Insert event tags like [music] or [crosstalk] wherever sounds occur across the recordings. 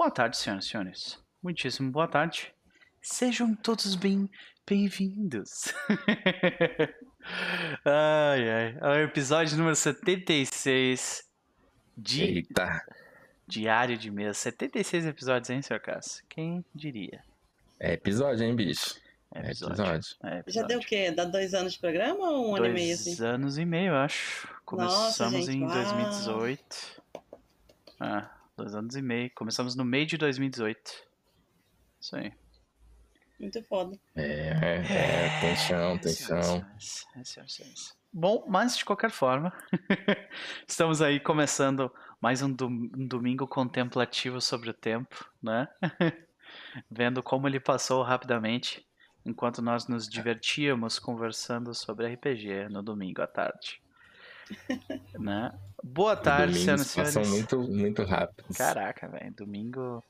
Boa tarde, senhoras e senhores. Muitíssimo boa tarde. Sejam todos bem bem-vindos. [laughs] ai, ai. É o episódio número 76 de Eita, Diário de Mesa. 76 episódios, hein, senhor Cássio? Quem diria? é episódio, hein, bicho? É É episódio. episódio. É Já episódio. deu o quê? Dá dois anos de programa ou um ano e meio Dois assim? anos e meio, eu acho. Começamos gente, em uau. 2018. Ah, dois anos e meio. Começamos no meio de 2018. Isso aí. Muito foda. É, é, é, senhoras chão. senhores, é, senhoras. Bom, mas de qualquer forma, [laughs] estamos aí começando mais um, dom- um domingo contemplativo sobre o tempo, né? [laughs] Vendo como ele passou rapidamente enquanto nós nos divertíamos conversando sobre RPG no domingo à tarde. [laughs] né? Boa tarde, senhoras Domingos e passam senhores. muito, muito rápido. Caraca, velho, domingo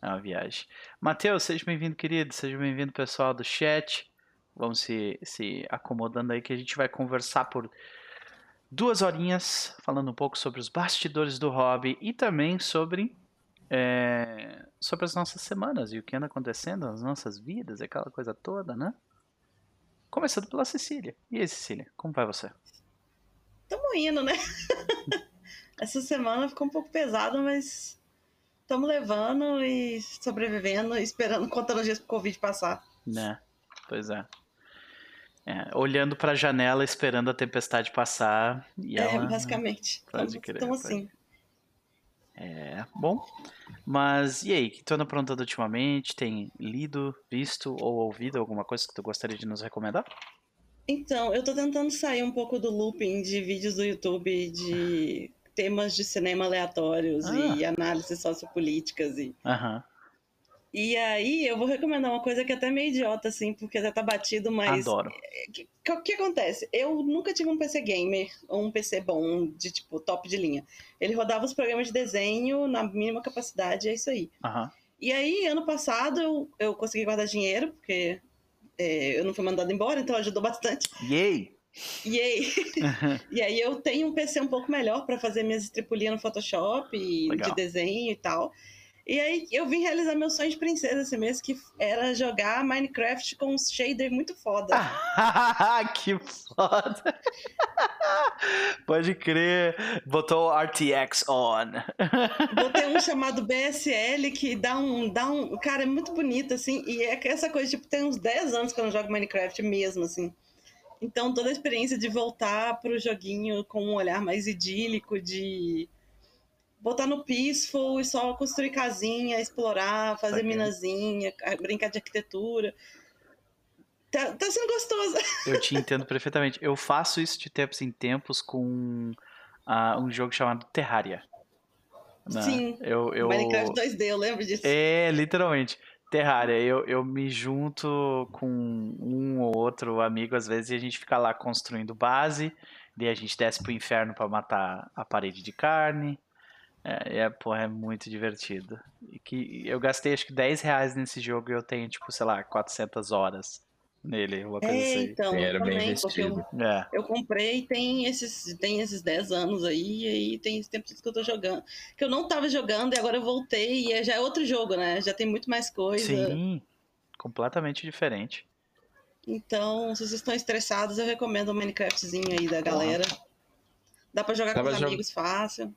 é uma viagem. Matheus, seja bem-vindo, querido. Seja bem-vindo, pessoal do chat. Vamos se, se acomodando aí que a gente vai conversar por duas horinhas, falando um pouco sobre os bastidores do hobby e também sobre, é, sobre as nossas semanas e o que anda acontecendo nas nossas vidas, aquela coisa toda, né? Começando pela Cecília. E aí, Cecília, como vai você? Tamo indo, né? [laughs] Essa semana ficou um pouco pesado, mas estamos levando e sobrevivendo, esperando, contando os dias pro Covid passar. Né? Pois é. É, olhando pra janela, esperando a tempestade passar. E é, ela... basicamente. Pode crer, Estamos pode assim. É, bom. Mas e aí, o que tu anda aprontando ultimamente? Tem lido, visto ou ouvido alguma coisa que tu gostaria de nos recomendar? Então, eu tô tentando sair um pouco do looping de vídeos do YouTube de temas de cinema aleatórios Ah. e análises sociopolíticas e Aham. E aí, eu vou recomendar uma coisa que é até meio idiota, assim, porque já tá batido, mas. Adoro. O que, que, que acontece? Eu nunca tive um PC gamer, ou um PC bom, de tipo, top de linha. Ele rodava os programas de desenho na mínima capacidade, é isso aí. Aham. E aí, ano passado, eu, eu consegui guardar dinheiro, porque é, eu não fui mandada embora, então ajudou bastante. Yay! Aí, [laughs] e aí eu tenho um PC um pouco melhor para fazer minhas estripulinhas no Photoshop, e Legal. de desenho e tal. E aí eu vim realizar meu sonho de princesa esse mês, que era jogar Minecraft com um shader muito foda. [laughs] que foda! [laughs] Pode crer. Botou o RTX on. [laughs] Botei um chamado BSL que dá um, dá um. Cara, é muito bonito, assim. E é essa coisa, tipo, tem uns 10 anos que eu não jogo Minecraft mesmo, assim. Então toda a experiência de voltar pro joguinho com um olhar mais idílico, de botar no peaceful e só construir casinha, explorar, fazer Saquei. minazinha, brincar de arquitetura. Tá, tá sendo gostoso. [laughs] Eu te entendo perfeitamente. Eu faço isso de tempos em tempos com ah, um jogo chamado Terraria. né? Sim, Eu, eu... Minecraft 2D, eu lembro disso. É, literalmente. Terraria, eu, eu me junto com um ou outro amigo às vezes e a gente fica lá construindo base, daí a gente desce pro inferno pra matar a parede de carne. É, é, porra, é muito divertido. E que eu gastei acho que 10 reais nesse jogo e eu tenho, tipo, sei lá, 400 horas nele, uma coisa É, assim. então, eu Dinheiro bem também, porque eu. É, Eu comprei tem esses, tem esses 10 anos aí, e aí tem esse tempo que eu tô jogando. Que eu não tava jogando e agora eu voltei e é- já é outro jogo, né? Já tem muito mais coisa. sim, completamente diferente. Então, se vocês estão estressados, eu recomendo o Minecraftzinho aí da galera. Dá pra jogar Tava com os jog- amigos fácil.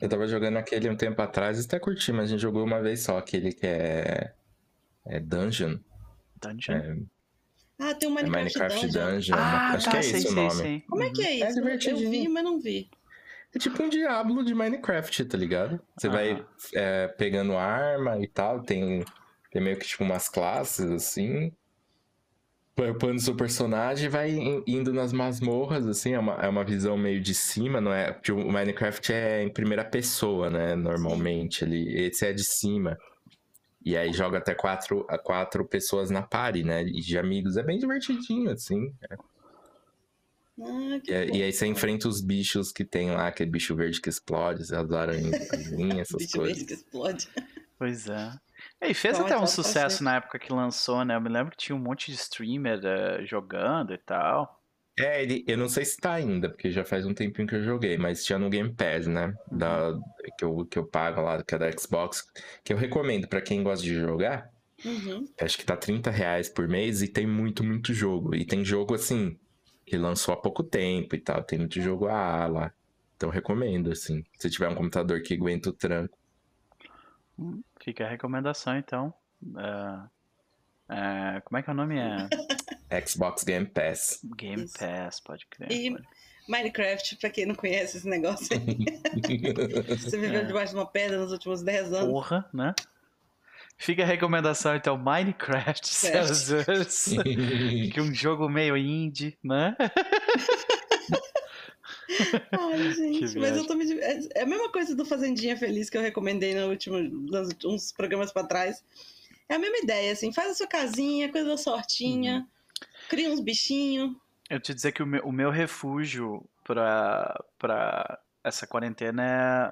Eu tava jogando aquele um tempo atrás e até curti, mas a gente jogou uma vez só, aquele que é. É Dungeon. Dungeon. É, Ah, tem o é Minecraft, Minecraft Dungeon. Dungeon. Ah, Acho tá, que é sei, esse o sei, nome. sei. Como é que é É isso? eu divertidinho. vi, mas não vi. É tipo um Diablo de Minecraft, tá ligado? Você vai Aham. é, pegando arma e tal, tem, tem meio que tipo umas classes assim. Vai upando seu personagem e vai in- indo nas masmorras, assim, é uma, é uma visão meio de cima, não é? Porque o Minecraft é em primeira pessoa, né? Normalmente. Ele, esse é de cima. E aí joga até quatro, a quatro pessoas na party, né? E de amigos. É bem divertidinho, assim. Ah, que E, aí- bom. e aí você enfrenta os bichos que tem lá, aquele bicho verde que explode, as aranhas, essas [laughs] Bicho coisas. verde que explode. Pois é. E fez Então, até um então, sucesso pode na época que lançou, né? Eu me lembro que tinha um monte de streamer eh, jogando e tal. É, ele, eu não sei se tá ainda, porque já faz um tempinho que eu joguei, mas tinha no Game Pass, né? Da, que, eu, que eu pago lá, que é da Xbox, que eu recomendo pra quem gosta de jogar. Uhum. Acho que tá 30 reais por mês e tem muito, muito jogo. E tem jogo assim, que lançou há pouco tempo e tal. Tem muito jogo A lá. Então eu recomendo, assim. Se tiver um computador que aguenta o tranco. Fica a recomendação, então. É, é, como é que é o nome? É [laughs] Xbox Game Pass. Game Isso. Pass, pode crer. E pode- Minecraft, pra quem não conhece esse negócio aí. [laughs] Você viveu É. debaixo de uma pedra nos últimos 10 anos. Porra, né? Fica a recomendação, então, Minecraft. Servers. [laughs] que é um jogo meio indie, né? Ai, [laughs] gente, mas eu tô me. É é a mesma coisa do Fazendinha Feliz que eu recomendei no último, nos, uns programas pra trás. É a mesma ideia, assim, faz a sua casinha, coisa da sortinha, Uhum. cria uns bichinhos. Eu te dizer que o meu, o meu refúgio pra, pra essa quarentena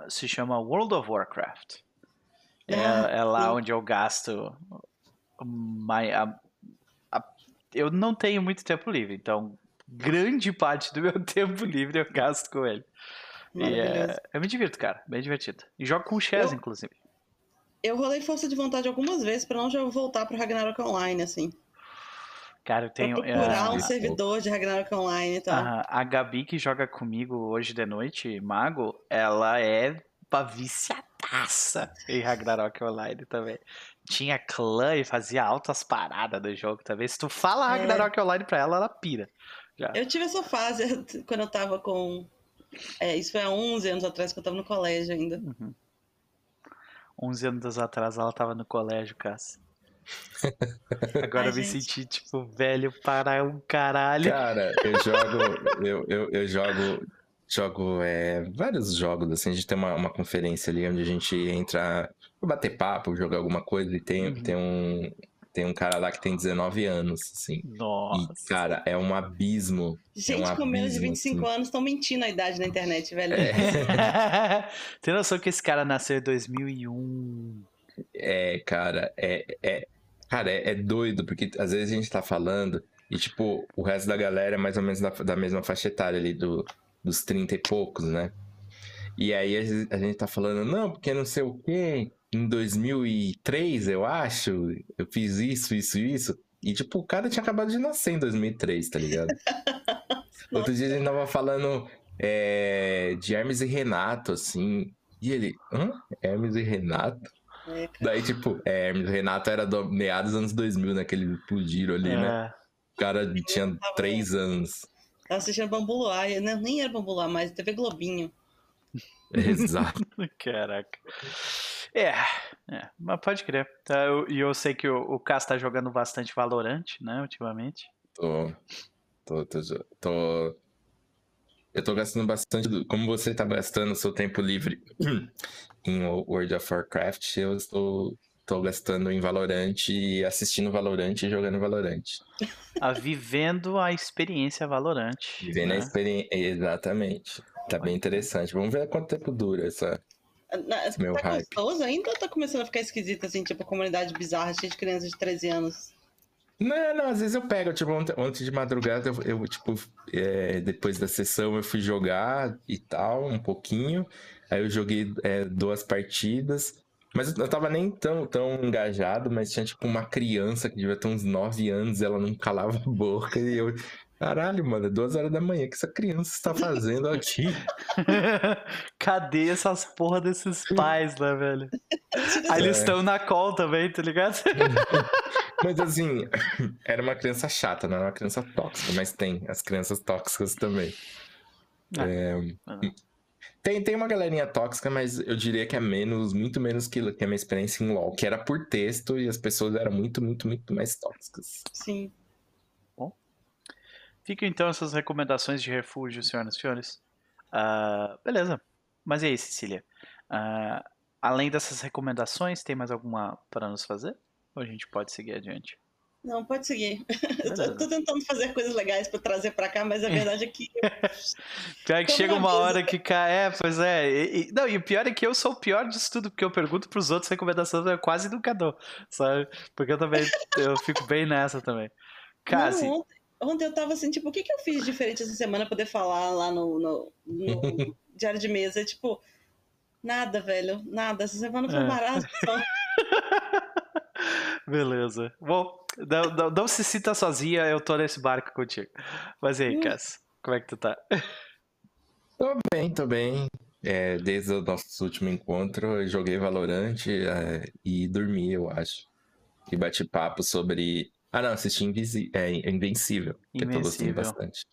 é- se chama World of Warcraft. É, Ah, é lá sim. onde eu gasto. mai- a- a- eu não tenho muito tempo livre, então grande parte do meu [laughs] tempo livre eu gasto com ele. E Maravilhoso. é, eu me divirto, cara, bem divertido. E jogo com o Chess, Eu- inclusive. Eu rolei força de vontade algumas vezes pra não já voltar pro Ragnarok Online, assim. Cara, eu Pra tenho. procurar é, um servidor de Ragnarok Online e tal. a, a Gabi que joga comigo hoje de noite, Mago, ela é viciadaça em Ragnarok Online também. Tinha clã e fazia altas paradas do jogo também. Se tu fala É. Ragnarok Online pra ela, ela pira. Já. Eu tive essa fase [laughs] quando eu tava com. É, isso foi há 11 anos atrás que eu tava no colégio ainda. 11 anos atrás ela tava no colégio, Cássio. [laughs] Agora Ai, eu me gente. senti, tipo, velho para um caralho. Cara, eu jogo. eu, eu, eu jogo. Jogo é, vários jogos, assim, a gente tem uma, uma conferência ali onde a gente entra pra bater papo, jogar alguma coisa, e tem, Uhum. tem um. Tem um cara lá que tem 19 anos, assim. Nossa. E, cara, é um abismo. Gente um com menos de abismo, 25 assim. anos estão mentindo a idade na internet, velho. É. [laughs] Tem noção que esse cara nasceu em 2001? É, cara, é, é, cara, é, é doido, porque às vezes a gente tá falando e, tipo, o resto da galera é mais ou menos da, da mesma faixa etária ali, do, dos 30 e poucos, né? E aí a gente- tá falando, não, porque não sei o quê, em 2003, eu acho, eu fiz isso, isso, isso. E, tipo, o cara tinha acabado de nascer em 2003, tá ligado? [laughs] Outro dia a gente tava falando é, de Hermes e Renato, assim. E ele, hã? Hermes e Renato? É. Daí, tipo, é, Hermes e Renato era do meados dos anos 2000, né? Que eles explodiram ali, né? É. O cara tinha três anos. Tava assistindo Bambu Luar. Não, nem era Bambu Luar, mas TV Globinho. [laughs] Exato. [laughs] Caraca. É, é, mas pode crer. Tá, eu- E eu, sei que o, o Cass tá jogando bastante Valorant, né, ultimamente. Tô, tô, tô, tô- Eu tô gastando bastante. do- Como você tá gastando seu tempo livre [clears throat] em World of Warcraft, eu estou tô gastando em Valorant e assistindo Valorant e jogando Valorant. A vivendo a experiência Valorant. Vivendo a né? experiência. Exatamente. Tá bem interessante. Vamos ver quanto tempo dura essa. Na- Meu tá hype. gostoso ainda ou tá começando a ficar esquisito, assim, tipo, comunidade bizarra, cheia de crianças de 13 anos? Não, não, às vezes eu pego, tipo, ontem, ontem de madrugada eu, eu, tipo, é, depois da sessão eu fui jogar e tal, um pouquinho. Aí eu joguei é, duas partidas. Mas eu tava nem tão, tão engajado, mas tinha, tipo, uma criança que devia ter uns 9 anos, ela não calava a boca. E eu, caralho, mano, é duas horas da manhã, o que essa criança está fazendo [laughs] aqui? [laughs] Cadê essas porra desses pais, né, velho? [laughs] Aí eles É. estão na call também, tá ligado? Mas assim, era uma criança chata, não era uma criança tóxica, mas tem as crianças tóxicas também. Ah. É, Tem, tem uma galerinha tóxica, mas eu diria que é menos, muito menos que, que a minha experiência em LoL, que era por texto e as pessoas eram muito, muito, muito mais tóxicas. Sim. Ficam então essas recomendações de refúgio, senhoras e senhores. Ah, beleza. Mas e aí, Cecília? Ah, além dessas recomendações, tem mais alguma para nos fazer? Ou a gente pode seguir adiante? Não, pode seguir. [laughs] Eu tô, tentando fazer coisas legais pra trazer pra cá, mas a [laughs] verdade é que Pior que Como chega uma hora que cai. É, pois é. E, e- não, e o pior é que eu sou o pior disso tudo, porque eu pergunto pros outros recomendações, eu quase nunca dou, sabe? Porque eu também eu fico bem nessa também. Cara, Não, ontem, ontem eu tava assim, tipo, o que, que eu fiz diferente essa semana pra poder falar lá no, no, no [laughs] diário de mesa? Tipo, nada, velho, nada. Essa semana foi É. só. Beleza. Bom, não, não, não se sinta sozinha, eu tô nesse barco contigo. Mas e aí. Cass, como é que tu tá? Tô bem, tô bem. É, desde o nosso último encontro, eu joguei Valorant é, e dormi, eu acho. E bati papo sobre. Ah, não, assisti Invisi... é, Invencível, que eu tô gostando Invencível. bastante.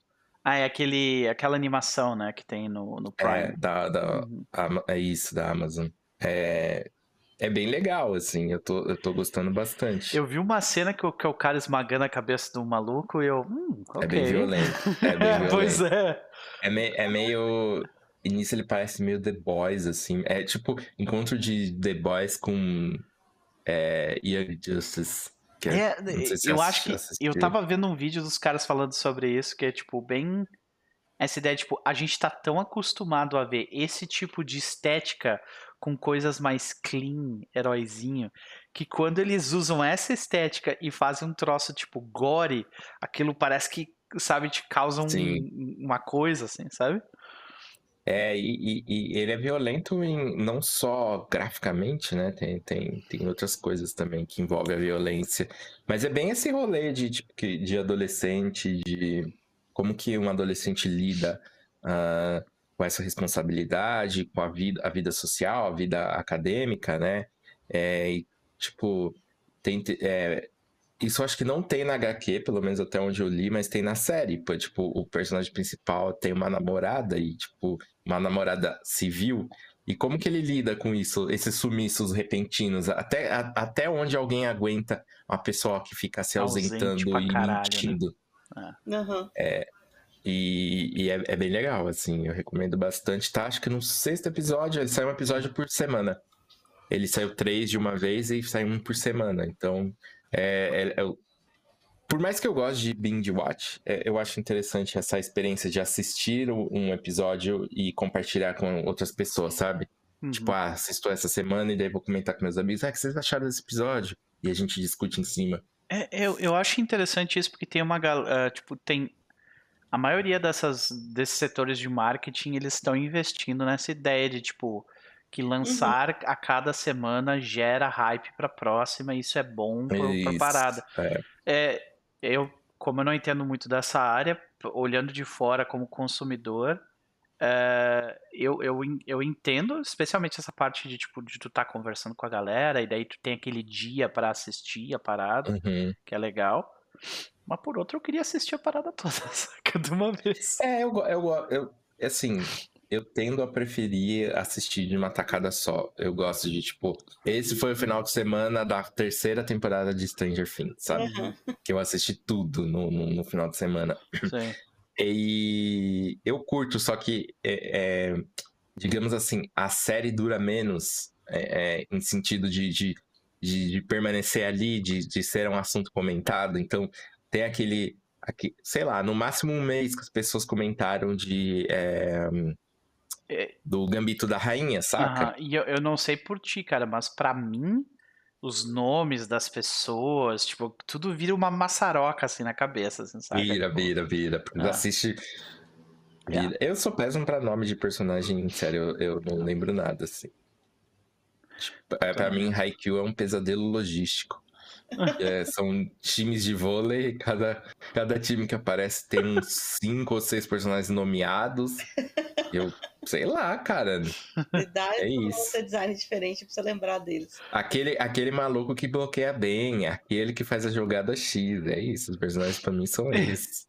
Ah, é aquele, aquela animação, né, que tem no, no É, Prime. da, da, Uhum. Ama- é isso, da Amazon. É, é bem legal, assim, eu tô, eu tô gostando bastante. Eu vi uma cena que o, que o cara esmagando a cabeça do maluco e eu. Hum, É ok. bem violento. É [laughs] bem violento. pois é. É, me- é meio. Início ele parece meio The Boys, assim. É tipo encontro de The Boys com é, Young Justice. que é- É, se eu acho que eu tava vendo um vídeo dos caras falando sobre isso, que é tipo bem essa ideia, tipo, a gente tá tão acostumado a ver esse tipo de estética com coisas mais clean, heróizinho, que quando eles usam essa estética e fazem um troço tipo gore, aquilo parece que, sabe, te causa um- uma coisa assim, sabe? É, e, e- e ele é violento em, não só graficamente, né? Tem, tem, tem outras coisas também que envolvem a violência. Mas é bem esse rolê de, tipo, que- de adolescente, de como que um adolescente lida ah, com essa responsabilidade, com a vida, a vida social, a vida acadêmica, né? É, e, tipo, tem, é, isso acho que não tem na HQ, pelo menos até onde eu li, mas tem na série. Pô, tipo, o personagem principal tem uma namorada e, tipo, uma namorada civil. E como que ele lida com isso, esses sumiços repentinos? Até, a- até onde alguém aguenta uma pessoa que fica se Ausente ausentando e caralho, né? mentindo? Aham. E, e é, é bem legal, assim, eu recomendo bastante. Tá, acho que no sexto episódio, ele sai um episódio por semana. Ele saiu três de uma vez e sai um por semana. Então, é, é- é por mais que eu goste de binge watch, é, eu acho interessante essa experiência de assistir um episódio e compartilhar com outras pessoas, sabe? Uhum. Tipo, ah, assisto essa semana e daí vou comentar com meus amigos. Ah, o que vocês acharam desse episódio? E a gente discute em cima. É, eu, eu acho interessante isso porque tem uma galera, tipo, tem a maioria dessas desses setores de marketing, eles estão investindo nessa ideia de tipo que lançar a cada semana gera hype para próxima, e isso é bom para parada. é. É, eu, como eu não entendo muito dessa área, olhando de fora como consumidor, é, eu, eu, eu entendo, especialmente essa parte de tipo de tu tá conversando com a galera e daí tu tem aquele dia para assistir a parada Uhum. que é legal. Mas por outro, eu queria assistir a parada toda, [laughs] saca? De uma vez. É, eu, eu, eu, assim, eu tendo a preferir assistir de uma tacada só. Eu gosto de, tipo, esse foi o final de semana da terceira temporada de Stranger Things, sabe? Aham. Que eu assisti tudo no, no, no final de semana. Sim. E eu curto, só que, é, é, digamos assim, a série dura menos é, é, em sentido de, de, de, de permanecer ali, de, de ser um assunto comentado. Então, tem aquele, aque- sei lá, no máximo um mês que as pessoas comentaram de é, É, do Gambito da Rainha, saca? aham, E eu, eu não sei por ti, cara, mas pra mim, os nomes das pessoas, tipo, tudo vira uma maçaroca assim na cabeça, assim, saca? Vira, Tipo, vira, vira. Ah. assiste. Yeah. vira. Eu sou péssimo pra nome de personagem, sério, eu, eu não lembro nada, assim. É, pra mim, Haikyuu é um pesadelo logístico. [laughs] É, são times de vôlei, cada, cada time que aparece tem uns cinco ou seis personagens nomeados. Eu, sei lá, cara. Idade, É isso. design diferente pra você lembrar deles. Aquele, aquele maluco que bloqueia bem, aquele que faz a jogada X. É isso, os personagens pra mim são esses.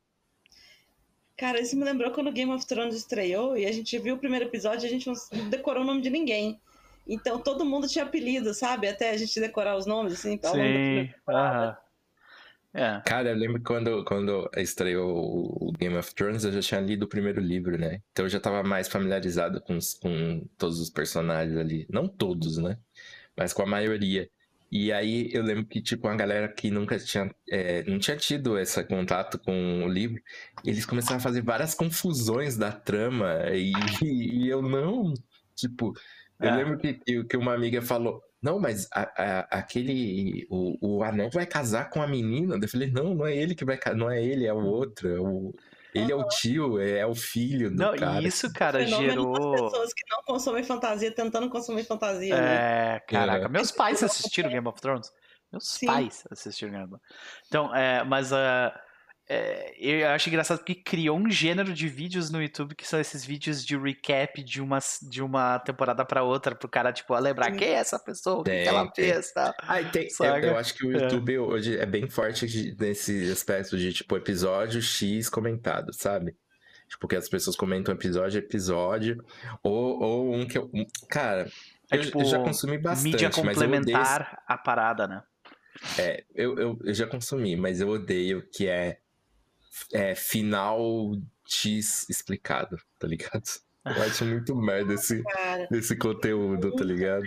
Cara, isso me lembrou quando Game of Thrones estreou e a gente viu o primeiro episódio e a gente não decorou o nome de ninguém. Então todo mundo tinha apelido, sabe? Até a gente decorar os nomes, assim, longo da Sim, aham. É, Cara, eu lembro quando, quando estreou o Game of Thrones, eu já tinha lido o primeiro livro, né? Então eu já tava mais familiarizado com, os- com todos os personagens ali. Não todos, né? Mas com a maioria. E aí eu lembro que, tipo, uma galera que nunca tinha, é, não tinha tido esse contato com o livro, eles começaram a fazer várias confusões da trama. E, [laughs] e eu não. Tipo, eu É. lembro que, que, que uma amiga falou. não, mas a- a- aquele. O, o anão vai casar com a menina. Eu falei, não, não é ele que vai casar, não é ele, é o outro. é o- ele é o tio, é, é o filho do Não, cara. isso, cara, Fenômeno das gerou. pessoas que não consomem fantasia tentando consumir fantasia, né? É, caraca, É. meus [laughs] pais assistiram Game of Thrones. Meus Sim. pais assistiram Game of Thrones. Então, é, mas ah, é, eu acho engraçado porque criou um gênero de vídeos no YouTube que são esses vídeos de recap de uma, de uma temporada pra outra, pro cara, tipo, lembrar quem é essa pessoa, o que, ela fez, tá? Ah, tem, eu, eu acho que o É. YouTube hoje é bem forte nesse aspecto de, tipo, episódio X comentado, sabe? Tipo, que as pessoas comentam episódio a episódio, ou, ou um que eu... um- Cara, É eu, tipo, eu já consumi bastante, Mídia mas eu odeio... complementar a parada, né? É, eu, eu, eu já consumi, mas eu odeio que é, é final X explicado, tá ligado? Eu acho muito merda esse, [laughs] Cara, esse conteúdo, tá ligado?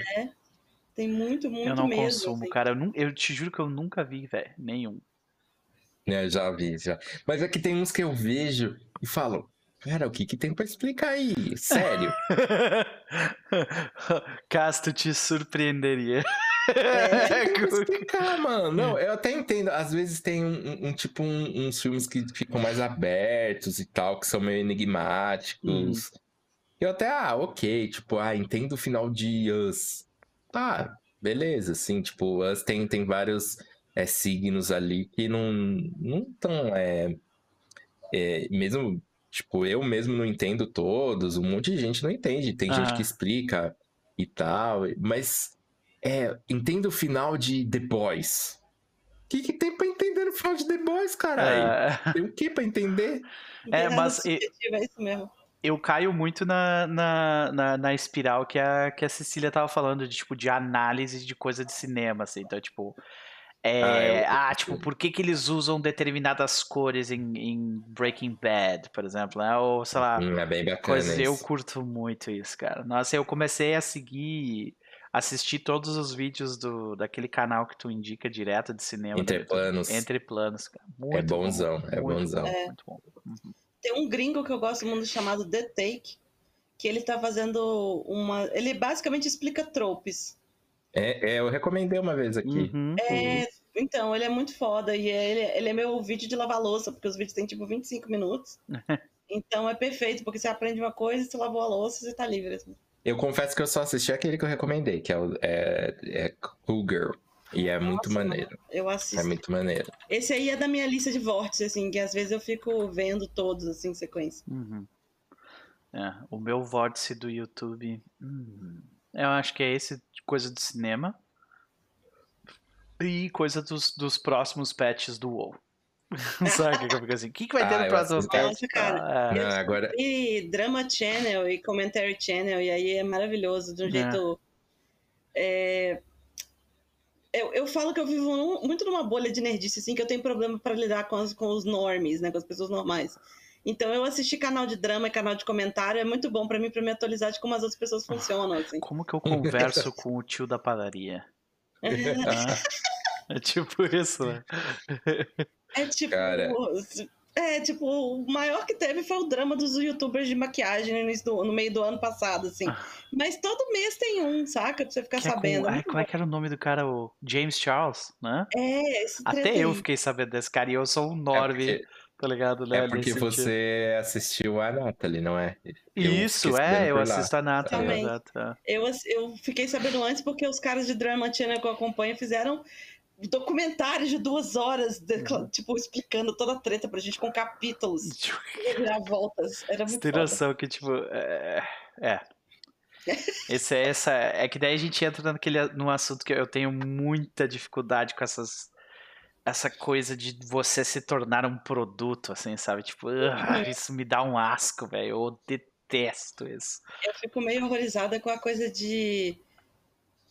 tem muito, muito eu não mesmo. consumo, assim. cara. Eu, nu- eu te juro que eu nunca vi, velho. Nenhum. É, já vi, já. Mas é que tem uns que eu vejo e falo, cara, o que que tem pra explicar aí? Sério? [laughs] Casto te surpreenderia. É, que [laughs] explicar, mano. Não, eu até entendo. Às vezes tem um, um- tipo um- uns filmes que ficam mais abertos e tal, que são meio enigmáticos. Eu até, ah, ok, tipo, ah, entendo o final de Us. Tá, beleza, assim, tipo, Us tem, tem vários é, signos ali que não não tão, é, é, mesmo, tipo, eu mesmo não entendo todos, um monte de gente não entende, tem gente Ah. que explica e tal, mas é, entendo o final de The Boys. O que, que tem pra entender no final de The Boys, caralho? É, Tem o que pra entender? É, nada mas é isso mesmo. eu caio muito na, na, na, na espiral que a, que a Cecília tava falando, de tipo, de análise de coisa de cinema, assim. Então, tipo. é, Ah, eu- ah, tipo, por que, que eles usam determinadas cores em, em Breaking Bad, por exemplo, né? Ou, sei lá, Hum, é bem bacana coisas. Eu isso. curto muito isso, cara. Nossa, eu comecei a seguir, assistir todos os vídeos do, daquele canal que tu indica direto de cinema. do Entre planos. Entre planos, cara. Muito É bonzão, bom, é muito bonzão. Bom, muito bom. Tem um gringo que eu gosto muito chamado The Take, que ele tá fazendo uma. Ele basicamente explica tropes. É, é, eu recomendei uma vez aqui. Uhum. É, então, ele é muito foda. E é- ele, ele é meu vídeo de lavar louça, porque os vídeos têm tipo 25 minutos. [laughs] Então é perfeito, porque você aprende uma coisa, você lavou a louça, você tá livre. assim. Eu confesso que eu só assisti aquele que eu recomendei, que é o é, é Cool Girl. E é muito Nossa, maneiro. Eu assisto. É muito maneiro. Esse aí é da minha lista de vórtices, assim, que às vezes eu fico vendo todos, assim, em sequência. Uhum. É, o meu vórtice do YouTube. hum, eu acho que é esse coisa de cinema. E coisa dos, dos próximos patches do WoW. [laughs] Sabe que eu fico assim? O que, que vai ter Ah, no eu próximo? Nossa, cara, Ah, agora, E Drama Channel e Commentary Channel, e aí é maravilhoso, de um É. jeito. é, Eu, eu falo que eu vivo num- muito numa bolha de nerdice, assim, que eu tenho problema para lidar com, as- com os normies, né, com as pessoas normais. Então, eu assistir canal de drama e canal de comentário é muito bom para mim, para me atualizar de como as outras pessoas funcionam, assim. Como que eu converso com o tio da padaria? [laughs] Ah, é tipo isso, né? [laughs] É tipo. Cara. É, tipo, o maior que teve foi o drama dos youtubers de maquiagem no, do- no meio do ano passado, assim. Mas todo mês tem um, saca? Pra você ficar Que é com- sabendo. ai, como é que era o nome do cara? O James Charles, né? É, esse Até eu fiquei sabendo desse cara e eu sou um é normie, porque, tá ligado? Né? é porque você assistiu a Natalie, não é? Eu Isso, é, sabendo eu por lá. assisto a Nata, Também. exato. é. Eu, eu fiquei sabendo antes porque os caras de Drama Channel que eu acompanho fizeram documentários de duas horas, de- Uhum. tipo, explicando toda a treta pra gente com capítulos [laughs] e voltas. Era Você muito tem foda. noção que, tipo, é. é. [laughs] Esse, é essa, é que daí a gente entra naquele, num assunto que eu tenho muita dificuldade com essas. Essa coisa de você se tornar um produto, assim, sabe? Tipo, ah, isso me dá um asco, velho. Eu detesto isso. Eu fico meio horrorizada com a coisa de.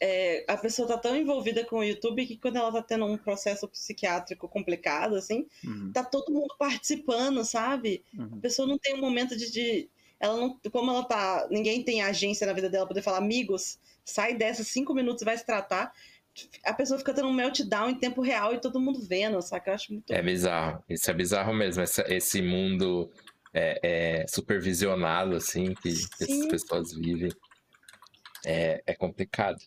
É, a pessoa tá tão envolvida com o YouTube que quando ela tá tendo um processo psiquiátrico complicado, assim, Uhum, tá todo mundo participando, sabe? A uhum. pessoa não tem um momento de, de- ela não, como ela tá, ninguém tem agência na vida dela pra poder falar, amigos, sai dessa cinco minutos e vai se tratar. A pessoa fica tendo um meltdown em tempo real e todo mundo vendo, saca? Eu acho muito. É bizarro. Isso é bizarro mesmo. Essa- esse mundo é, é, supervisionado, assim, que, que essas Sim. pessoas vivem. É, é complicado.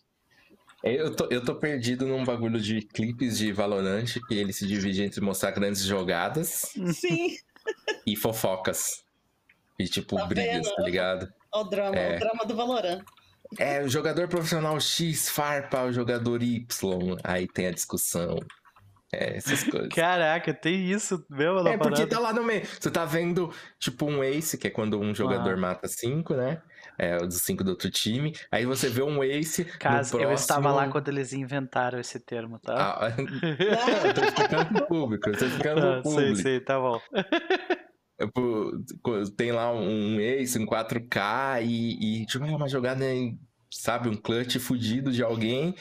É, eu tô, eu tô perdido num bagulho de clipes de Valorant que ele se divide entre mostrar grandes jogadas Sim, e fofocas. E tipo, Tá brigas, vendo? tá ligado? o drama, É. o drama do Valorant. É, o jogador profissional X farpa o jogador Y. Aí tem a discussão. É, essas coisas. Caraca, tem isso mesmo É, porque parada? tá lá no meio. Você tá vendo, tipo, um ace, que é quando um jogador Ah. mata cinco, né? É, os cinco do outro time. Aí você vê um ace. Caso no eu estava lá próximo- quando eles inventaram esse termo, tá? Ah, não, [laughs] eu tô explicando pro público. Eu tô explicando Ah, pro sei, público. sei, tá bom. É, Tem lá um ace, um 4K e, e tipo, é uma jogada, sabe, um clutch fudido de alguém.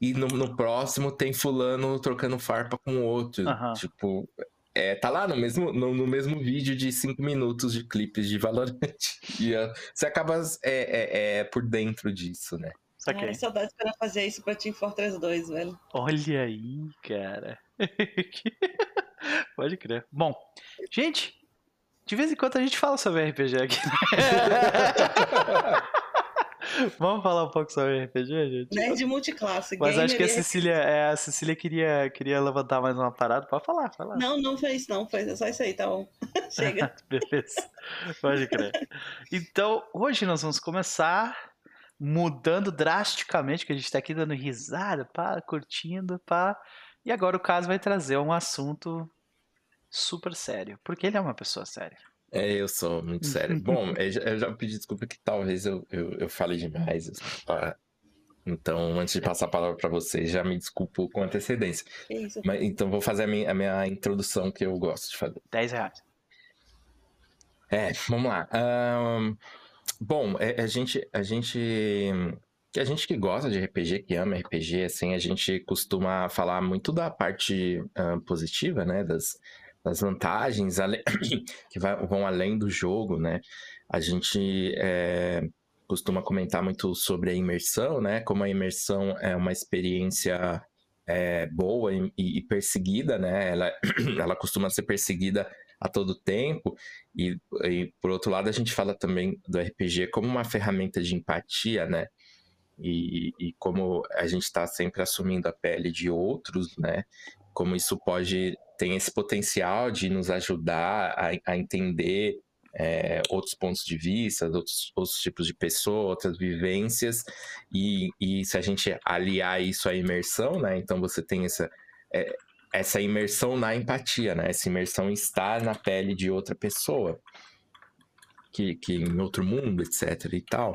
E no, no próximo tem fulano trocando farpa com o outro. Aham. Tipo, é, tá lá no mesmo, no, no mesmo vídeo de 5 minutos de clipes de Valorant. [laughs] E ah, você acaba é, é, é, por dentro disso, né? Saquei. Ai, saudade quando eu fazia isso pra Team Fortress 2, velho. Olha aí, cara. [laughs] Pode crer. Bom, gente, de vez em quando a gente fala sobre RPG aqui. [laughs] Vamos falar um pouco sobre RPG, gente? Nerd multiclasse. Mas acho que a Cecília, é, a Cecília queria, queria levantar mais uma parada. Pode falar, falar. Não, não fez, não. Foi é só isso aí, tá bom. [laughs] Chega. Beleza. Pode crer. Então, hoje nós vamos começar mudando drasticamente, que a gente tá aqui dando risada, pá, curtindo, pá. E agora o caso vai trazer um assunto super sério, porque ele é uma pessoa séria. É, eu sou muito sério. [laughs] Bom, eu já, eu já pedi desculpa que talvez eu, eu, eu fale demais. Então, antes de passar a palavra para vocês, já me desculpo com antecedência. Isso? Mas, então, vou fazer a minha, a minha introdução que eu gosto de fazer. 10 reais. É, vamos lá. Ahn, bom, é- a gente, a gente, que a gente que gosta de RPG, que ama RPG, assim, a gente costuma falar muito da parte positiva, né, das, das vantagens [coughs] que vão além do jogo, né? A gente é, costuma comentar muito sobre a imersão, né? Como a imersão é uma experiência é, boa e, e perseguida, né? Ela, [coughs] ela costuma ser perseguida a todo tempo. E, e, por outro lado, a gente fala também do RPG como uma ferramenta de empatia, né? E, e como a gente está sempre assumindo a pele de outros, né? Como isso pode tem esse potencial de nos ajudar a, a entender é, outros pontos de vista, outros, outros tipos de pessoa, outras vivências, e, e se a gente aliar isso à imersão, né? Então você tem essa, é, essa imersão na empatia, né? Essa imersão em estar na pele de outra pessoa. Que, que em outro mundo, etc. e tal.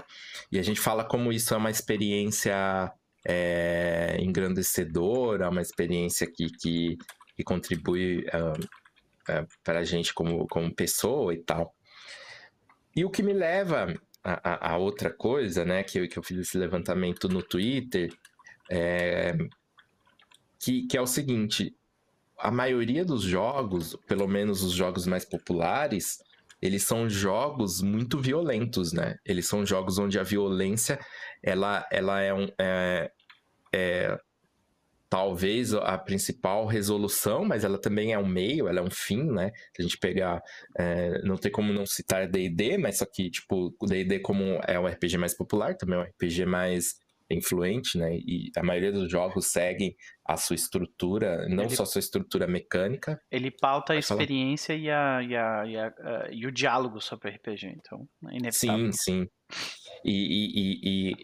E a gente fala como isso é uma experiência é, engrandecedora, uma experiência que, que, que contribui para a gente como, como pessoa e tal. E o que me leva a, a, a outra coisa, né, que eu, que eu fiz esse levantamento no Twitter, é, que, que é o seguinte: a maioria dos jogos, pelo menos os jogos mais populares, eles são jogos muito violentos, né? Eles são jogos onde a violência ela, ela é, um, é, é talvez a principal resolução, mas ela também é um meio, ela é um fim, né? Se a gente pegar, é, não tem como não citar D&D, mas só que, tipo, o D&D como é o RPG mais popular, também é um RPG mais influente, né? E a maioria dos jogos seguem a sua estrutura, não Ele- só a sua estrutura mecânica. Ele pauta a experiência e, a, e, a, e, a- e o diálogo sobre RPG, então é inevitável. Sim, sim. E, e,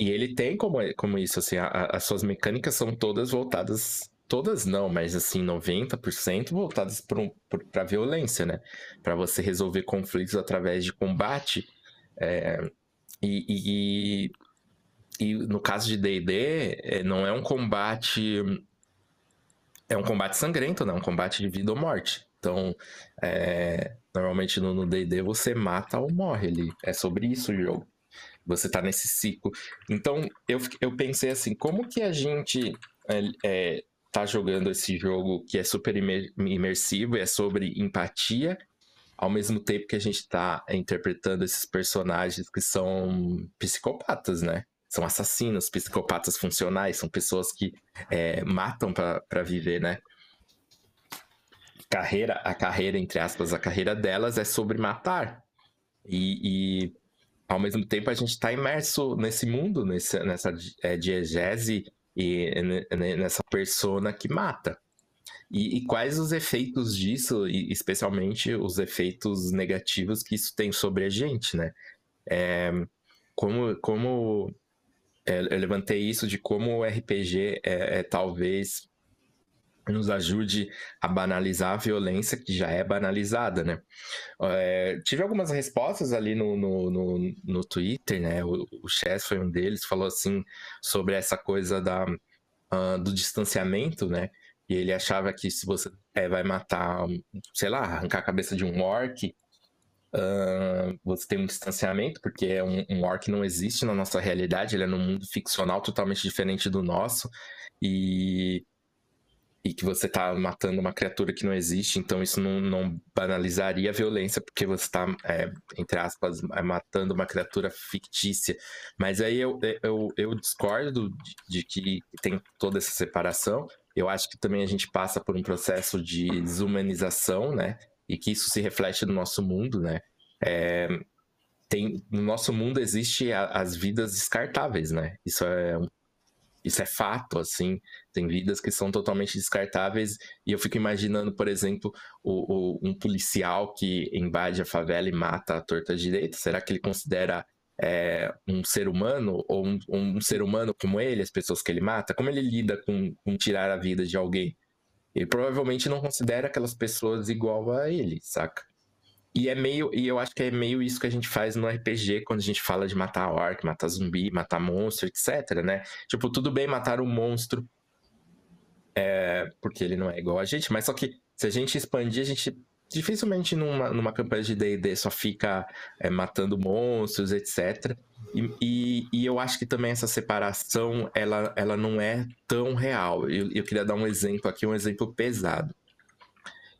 e, ele tem como, como isso, assim, a- a- as suas mecânicas são todas voltadas, todas não, mas assim, 90% voltadas para violência, né? Para você resolver conflitos através de combate. É, e, e, e- no caso de D&D, é, não é um combate... É um combate sangrento, né? Um combate de vida ou morte. Então, é, normalmente no no D&D você mata ou morre ali. É sobre isso o jogo. Você tá nesse ciclo. Então, eu, eu pensei assim, como que a gente é, é, tá jogando esse jogo que é super imer- imersivo é sobre empatia, ao mesmo tempo que a gente tá interpretando esses personagens que são psicopatas, né? São assassinos, psicopatas funcionais, são pessoas que é, matam para viver, né? Carreira, a carreira, entre aspas, a carreira delas é sobre matar. E, e ao mesmo tempo a gente está imerso nesse mundo, nesse, nessa é, diegese e nessa persona que mata. E, e, quais os efeitos disso, e especialmente os efeitos negativos que isso tem sobre a gente, né? É, como como é, eu levantei isso de como o RPG é, é talvez nos ajude a banalizar a violência que já é banalizada, né? É, tive algumas respostas ali no, no, no, no Twitter, né? O, o Chess foi um deles, falou assim sobre essa coisa da, uh, do distanciamento, né? E ele achava que se você é, vai matar, sei lá, arrancar a cabeça de um orc, uh, você tem um distanciamento, porque é um, um orc não existe na nossa realidade, ele é num mundo ficcional totalmente diferente do nosso. E e que você está matando uma criatura que não existe, então isso não, não banalizaria a violência, porque você está, é, entre aspas, é, matando uma criatura fictícia. Mas aí eu, eu, eu discordo de, de, que tem toda essa separação. Eu acho que também a gente passa por um processo de desumanização, né? E que isso se reflete no nosso mundo, né? É, tem, no nosso mundo existe a, as vidas descartáveis, né? Isso é um isso é fato, assim. Tem vidas que são totalmente descartáveis. E eu fico imaginando, por exemplo, o, o, um policial que invade a favela e mata a torta direita. Será que ele considera é, um ser humano ou um, um, ser humano como ele, as pessoas que ele mata? Como ele lida com, com tirar a vida de alguém? Ele provavelmente não considera aquelas pessoas igual a ele, saca? E é meio, e eu acho que é meio isso que a gente faz no RPG quando a gente fala de matar orc, matar zumbi, matar monstro, etc, né? Tipo, tudo bem matar um monstro, é, porque ele não é igual a gente, mas só que se a gente expandir, a gente dificilmente numa, numa campanha de D&D só fica é, matando monstros, etc. E, e, e, eu acho que também essa separação, ela, ela não é tão real. Eu, eu queria dar um exemplo aqui, um exemplo pesado.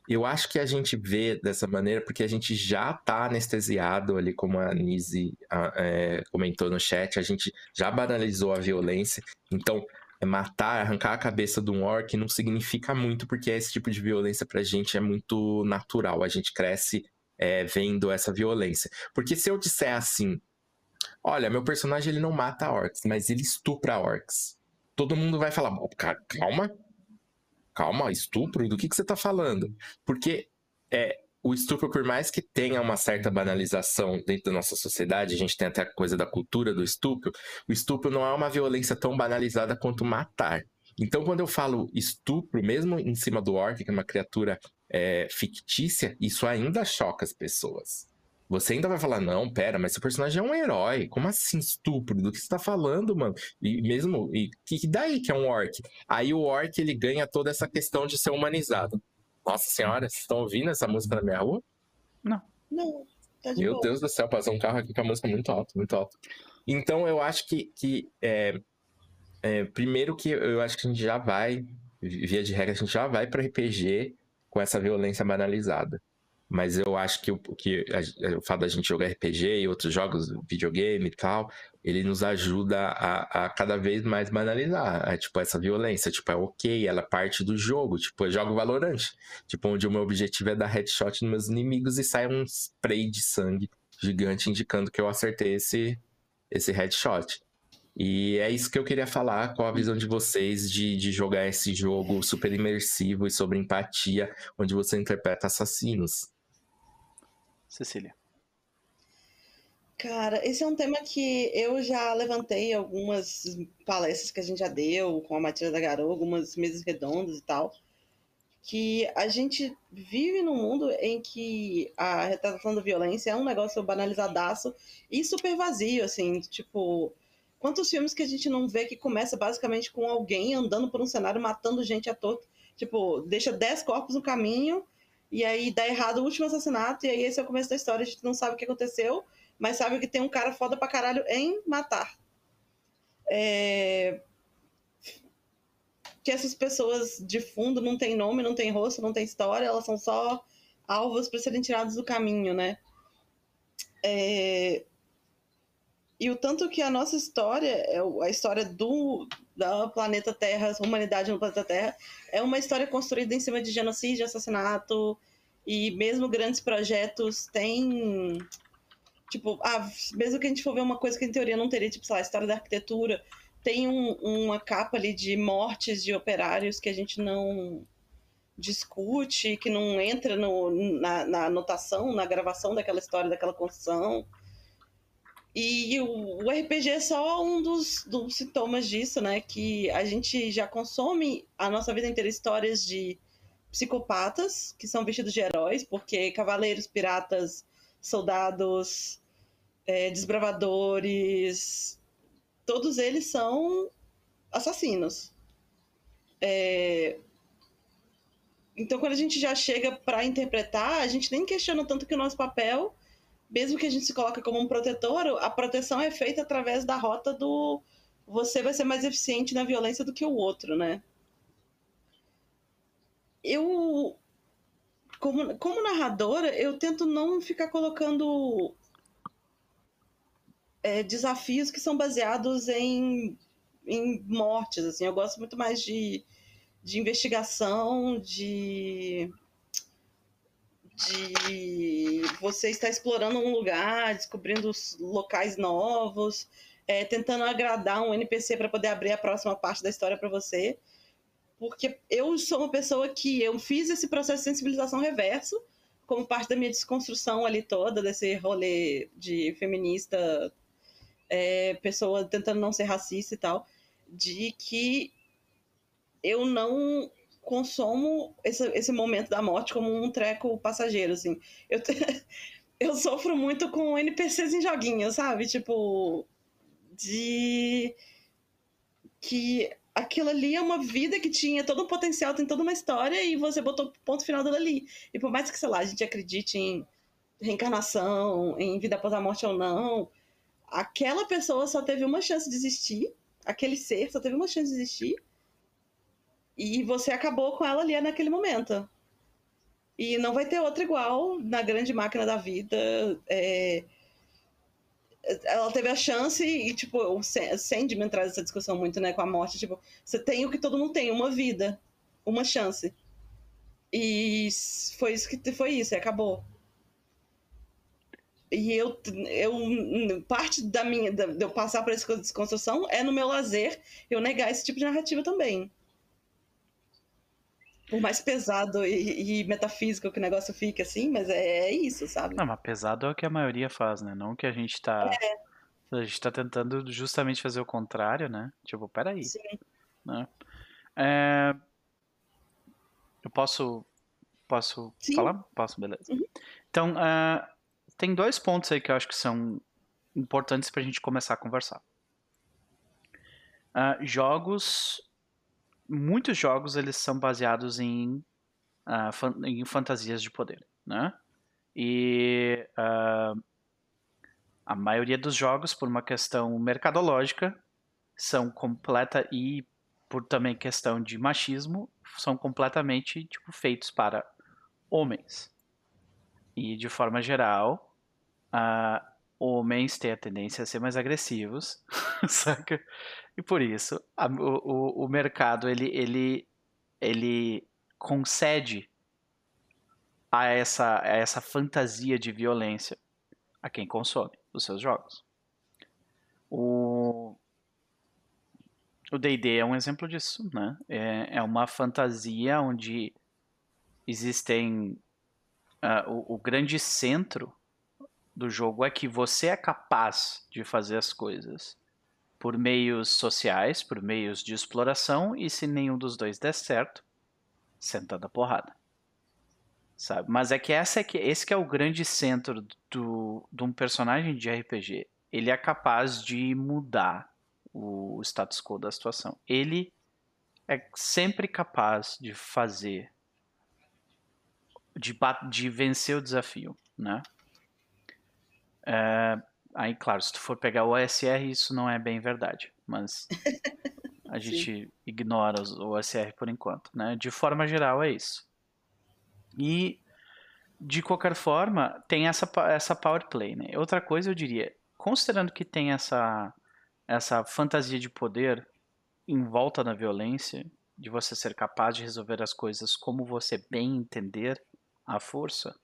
Eu acho que a gente vê dessa maneira porque a gente já está anestesiado ali, como a Nise é, comentou no chat, a gente já banalizou a violência. Então, é matar, arrancar a cabeça de um orc não significa muito, porque esse tipo de violência pra gente é muito natural. A gente cresce é, vendo essa violência. Porque se eu disser assim, olha, meu personagem ele não mata orcs, mas ele estupra orcs. Todo mundo vai falar, calma, calma, estupro? Do que, que você está falando? Porque é, o estupro, por mais que tenha uma certa banalização dentro da nossa sociedade, a gente tem até a coisa da cultura do estupro, o estupro não é uma violência tão banalizada quanto matar. Então, quando eu falo estupro, mesmo em cima do orc, que é uma criatura é, fictícia, isso ainda choca as pessoas. Você ainda vai falar, não, pera, mas seu personagem é um herói. Como assim estupro? Do que você tá falando, mano? E mesmo, e que daí que é um orc? Aí o orc, ele ganha toda essa questão de ser humanizado. Nossa senhora, vocês estão ouvindo essa música na minha rua? Não. Não, tá de Meu boa. Deus do céu, passou um carro aqui com a música muito alta, muito alta. Então, eu acho que, que é, é, primeiro que eu acho que a gente já vai, via de regra, a gente já vai para RPG com essa violência banalizada. Mas eu acho que o, que a, o fato da gente jogar RPG e outros jogos, videogame e tal, ele nos ajuda a, a cada vez mais banalizar a, tipo, essa violência. Tipo, é ok, ela é parte do jogo. Tipo, eu jogo Valorant. Tipo, onde o meu objetivo é dar headshot nos meus inimigos e sai um spray de sangue gigante indicando que eu acertei esse, esse headshot. E é isso que eu queria falar, qual a visão de vocês de, de jogar esse jogo super imersivo e sobre empatia, onde você interpreta assassinos. Cecília. Cara, esse é um tema que eu já levantei algumas palestras que a gente já deu com a Matilda da Garou, algumas mesas redondas e tal, que a gente vive num mundo em que a retratação da violência é um negócio banalizadaço e super vazio, assim, tipo, quantos filmes que a gente não vê que começa basicamente com alguém andando por um cenário matando gente à toa, tipo, deixa 10 corpos no caminho e aí dá errado o último assassinato, e aí esse é o começo da história, a gente não sabe o que aconteceu, mas sabe que tem um cara foda pra caralho em matar. É... Que essas pessoas de fundo não têm nome, não têm rosto, não têm história, elas são só alvos para serem tirados do caminho, né? É... E o tanto que a nossa história, é a história do da planeta Terra, humanidade no planeta Terra, é uma história construída em cima de genocídio, assassinato, e mesmo grandes projetos têm Tipo, ah, mesmo que a gente for ver uma coisa que em teoria não teria, tipo, sei lá, a história da arquitetura, tem um, uma capa ali de mortes de operários que a gente não discute, que não entra no, na, na anotação, na gravação daquela história, daquela construção. E o, RPG é só um dos, dos, sintomas disso, né? Que a gente já consome a nossa vida inteira histórias de psicopatas que são vestidos de heróis, porque cavaleiros, piratas, soldados, é, desbravadores, todos eles são assassinos. É, então, quando a gente já chega para interpretar, a gente nem questiona tanto que o nosso papel, mesmo que a gente se coloque como um protetor, a proteção é feita através da rota do você vai ser mais eficiente na violência do que o outro, né? Eu, como, como narradora, eu tento não ficar colocando é, desafios que são baseados em, em mortes, assim. Eu gosto muito mais de de investigação, de de você estar explorando um lugar, descobrindo locais novos, é, tentando agradar um NPC para poder abrir a próxima parte da história para você. Porque eu sou uma pessoa que eu fiz esse processo de sensibilização reverso como parte da minha desconstrução ali toda, desse rolê de feminista, é, pessoa tentando não ser racista e tal, de que eu não consumo esse, esse momento da morte como um treco passageiro, assim. Eu, [laughs] eu sofro muito com NPCs em joguinhos, sabe? Tipo, de que aquilo ali é uma vida que tinha todo um potencial, tem toda uma história e você botou ponto final dela ali. E por mais que, sei lá, a gente acredite em reencarnação, em vida após a morte ou não, aquela pessoa só teve uma chance de existir, aquele ser só teve uma chance de existir e você acabou com ela ali naquele momento. E não vai ter outra igual na grande máquina da vida. É... Ela teve a chance e, tipo, o Sandman traz essa discussão muito, né, com a morte. Tipo, você tem o que todo mundo tem, uma vida, uma chance. E foi isso que foi isso, e acabou. E eu, eu parte da minha, de eu passar por essa desconstrução é no meu lazer eu negar esse tipo de narrativa também por mais pesado e, e, metafísico que o negócio fique, assim, mas é, é, isso, sabe? Não, mas pesado é o que a maioria faz, né? Não o que a gente tá. É. A gente tá tentando justamente fazer o contrário, né? Tipo, peraí. Sim. Né? É... Eu posso. Posso Sim. falar? Posso, beleza. Uhum. Então, uh, tem dois pontos aí que eu acho que são importantes pra gente começar a conversar. Uh, jogos muitos jogos eles são baseados em, uh, fan em fantasias de poder, né? E uh, a maioria dos jogos, por uma questão mercadológica, são completa e por também questão de machismo, são completamente tipo feitos para homens. E de forma geral, uh, homens têm a tendência a ser mais agressivos, [laughs] saca? E por isso, a, o, o mercado ele, ele, ele concede a essa, a essa fantasia de violência a quem consome os seus jogos. O o D&D é um exemplo disso, né? É, é uma fantasia onde existem uh, o, o grande centro do jogo é que você é capaz de fazer as coisas por meios sociais, por meios de exploração, e se nenhum dos dois der certo, sentando a porrada. Sabe? Mas é que, essa é que esse que é o grande centro do, de um personagem de RPG. Ele é capaz de mudar o status quo da situação. Ele é sempre capaz de fazer, de, de vencer o desafio, né? É, Aí, claro, se tu for pegar o OSR, isso não é bem verdade, mas a [laughs] gente ignora o OSR por enquanto, né? De forma geral é isso. E de qualquer forma, tem essa essa power play, né? Outra coisa eu diria, considerando que tem essa essa fantasia de poder em volta da violência, de você ser capaz de resolver as coisas como você bem entender a força,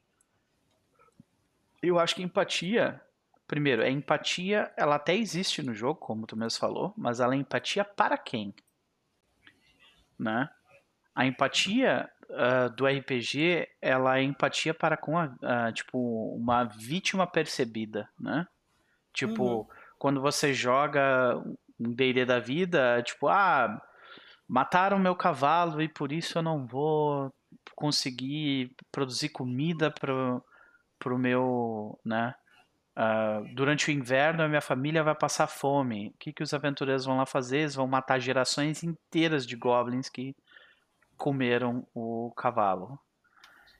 eu acho que empatia primeiro, a empatia, ela até existe no jogo, como tu mesmo falou, mas ela é empatia para quem? Né? A empatia uh, do RPG, ela é empatia para com a, uh, tipo, uma vítima percebida, né? Tipo, uhum. quando você joga um D&D da vida, tipo, ah, mataram meu cavalo e por isso eu não vou conseguir produzir comida para pro meu, né? Uh, durante o inverno a minha família vai passar fome. O que, que os aventureiros vão lá fazer? Eles vão matar gerações inteiras de goblins que comeram o cavalo.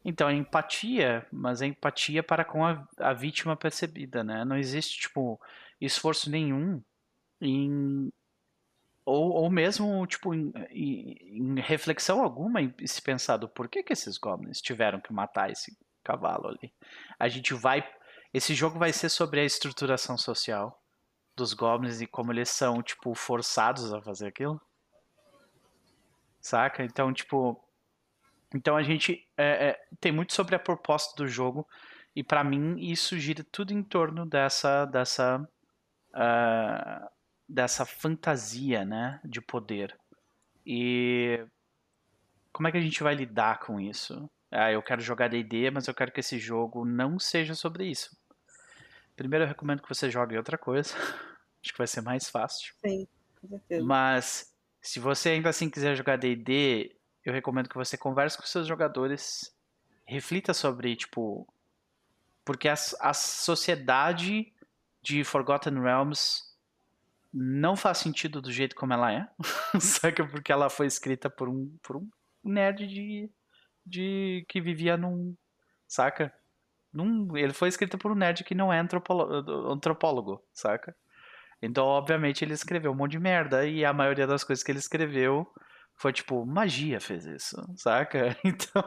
Então, é empatia, mas é empatia para com a, a vítima percebida, né? Não existe, tipo, esforço nenhum em... Ou, ou mesmo, tipo, em, em, em reflexão alguma em se pensar do porquê que esses goblins tiveram que matar esse cavalo ali. A gente vai esse jogo vai ser sobre a estruturação social dos goblins e como eles são, tipo, forçados a fazer aquilo. Saca? Então, tipo. Então a gente é, é, tem muito sobre a proposta do jogo. E para mim isso gira tudo em torno dessa. dessa. Uh, dessa fantasia, né? De poder. E. Como é que a gente vai lidar com isso? Ah, eu quero jogar D&D, mas eu quero que esse jogo não seja sobre isso. Primeiro eu recomendo que você jogue outra coisa. [laughs] Acho que vai ser mais fácil. Sim, com certeza. Mas se você ainda assim quiser jogar D&D, eu recomendo que você converse com seus jogadores, reflita sobre, tipo, porque a, a sociedade de Forgotten Realms não faz sentido do jeito como ela é, [laughs] saca? Porque ela foi escrita por um, por um nerd de de que vivia num. Saca? Num, ele foi escrito por um nerd que não é antropólogo, antropólogo, saca? Então, obviamente, ele escreveu um monte de merda e a maioria das coisas que ele escreveu foi tipo, magia fez isso, saca? [laughs] Então,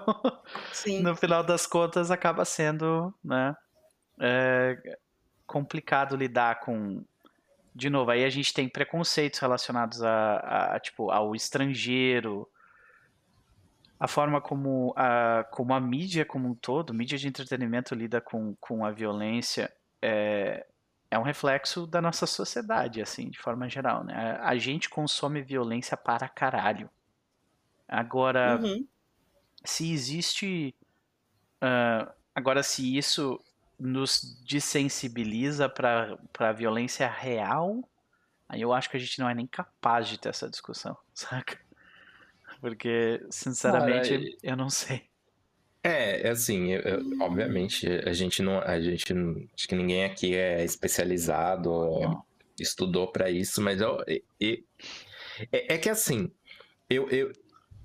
Sim. no final das contas, acaba sendo, né? É, complicado lidar com. De novo, aí a gente tem preconceitos relacionados a, a tipo, ao estrangeiro, a forma como a, como a mídia como um todo, mídia de entretenimento lida com, com a violência é, é um reflexo da nossa sociedade, assim, de forma geral, né? A, gente consome violência para caralho. Agora, uhum. se existe... Uh, agora, se isso nos desensibiliza para a violência real, aí eu acho que a gente não é nem capaz de ter essa discussão, [laughs] saca? Porque, sinceramente, Cara, eu não sei. É, é assim, eu, eu, obviamente, a gente não, a gente, acho que ninguém aqui é especializado, estudou para isso, mas eu, eu, é, é, que assim, eu, eu,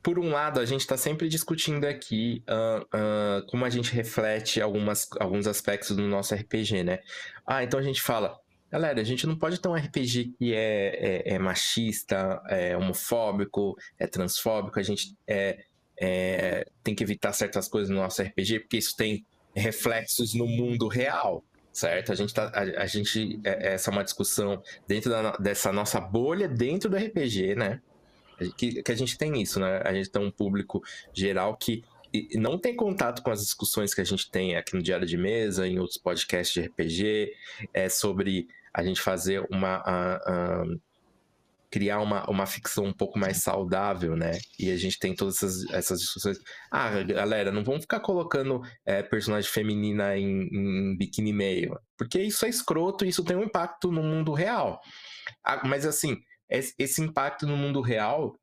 por um lado, a gente está sempre discutindo aqui uh, uh, como a gente reflete algumas, alguns aspectos do nosso RPG, né? Ah, então a gente fala, Galera, a gente não pode ter um RPG que é, é, é machista, é homofóbico, é transfóbico. A gente é, é, tem que evitar certas coisas no nosso RPG, porque isso tem reflexos no mundo real, certo? A gente tá, a, a gente é, essa é uma discussão dentro da, dessa nossa bolha dentro do RPG, né? Que, que a gente tem isso, né? A gente tem um público geral que não tem contato com as discussões que a gente tem aqui no Diário de Mesa, em outros podcasts de RPG, é sobre a gente fazer uma. Criar uma, uma ficção um pouco mais saudável, né? E a gente tem todas essas, essas discussões. Ah, galera, não vamos ficar colocando é, personagem feminina em, em biquíni meio, porque isso é escroto e isso tem um impacto no mundo real. Ah, mas assim, esse impacto no mundo real,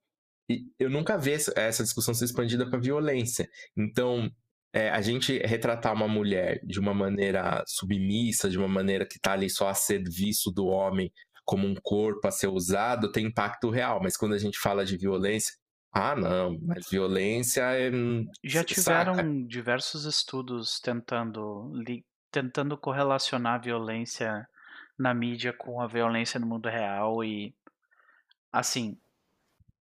eu nunca vi essa discussão ser expandida para violência. Então, é, a gente retratar uma mulher de uma maneira submissa, de uma maneira que está ali só a serviço do homem, como um corpo a ser usado, tem impacto real. Mas quando a gente fala de violência, ah, não, mas violência é. Já tiveram saca. diversos estudos tentando, tentando correlacionar a violência na mídia com a violência no mundo real e. Assim,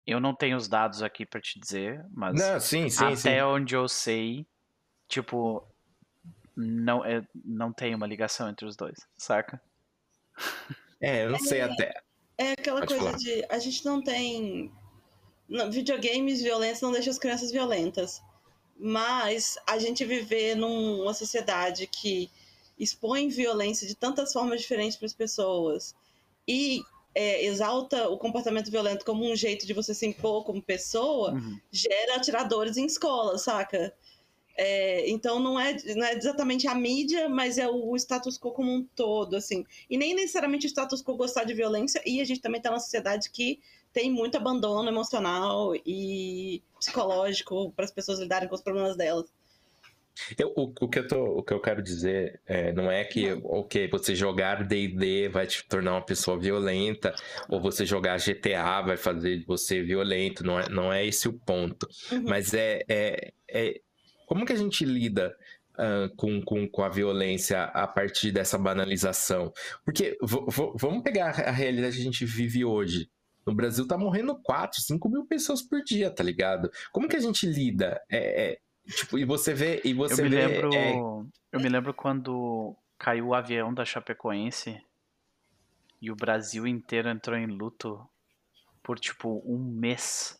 eu não tenho os dados aqui para te dizer, mas não, sim, sim, até sim. onde eu sei, tipo, não, é, não tem uma ligação entre os dois, saca? É, eu não é, sei até. É aquela Pode coisa falar. de a gente não tem. videogames, violência não deixa as crianças violentas. Mas a gente viver numa sociedade que expõe violência de tantas formas diferentes para as pessoas e é, exalta o comportamento violento como um jeito de você se impor como pessoa, Uhum. gera atiradores em escola, saca? É, então não é, não é exatamente a mídia, mas é o, status quo como um todo, assim. E nem necessariamente o status quo gostar de violência, e a gente também tá numa sociedade que tem muito abandono emocional e psicológico para as pessoas lidarem com os problemas delas. Eu, o, o, que eu tô, o que eu quero dizer é, não é que, ok, você jogar D&D vai te tornar uma pessoa violenta, ou você jogar GTA vai fazer você violento, não é, não é esse o ponto. Uhum. Mas é, é, é como que a gente lida uh, com, com, com a violência a partir dessa banalização? Porque vamos pegar a realidade que a gente vive hoje. No Brasil tá morrendo 4, 5 mil pessoas por dia, tá ligado? Como que a gente lida? É, é, tipo, e você vê. E você eu me vê, lembro. é, Eu me lembro quando caiu o avião da Chapecoense e o Brasil inteiro entrou em luto por tipo um mês.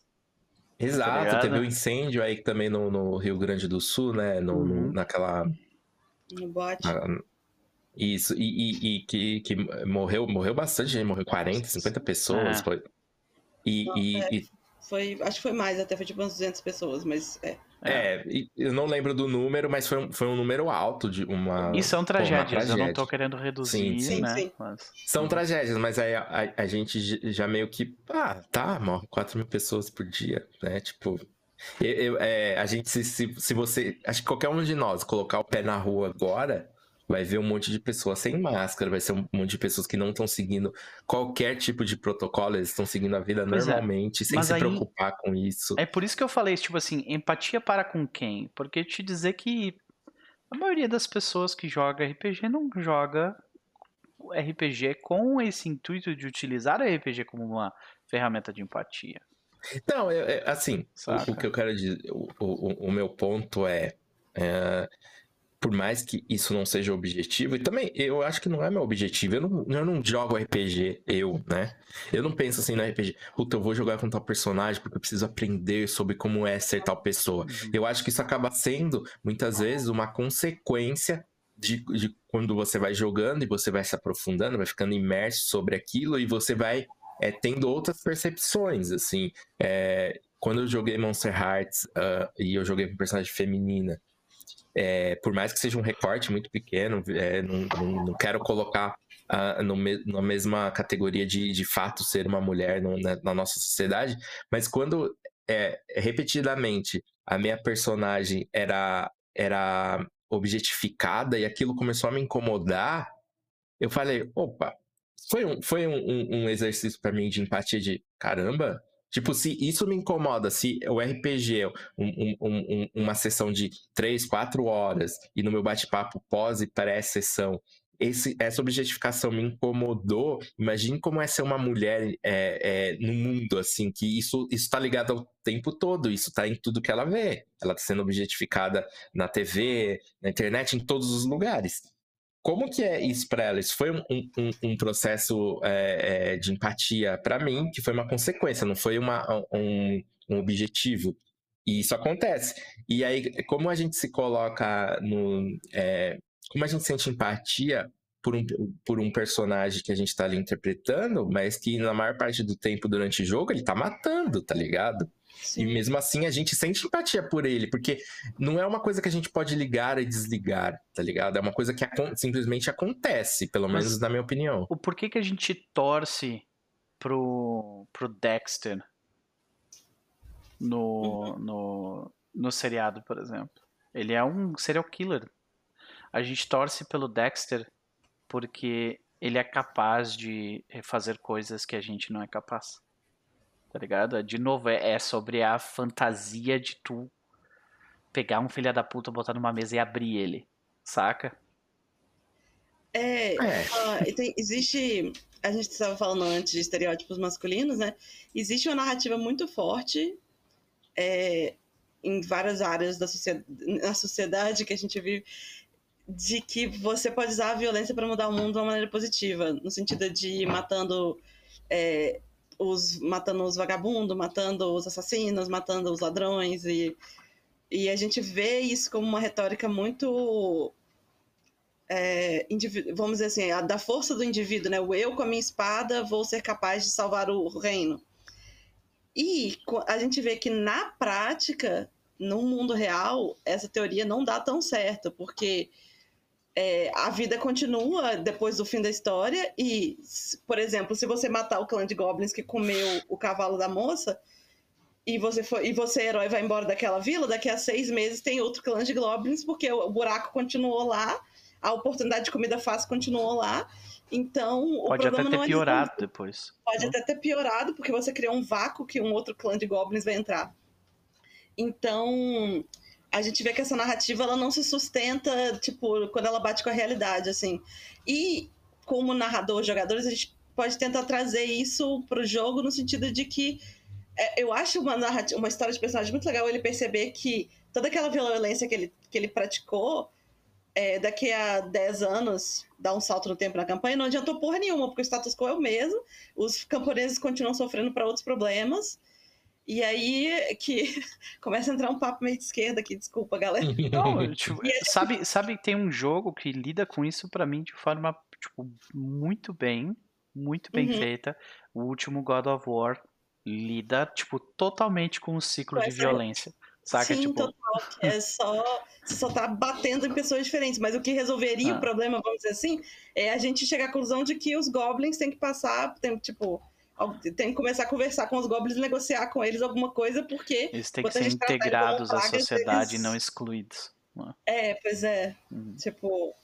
Exato, ligado? teve um incêndio aí também no, no Rio Grande do Sul, né? No, no- Uhum. naquela. No bote. ah, Isso, e, e- e que, que morreu, morreu bastante gente, morreu 40, 50 pessoas. É. Foi. E, Não, e- é. e- Foi, acho que foi mais, até foi tipo umas 200 pessoas, mas é. É, e eu não lembro do número, mas foi um, foi um número alto de uma. E são tragédias, eu não tô tragédia. querendo reduzir, Sim, sim. né? Sim. Mas... São tragédias, mas aí a, a- a gente já meio que. Ah, tá, morre 4 mil pessoas por dia, né? Tipo. eu- eu- é, a gente, se, se, se você. Acho que qualquer um de nós colocar o pé na rua agora, vai ver um monte de pessoas sem máscara, vai ser um monte de pessoas que não estão seguindo qualquer tipo de protocolo, eles estão seguindo a vida Pois é, normalmente, sem mas se aí- preocupar com isso. É por isso que eu falei, tipo assim, empatia para com quem? Porque te dizer que a maioria das pessoas que joga RPG não joga RPG com esse intuito de utilizar o RPG como uma ferramenta de empatia. Não, eu- assim, Saca? o que eu quero dizer, o, o, o meu ponto é, é, por mais que isso não seja objetivo, e também eu acho que não é meu objetivo, eu não, eu não jogo RPG, eu, né? Eu não penso assim no RPG, puta, eu vou jogar com tal personagem porque eu preciso aprender sobre como é ser tal pessoa. Uhum. Eu acho que isso acaba sendo, muitas vezes, uma consequência de, de quando você vai jogando e você vai se aprofundando, vai ficando imerso sobre aquilo e você vai é, tendo outras percepções, assim. É, quando eu joguei Monster Hearts ah, e eu joguei com personagem feminina, é, por mais que seja um recorte muito pequeno, é, não, não- não quero colocar ah, no me- na mesma categoria de, de fato ser uma mulher no- na, na nossa sociedade, mas quando é, repetidamente a minha personagem era, era objetificada e aquilo começou a me incomodar, eu falei, opa, foi um, foi um, um- um exercício pra mim de empatia de caramba. Tipo, se isso me incomoda, se o RPG um- um- um- um- uma sessão de três, quatro horas e no meu bate-papo pós e pré-sessão, essa objetificação me incomodou, imagine como é ser uma mulher é, é, no mundo, assim, que isso, isso tá ligado ao tempo todo, isso tá em tudo que ela vê. Ela tá sendo objetificada na TV, na internet, em todos os lugares. Como que é isso para ela? Isso foi um, um- um- processo é, é, de empatia para mim, que foi uma consequência, não foi uma, um, um objetivo. E isso acontece. E aí, como a gente se coloca no. é, como a gente sente empatia por um, por um personagem que a gente tá ali interpretando, mas que na maior parte do tempo durante o jogo ele tá matando, tá ligado? E Sim. mesmo assim a gente sente empatia por ele, porque não é uma coisa que a gente pode ligar e desligar, tá ligado? É uma coisa que simplesmente acontece, pelo Mas- menos na minha opinião. O porquê que a gente torce pro, pro Dexter no, no, no seriado, por exemplo? Ele é um serial killer. A gente torce pelo Dexter porque ele é capaz de fazer coisas que a gente não é capaz. Tá ligado? De novo, é é sobre a fantasia de tu pegar um filho da puta, botar numa mesa e abrir ele. Saca? É, É. e tem- existe. A gente estava falando antes de estereótipos masculinos, né? Existe uma narrativa muito forte é, em várias áreas da sociedade, na sociedade que a gente vive de que você pode usar a violência para mudar o mundo de uma maneira positiva, no sentido de ir matando é, os matando os vagabundos, matando os assassinos, matando os ladrões e e a gente vê isso como uma retórica muito é, vamos dizer assim, a, da força do indivíduo, né? O eu com a minha espada vou ser capaz de salvar o reino. E a gente vê que na prática, no mundo real, essa teoria não dá tão certo, porque é, a vida continua depois do fim da história e, por exemplo, se você matar o clã de goblins que comeu o cavalo da moça e você foi e você herói vai embora daquela vila, daqui a seis meses tem outro clã de goblins porque o buraco continuou lá a oportunidade de comida fácil continuou lá. Então, o Pode problema até ter é piorado depois. Pode até ter piorado, porque você criou um vácuo que um outro clã de goblins vai entrar. Então, a gente vê que essa narrativa ela não se sustenta, tipo, quando ela bate com a realidade, assim. E, como narrador, jogadores, a gente pode tentar trazer isso pro jogo no sentido de que é, eu acho uma, uma história de personagem muito legal ele perceber que toda aquela violência que ele, que ele praticou é, daqui a 10 anos dar um salto no tempo na campanha, não adiantou porra nenhuma, porque o status quo é o mesmo, os camponeses continuam sofrendo para outros problemas. E aí que [laughs] começa a entrar um papo meio de esquerda aqui, desculpa, galera. [laughs] Não, [laughs] tipo, sabe, sabe tem um jogo que lida com isso para mim de forma tipo, muito bem, muito bem uhum. feita. O último God of War lida tipo totalmente com o ciclo de violência. Saca? Sim, tipo... total. É só, você só tá batendo em pessoas diferentes. Mas o que resolveria ah. o problema, vamos dizer assim, é a gente chegar à conclusão de que os goblins têm que passar, tem, tipo, tem que começar a conversar com os goblins e negociar com eles alguma coisa, porque. Eles têm que ser integrados à sociedade eles... e não excluídos. É? é, pois é. Uhum. Tipo,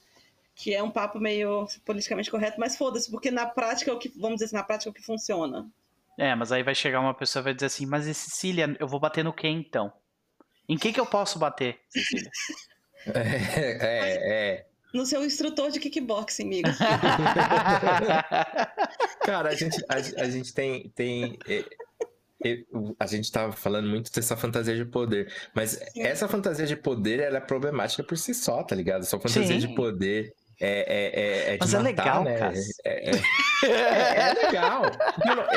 que é um papo meio politicamente correto, mas foda-se, porque na prática é o que, vamos dizer assim, na prática é o que funciona. É, mas aí vai chegar uma pessoa e vai dizer assim, mas e Cecília, eu vou bater no quem então? Em que que eu posso bater, Cecília? [laughs] É, é, é. No seu instrutor de kickboxing, amigo. [laughs] Cara, a gente, a, a gente tem. tem é, é, a gente tava falando muito dessa fantasia de poder, mas Sim. essa fantasia de poder ela é problemática por si só, tá ligado? Só fantasia Sim. de poder é, é, é, é de Mas matar, é legal, né? cara. É, é, é legal.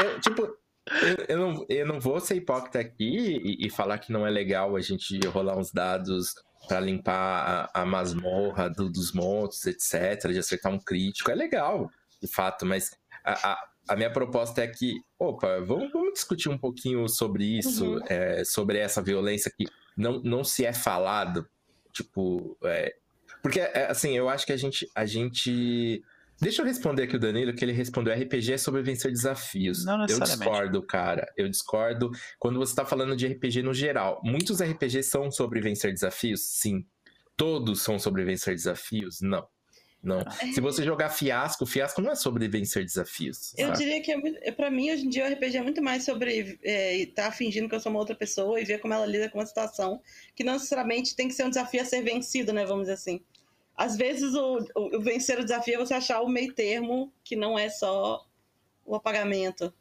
eu, tipo, eu, eu, não, eu não vou ser hipócrita aqui e, e, falar que não é legal a gente rolar uns dados para limpar a, a masmorra do, dos montes, etc., de acertar um crítico. É legal, de fato, mas a, a, a minha proposta é que, opa, vamos, vamos discutir um pouquinho sobre isso, uhum. é, sobre essa violência que não, não se é falado, tipo, é, porque, é, assim, eu acho que a gente, a gente Deixa eu responder aqui o Danilo, que ele respondeu: RPG é sobre vencer desafios. Não eu discordo, cara. Eu discordo quando você está falando de RPG no geral. Muitos RPGs são sobre vencer desafios? Sim. Todos são sobre vencer desafios? Não. Não. É. Se você jogar fiasco, fiasco não é sobre vencer desafios. Eu sabe? diria que é, para mim hoje em dia o RPG é muito mais sobre é, estar tá fingindo que eu sou uma outra pessoa e ver como ela lida com uma situação que não necessariamente tem que ser um desafio a ser vencido, né? Vamos dizer assim às vezes o, o, vencer o desafio é você achar o meio termo que não é só o apagamento.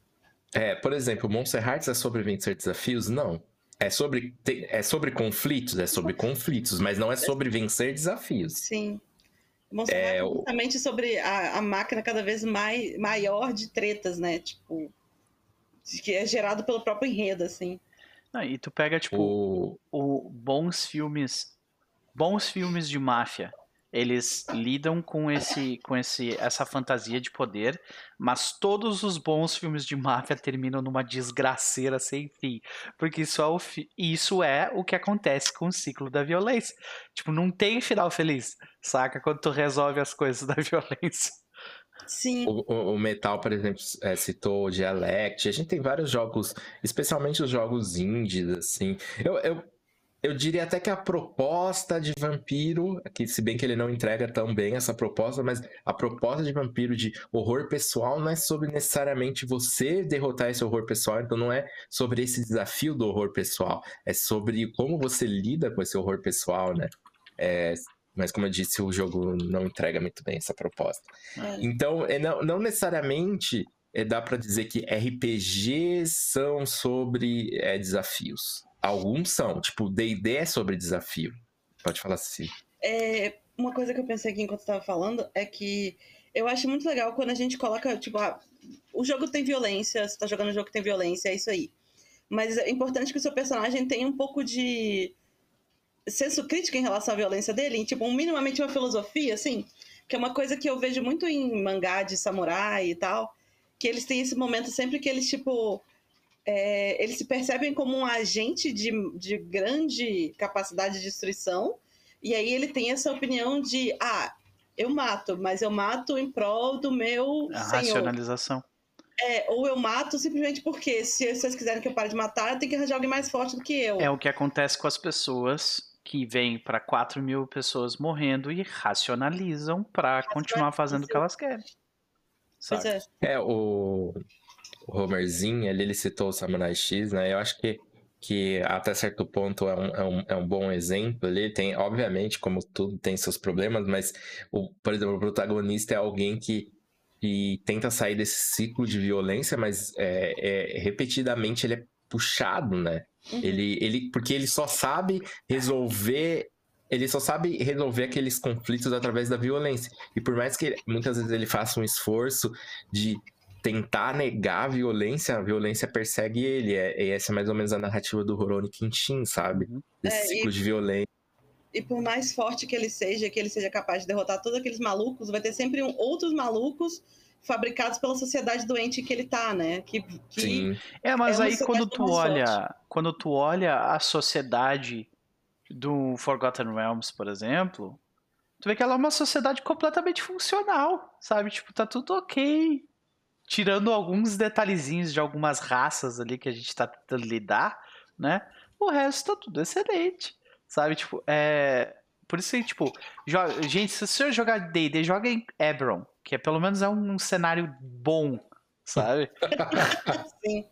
É, por exemplo, Monster Hearts é sobre vencer desafios? Não. É sobre, é sobre conflitos? É sobre conflitos, mas não é sobre vencer desafios. Sim. Monster é, Hearts é justamente sobre a, a máquina cada vez mais, maior de tretas, né? Tipo, que é gerado pelo próprio enredo, assim. Não, e tu pega, tipo, o... o bons filmes. Bons filmes de máfia eles lidam com esse com esse essa fantasia de poder, mas todos os bons filmes de máfia terminam numa desgraceira sem fim, porque isso é o, isso é o que acontece com o ciclo da violência. Tipo, não tem final feliz, saca? Quando tu resolve as coisas da [laughs] violência. Sim. O, o, o, Metal, por exemplo, é, citou o Dialect. A gente tem vários jogos, especialmente os jogos indies, assim. Eu, eu eu diria até que a proposta de vampiro, que se bem que ele não entrega tão bem essa proposta, mas a proposta de vampiro de horror pessoal não é sobre necessariamente você derrotar esse horror pessoal, então não é sobre esse desafio do horror pessoal, é sobre como você lida com esse horror pessoal, né? É, mas como eu disse, o jogo não entrega muito bem essa proposta. É. Então, é, não, não necessariamente é, dá para dizer que RPGs são sobre é, desafios. Alguns são, tipo, D&D é sobre desafio. Pode falar assim. É, uma coisa que eu pensei aqui enquanto estava falando é que eu acho muito legal quando a gente coloca, tipo, ah, o jogo tem violência, você tá jogando um jogo que tem violência, é isso aí. Mas é importante que o seu personagem tenha um pouco de senso crítico em relação à violência dele, tipo, minimamente uma filosofia, assim. Que é uma coisa que eu vejo muito em mangá de samurai e tal, que eles têm esse momento sempre que eles, tipo, é, eles se percebem como um agente de, de grande capacidade de destruição, e aí ele tem essa opinião de, ah, eu mato, mas eu mato em prol do meu A senhor. racionalização. É, ou eu mato simplesmente porque se vocês quiserem que eu pare de matar, eu tenho que arranjar alguém mais forte do que eu. É o que acontece com as pessoas que vêm para 4 mil pessoas morrendo e racionalizam para continuar fazendo o que elas querem. Pois Sabe? é. É, o, o Homerzinho, ali ele citou o Samurai X, né? Eu acho que, que até certo ponto é um, é, um, é um bom exemplo ali. Tem, obviamente, como tudo tem seus problemas, mas, o, por exemplo, o protagonista é alguém que, que tenta sair desse ciclo de violência, mas é, é, repetidamente ele é puxado, né? Uhum. Ele, ele, porque ele só sabe resolver. Ele só sabe resolver aqueles conflitos através da violência. E por mais que muitas vezes ele faça um esforço de tentar negar a violência, a violência persegue ele. É, e essa é mais ou menos a narrativa do Rurouni Kenshin, sabe? Uhum. Desse É, e- ciclo de violência. E por mais forte que ele seja, que ele seja capaz de derrotar todos aqueles malucos, vai ter sempre um- outros malucos fabricados pela sociedade doente que ele tá, né? Que, que Sim. É, mas É aí quando tu olha, quando tu olha a sociedade do Forgotten Realms, por exemplo, tu vê que ela é uma sociedade completamente funcional, sabe? Tipo, tá tudo ok. Tirando alguns detalhezinhos de algumas raças ali que a gente tá tentando lidar, né? O resto tá tudo excelente, sabe? Tipo, é... Por isso que, tipo, joga... gente, se você jogar D&D, joga em Ebron, que é, pelo menos é um cenário bom, sabe? [laughs] Sim.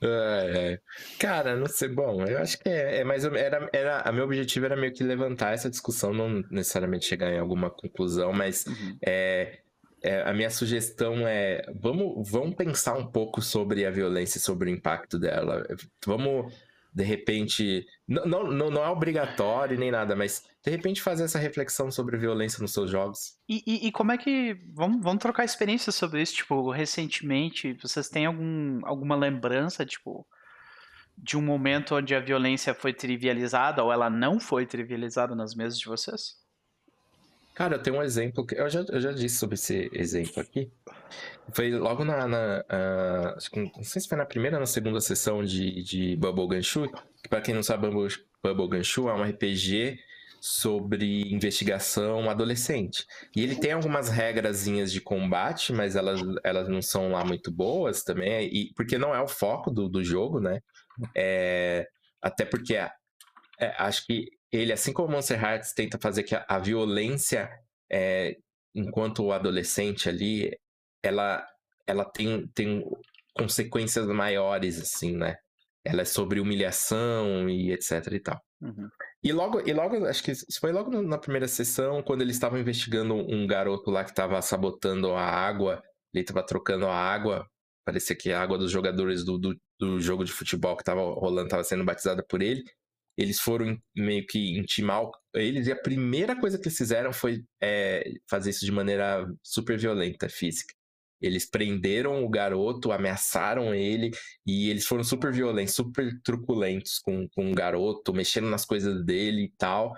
É, é. Cara, não sei. Bom, eu acho que é, é mais. Era, era, a meu objetivo era meio que levantar essa discussão, não necessariamente chegar em alguma conclusão, mas Uhum. é, é, a minha sugestão é: vamos, vamos pensar um pouco sobre a violência e sobre o impacto dela. Vamos, de repente. Não, não, não é obrigatório nem nada, mas de repente fazer essa reflexão sobre violência nos seus jogos. E, e- e como é que. Vamos, vamos trocar experiências sobre isso, tipo, recentemente, vocês têm algum, alguma lembrança, tipo, de um momento onde a violência foi trivializada ou ela não foi trivializada nas mesas de vocês? Cara, eu tenho um exemplo que eu já, eu já disse sobre esse exemplo aqui. Foi logo na. na, ah, não sei se foi na primeira ou na segunda sessão de, de Bubble Ganshu. Que pra quem não sabe, Bubble, Bubble Ganshu é um RPG sobre investigação adolescente. E ele tem algumas regrazinhas de combate, mas elas, elas não são lá muito boas também. E, porque não é o foco do, do jogo, né? É, até porque é, acho que ele, assim como Monster Hearts, tenta fazer que a, a violência, é, enquanto o adolescente ali, ela, ela tem, tem consequências maiores, assim, né? Ela é sobre humilhação e etc e tal. Uhum. E logo, e logo, acho que foi logo na primeira sessão, quando eles estavam investigando um garoto lá que estava sabotando a água, ele estava trocando a água, parecia que a água dos jogadores do, do, do jogo de futebol que estava rolando estava sendo batizada por ele. Eles foram meio que intimar eles, e a primeira coisa que eles fizeram foi é, fazer isso de maneira super violenta, física. Eles prenderam o garoto, ameaçaram ele, e eles foram super violentos, super truculentos com, com o garoto, mexendo nas coisas dele e tal.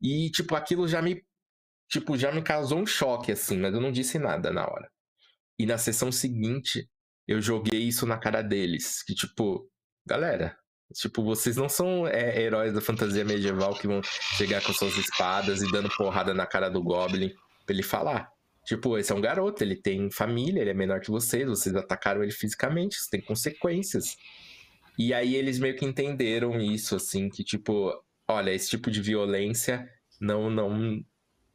E, tipo, aquilo já me. Tipo, já me causou um choque, assim, mas eu não disse nada na hora. E na sessão seguinte, eu joguei isso na cara deles. Que, tipo, galera, Tipo, vocês não são é, heróis da fantasia medieval que vão chegar com suas espadas e dando porrada na cara do Goblin pra ele falar. Tipo, esse é um garoto, ele tem família, ele é menor que vocês, vocês atacaram ele fisicamente, isso tem consequências. E aí eles meio que entenderam isso, assim, que tipo, olha, esse tipo de violência não não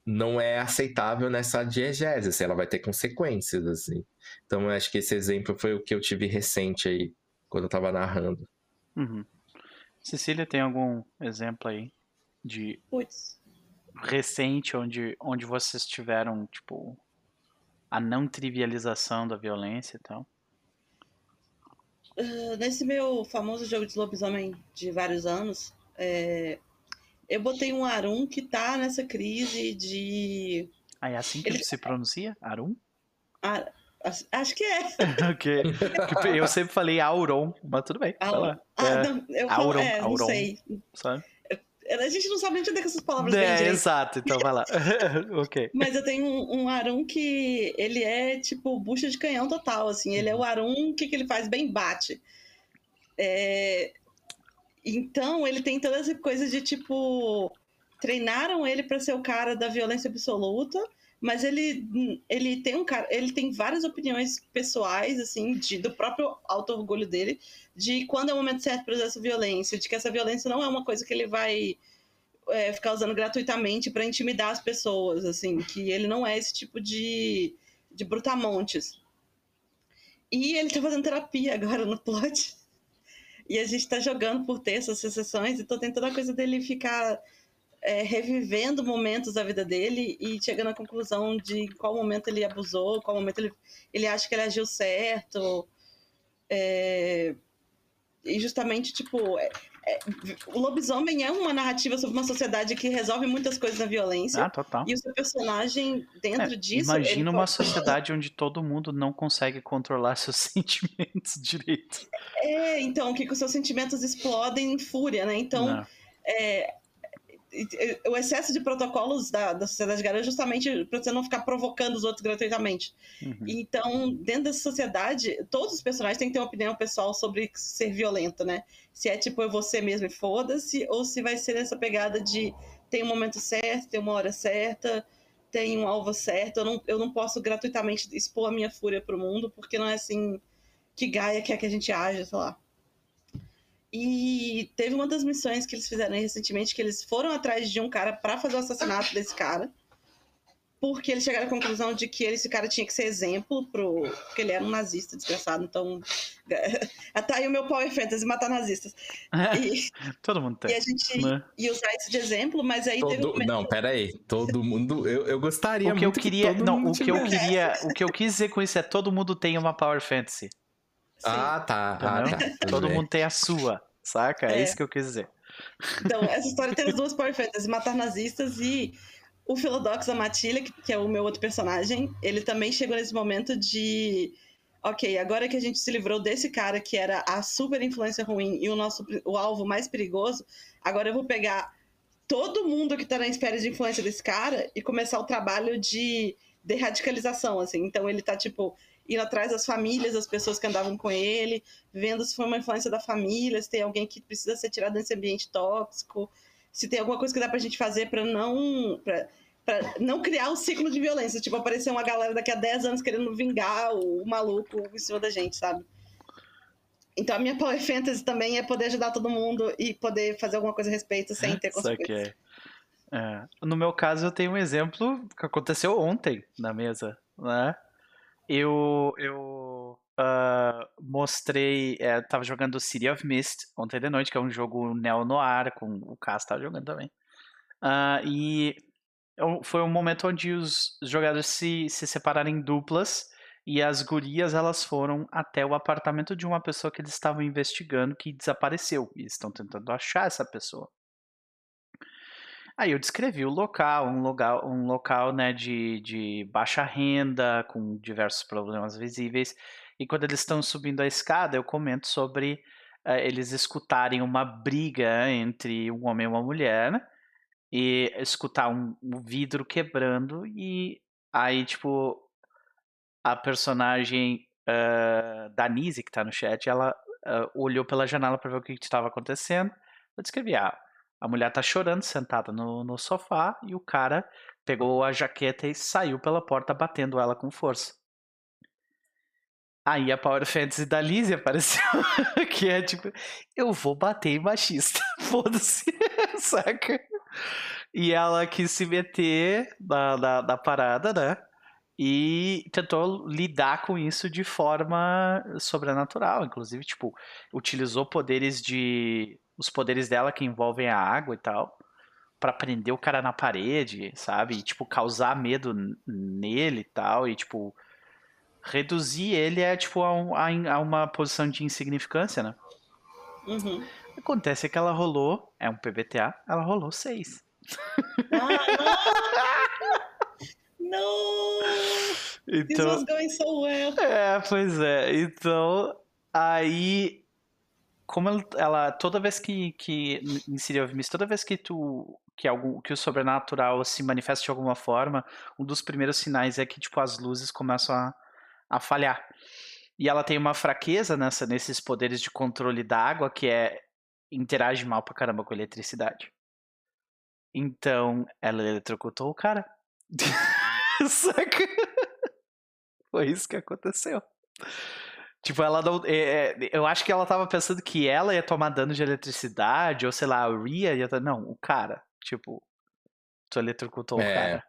não é aceitável nessa diegese, assim, ela vai ter consequências, assim. Então, eu acho que esse exemplo foi o que eu tive recente aí, quando eu tava narrando. Uhum. Cecília, tem algum exemplo aí de Putz. recente onde, onde vocês tiveram, tipo, a não trivialização da violência e tal? Uh, nesse meu famoso jogo de lobisomem de vários anos, é, eu botei um Arum que tá nessa crise de. Ah, é assim que Ele- se pronuncia? Arum? Acho que é. [laughs] ok. Eu sempre falei Auron, mas tudo bem. lá. Ah, É, não, eu falo, Auron, é, não Auron. sei. sabe? A gente não sabe nem onde é que essas palavras vêm É, exato, então vai lá. [laughs] ok. Mas eu tenho um, um que ele é tipo bucha de canhão total, assim. Ele é o Arum, o que, que ele faz? Bem bate. É, Então, ele tem toda essa coisa de tipo. Treinaram ele para ser o cara da violência absoluta, mas ele, ele tem um cara. Ele tem várias opiniões pessoais, assim, de, do próprio auto-orgulho dele, de quando é o momento certo para usar essa violência, de que essa violência não é uma coisa que ele vai é, ficar usando gratuitamente para intimidar as pessoas, assim, que ele não é esse tipo de, de brutamontes. E ele tá fazendo terapia agora no plot. E a gente tá jogando por ter essas sessões e tô tentando a coisa dele ficar é, revivendo momentos da vida dele e chegando à conclusão de qual momento ele abusou, qual momento ele, ele acha que ele agiu certo. É, e justamente, tipo, é, é, o lobisomem é uma narrativa sobre uma sociedade que resolve muitas coisas na violência. Ah, total. E o seu personagem, dentro É, disso. imagina uma pode- sociedade onde todo mundo não consegue controlar [laughs] seus sentimentos direito. É, então, que os seus sentimentos explodem em fúria, né? Então, Não. é, o excesso de protocolos da, da sociedade gay é justamente para você não ficar provocando os outros gratuitamente. Uhum. Então, dentro dessa sociedade, todos os personagens têm que ter uma opinião pessoal sobre ser violento, né? Se é tipo, vou ser mesmo e foda-se, ou se vai ser nessa pegada de tem um momento certo, tem uma hora certa, tem um alvo certo. Eu não, eu não posso gratuitamente expor a minha fúria pro mundo, porque não é assim que Gaia quer que a gente haja, sei lá. E teve uma das missões que eles fizeram aí recentemente, que eles foram atrás de um cara para fazer o assassinato desse cara porque eles chegaram à conclusão de que esse cara tinha que ser exemplo pro. Porque ele era um nazista desgraçado, então. [laughs] Tá aí o meu Power Fantasy, matar nazistas. E, [laughs] Todo mundo e tem. a gente né? ia usar isso de exemplo, mas aí teve um Todo... momento. Não, pera aí. Todo mundo. Eu, eu gostaria O que eu queria, todo não, mundo o que eu queria, o que eu quis dizer com isso é todo mundo tem uma Power Fantasy. Sim. Ah, tá. Ah, tá. [laughs] Todo mundo tem a sua, saca? É, É. isso que eu quis dizer. Então, [laughs] essa história tem as duas Power Fantasy, matar nazistas e o Philodox da Matilha, que, é o meu outro personagem, ele também chegou nesse momento de. Ok, agora que a gente se livrou desse cara que era a super influência ruim e o nosso o alvo mais perigoso, agora eu vou pegar todo mundo que tá na esfera de influência desse cara e começar o trabalho de derradicalização, assim. Então ele tá, tipo, indo atrás das famílias, das pessoas que andavam com ele, vendo se foi uma influência da família, se tem alguém que precisa ser tirado desse ambiente tóxico, se tem alguma coisa que dá pra gente fazer pra não. Pra, pra não criar um ciclo de violência. Tipo, aparecer uma galera daqui a 10 anos querendo vingar o, o maluco em cima da gente, sabe? Então a minha Power Fantasy também é poder ajudar todo mundo e poder fazer alguma coisa a respeito sem ter consequências. Saquei. É. No meu caso, eu tenho um exemplo que aconteceu ontem na mesa, né? Eu, eu ah, mostrei, é, tava jogando City of Mist ontem de noite, que é um jogo neo-noir, com o Cass tava jogando também. Ah, e eu- foi um momento onde os jogadores se, se separaram em duplas e as gurias elas foram até o apartamento de uma pessoa que eles estavam investigando que desapareceu. E estão tentando achar essa pessoa. Aí eu descrevi o local, um local, um local né, de, de baixa renda, com diversos problemas visíveis. E quando eles estão subindo a escada, eu comento sobre eh, eles escutarem uma briga entre um homem e uma mulher, né? e escutar um, um vidro quebrando, e aí, tipo, a personagem uh, da Nise, que tá no chat, ela uh, olhou pela janela para ver o que estava acontecendo. Eu descrevi, ah, a mulher tá chorando sentada no, no sofá e o cara pegou a jaqueta e saiu pela porta batendo ela com força. Aí a Power Fantasy da Lizzie apareceu, [laughs] que é tipo, eu vou bater em machista, [laughs] foda-se, [laughs] saca? E ela quis se meter na, na, na parada, né? E tentou lidar com isso de forma sobrenatural, inclusive, tipo, utilizou poderes de. Os poderes dela que envolvem a água e tal, pra prender o cara na parede, sabe? E, tipo, causar medo nele e tal, e, tipo, reduzir ele a, tipo, a, um- a uma posição de insignificância, né? Uhum. Acontece que ela rolou, é um PBTA, ela rolou seis. Ah, não! [laughs] This Então, was going so well. É, pois é. Então, aí como ela, ela toda vez que, que em Serial Mist, toda vez que tu que algum que o sobrenatural se manifesta de alguma forma, um dos primeiros sinais é que tipo as luzes começam a, a falhar. E ela tem uma fraqueza nessa nesses poderes de controle da água que é interage mal pra caramba com a eletricidade. Então, ela eletrocutou o cara. [laughs] Saca? Foi isso que aconteceu. Tipo, ela não. É, é, eu acho que ela tava pensando que ela ia tomar dano de eletricidade, ou sei lá, a Ria ia. Não, o cara. Tipo, tu eletrocutou é, o cara.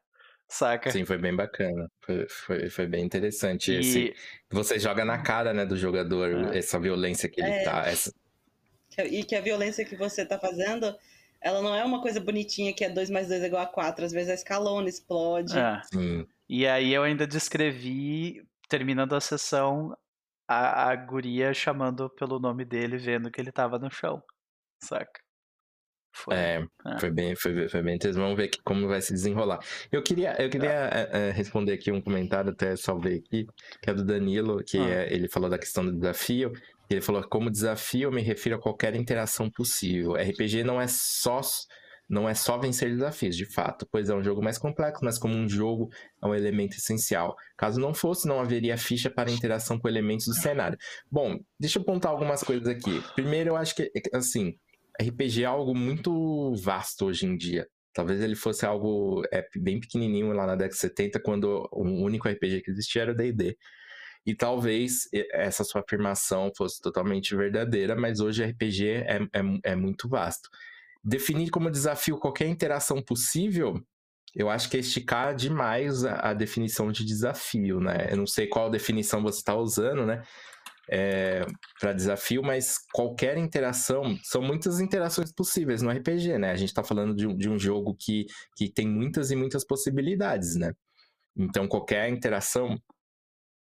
Saca? Sim, foi bem bacana. Foi, foi, foi bem interessante. E... Esse, você joga na cara, né, do jogador, é. essa violência que ele é. tá. Essa... E que a violência que você tá fazendo, ela não é uma coisa bonitinha que é 2 mais 2 é igual a 4. Às vezes a escalona explode. É. Sim. E aí eu ainda descrevi, terminando a sessão, a, a guria chamando pelo nome dele, vendo que ele tava no chão. Saca? Foi, é, é, foi bem, foi, foi bem interessante. Vamos ver como vai se desenrolar. Eu queria, eu queria é. É, responder aqui um comentário, até salvei aqui, que é do Danilo, que ah. é, ele falou da questão do desafio. Ele falou: como desafio, eu me refiro a qualquer interação possível. RPG não é só não é só vencer desafios, de fato, pois é um jogo mais complexo, mas como um jogo é um elemento essencial. Caso não fosse, não haveria ficha para interação com elementos do cenário. Bom, deixa eu apontar algumas coisas aqui. Primeiro, eu acho que, assim, RPG é algo muito vasto hoje em dia. Talvez ele fosse algo é, bem pequenininho lá na década de 70, quando o único RPG que existia era o D&D. E talvez essa sua afirmação fosse totalmente verdadeira, mas hoje RPG é, é, é muito vasto definir como desafio qualquer interação possível, eu acho que é esticar demais a, a definição de desafio, né? Eu não sei qual definição você está usando, né? É, para desafio, mas qualquer interação, são muitas interações possíveis no RPG, né? A gente está falando de um, de um jogo que, que tem muitas e muitas possibilidades, né? Então, qualquer interação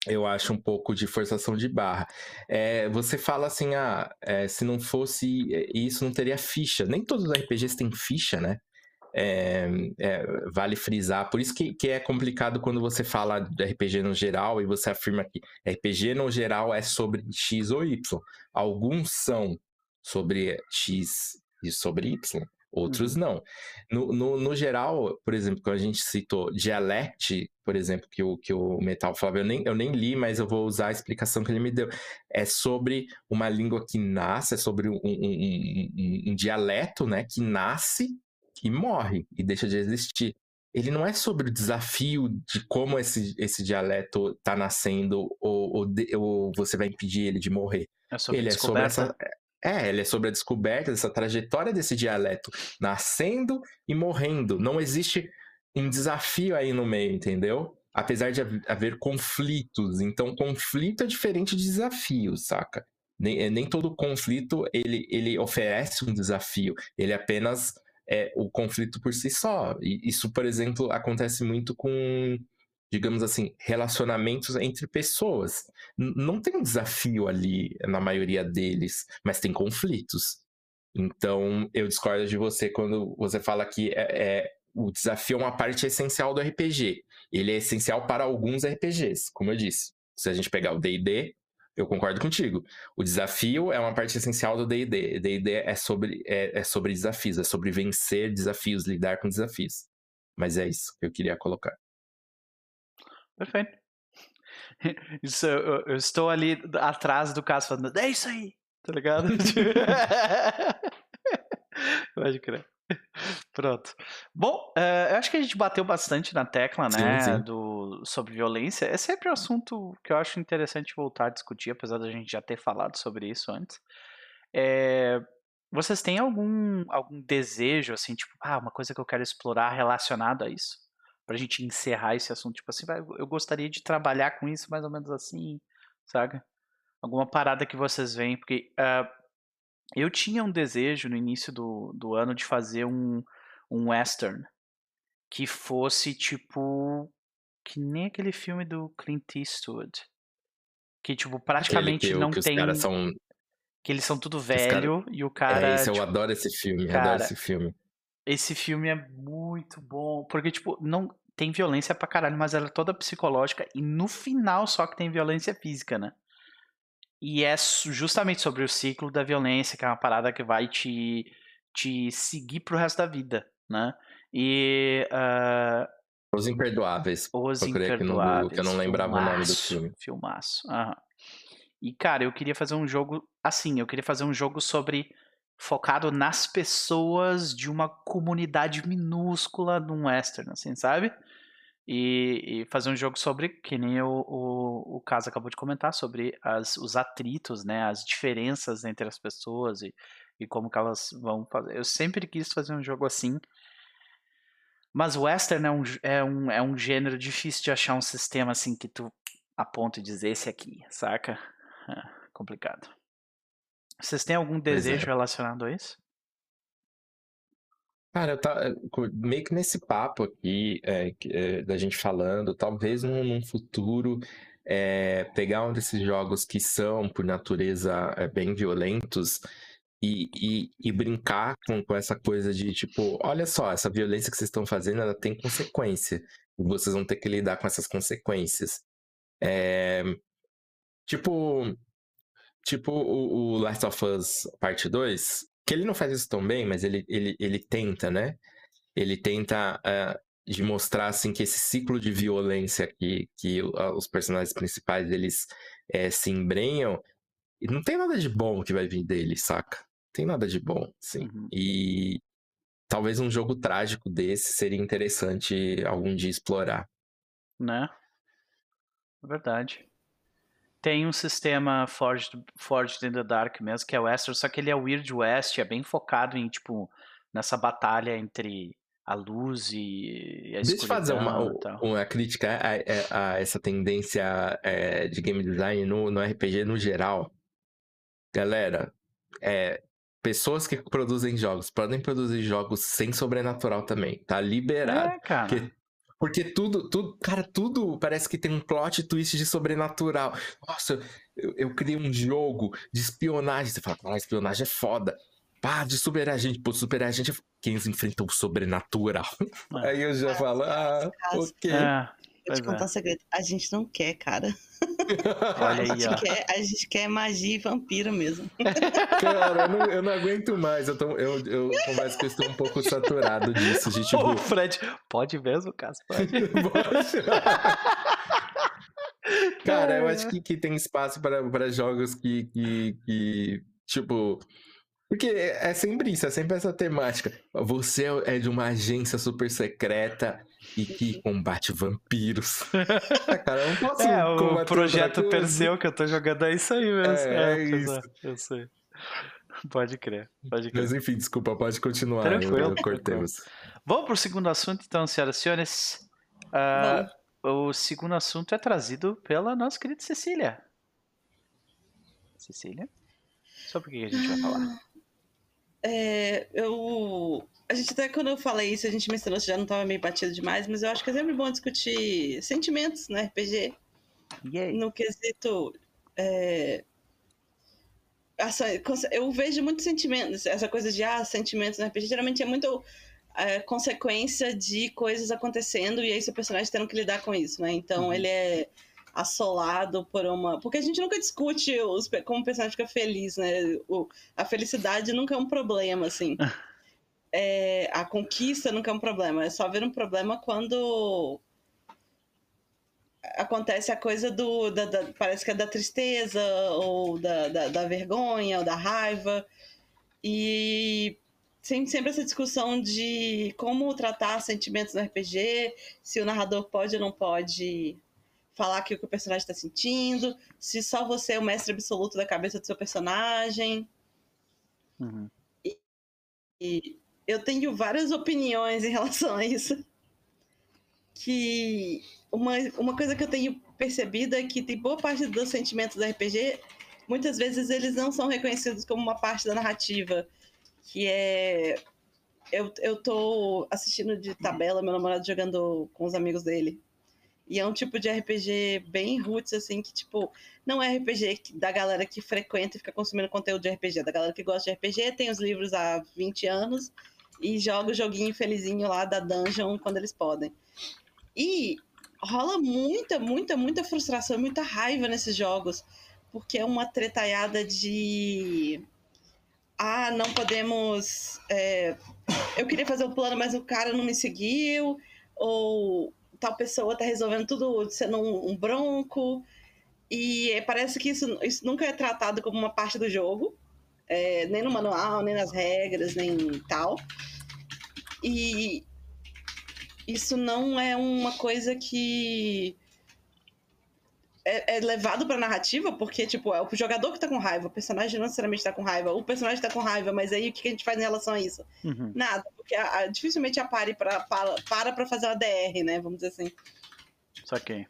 eu acho um pouco de forçação de barra. É, você fala assim, ah, é, se não fosse isso, não teria ficha. Nem todos os RPGs têm ficha, né? É, vale frisar. Por isso que, que, é complicado quando você fala de RPG no geral e você afirma que RPG no geral é sobre X ou Y. Alguns são sobre X e sobre Y outros uhum. não. No, no, no, geral, por exemplo, quando a gente citou Dialect, por exemplo, que o, que o Metal falava, eu nem, eu nem li, mas eu vou usar a explicação que ele me deu. É sobre uma língua que nasce, é sobre um, um, um, um dialeto, né, que nasce e morre e deixa de existir. Ele não é sobre o desafio de como esse, esse dialeto está nascendo ou, ou, de, ou, você vai impedir ele de morrer. É sobre ele é sobre essa, é, ele é sobre a descoberta dessa trajetória desse dialeto, nascendo e morrendo. Não existe um desafio aí no meio, entendeu? Apesar de haver conflitos. Então, conflito é diferente de desafio, saca? Nem, é, nem todo conflito ele, ele oferece um desafio. Ele apenas é o conflito por si só. E isso, por exemplo, acontece muito com digamos assim, relacionamentos entre pessoas. não tem um desafio ali na maioria deles, mas tem conflitos. Então, eu discordo de você quando você fala que é, é, o desafio é uma parte essencial do RPG. Ele é essencial para alguns RPGs, como eu disse. Se a gente pegar o D&D, eu concordo contigo. O desafio é uma parte essencial do D&D. D&D é sobre, é, é sobre desafios, é sobre vencer desafios, lidar com desafios. Mas é isso que eu queria colocar. Perfeito. [laughs] Isso, eu, eu, estou ali atrás do caso falando, é isso aí, tá ligado? [laughs] [laughs] Pode crer. Pronto. Bom, uh, eu acho que a gente bateu bastante na tecla, né, sim, sim. Do, sobre violência. É sempre um assunto que eu acho interessante voltar a discutir, apesar da gente já ter falado sobre isso antes. É, vocês têm algum, algum desejo, assim, tipo, ah, uma coisa que eu quero explorar relacionado a isso? Pra gente encerrar esse assunto, tipo assim, eu gostaria de trabalhar com isso mais ou menos assim, sabe? Alguma parada que vocês veem, porque uh, eu tinha um desejo no início do, do ano de fazer um, um western que fosse tipo que nem aquele filme do Clint Eastwood que tipo praticamente que, não que tem são... que eles são tudo velho cara... e o cara é, tipo... eu adoro esse filme cara, adoro esse filme esse filme é muito bom porque tipo não tem violência pra caralho, mas ela é toda psicológica e no final só que tem violência física, né? e é justamente sobre o ciclo da violência, que é uma parada que vai te, te seguir pro resto da vida, né? E. Uh, Os Imperdoáveis. Os Imperdoáveis. Que eu não lembrava filmaço, o nome do filme. Filmaço. E, cara, eu queria fazer um jogo. Assim, eu queria fazer um jogo sobre. Focado nas pessoas de uma comunidade minúscula de um western, assim, sabe? E, e, fazer um jogo sobre, que nem o, o, o caso acabou de comentar, sobre as, os atritos, né, as diferenças entre as pessoas e, e como que elas vão fazer. Eu sempre quis fazer um jogo assim, mas o western é um, é um, é um gênero difícil de achar um sistema assim que tu aponta e diz esse aqui, saca? [laughs] É complicado. Vocês têm algum é. desejo é. relacionado a isso? Cara, eu tá, meio que nesse papo aqui, é, é, da gente falando, talvez num, num futuro é, pegar um desses jogos que são, por natureza, bem violentos e, e, e brincar com, com, essa coisa de tipo, olha só, essa violência que vocês estão fazendo, ela tem consequência. E vocês vão ter que lidar com essas consequências. É, tipo, tipo o, o Last of Us Parte 2, que ele não faz isso tão bem, mas ele, ele, ele tenta, né? Ele tenta uh, de mostrar assim que esse ciclo de violência que, que os personagens principais eles uh, se embrenham, não tem nada de bom que vai vir dele, saca? Não tem nada de bom, sim. Uhum. E talvez um jogo trágico desse seria interessante algum dia explorar. Né? Verdade. Tem um sistema Forged, Forged in the Dark mesmo, que é o Westeros, só que ele é Weird West, é bem focado em, tipo, nessa batalha entre a luz e a Deixa eu fazer uma, uma crítica a, a, a essa tendência é, de game design no, no RPG no geral. Galera, é, pessoas que produzem jogos podem produzir jogos sem sobrenatural também. Tá liberado. É, cara. Porque porque tudo, tudo, cara, tudo parece que tem um plot twist de sobrenatural. Nossa, eu, eu criei um jogo de espionagem. Você fala, ah, espionagem é foda. Pá, de super agente. Pô, super agente é quem enfrenta o sobrenatural. É. Aí eu já falo, ah, ok. É. Vou te contar é. um segredo. A gente não quer, cara. [laughs] Olha aí, a, gente ó. Quer, a gente quer magia e vampiro mesmo. Cara, eu não, eu não aguento mais. Eu, tô, eu, eu confesso que eu estou um pouco saturado disso. De, [laughs] tipo... Ô, Fred, pode mesmo, [laughs] pode. Cara, eu acho que, que tem espaço para jogos que, que, que, tipo, porque é sempre isso, é sempre essa temática. Você é de uma agência super secreta e que combate vampiros. Cara, eu não posso [laughs] é, o projeto Perseu que eu tô jogando é isso aí mesmo. É, é, é isso. Eu sei. Pode crer, pode crer. Mas enfim, desculpa, pode continuar. Tranquilo. Eu, eu cortei você. Vamos pro segundo assunto, então, senhoras e senhores. Uh, o segundo assunto é trazido pela nossa querida Cecília. Cecília? Sobre o que a gente vai falar? É, eu. A gente até quando eu falei isso, a gente mencionou se já não estava meio batido demais, mas eu acho que é sempre bom discutir sentimentos no RPG. No quesito. É, essa, eu vejo muitos sentimentos, essa coisa de ah, sentimentos no RPG geralmente é muito é, consequência de coisas acontecendo e aí seu personagem tendo que lidar com isso, né? Então uhum. ele é assolado por uma. Porque a gente nunca discute os... como o personagem fica feliz, né? O... A felicidade nunca é um problema, assim. [laughs] é... A conquista nunca é um problema. É só ver um problema quando acontece a coisa do. Da, da... parece que é da tristeza, ou da, da, da vergonha, ou da raiva. E sempre, sempre essa discussão de como tratar sentimentos no RPG, se o narrador pode ou não pode falar que o que o personagem está sentindo, se só você é o mestre absoluto da cabeça do seu personagem. Uhum. E, e, eu tenho várias opiniões em relação a isso. Que uma, uma coisa que eu tenho percebido é que tem boa parte dos sentimentos do RPG, muitas vezes eles não são reconhecidos como uma parte da narrativa. Que é. Eu, eu tô assistindo de tabela, meu namorado jogando com os amigos dele. E é um tipo de RPG bem roots, assim, que, tipo, não é RPG da galera que frequenta e fica consumindo conteúdo de RPG. Da galera que gosta de RPG, tem os livros há 20 anos e joga o joguinho felizinho lá da dungeon quando eles podem. E rola muita, muita, muita frustração, muita raiva nesses jogos. porque é uma tretaiada de. Ah, não podemos. É... Eu queria fazer um plano, mas o cara não me seguiu. Ou tal pessoa tá resolvendo tudo sendo um bronco. E parece que isso, isso nunca é tratado como uma parte do jogo, é, nem no manual, nem nas regras, nem tal. E isso não é uma coisa que é, é levado pra narrativa, porque, tipo, é o jogador que tá com raiva, o personagem não necessariamente tá com raiva, o personagem tá com raiva, mas aí o que a gente faz em relação a isso? Uhum. Nada, porque a, a, dificilmente a pare pra, para, para pra fazer uma DR, né? Vamos dizer assim. Saquei.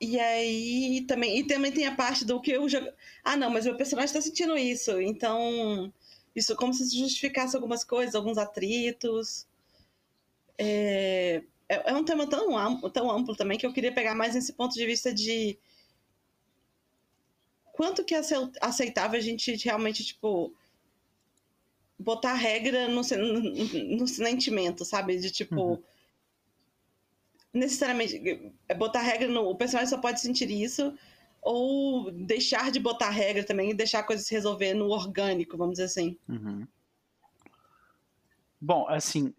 E aí também, e também tem a parte do que eu jogo. Ah, não, mas meu personagem tá sentindo isso, então. Isso como se justificasse algumas coisas, alguns atritos. É, é, é um tema tão amplo, tão amplo também que eu queria pegar mais nesse ponto de vista de quanto que é aceitável a gente realmente, tipo, botar regra no, no, no sentimento, sabe? De tipo. Uhum. Necessariamente. É botar regra no. O personagem só pode sentir isso. Ou deixar de botar regra também e deixar a coisa se resolver no orgânico, vamos dizer assim. Uhum. Bom, assim,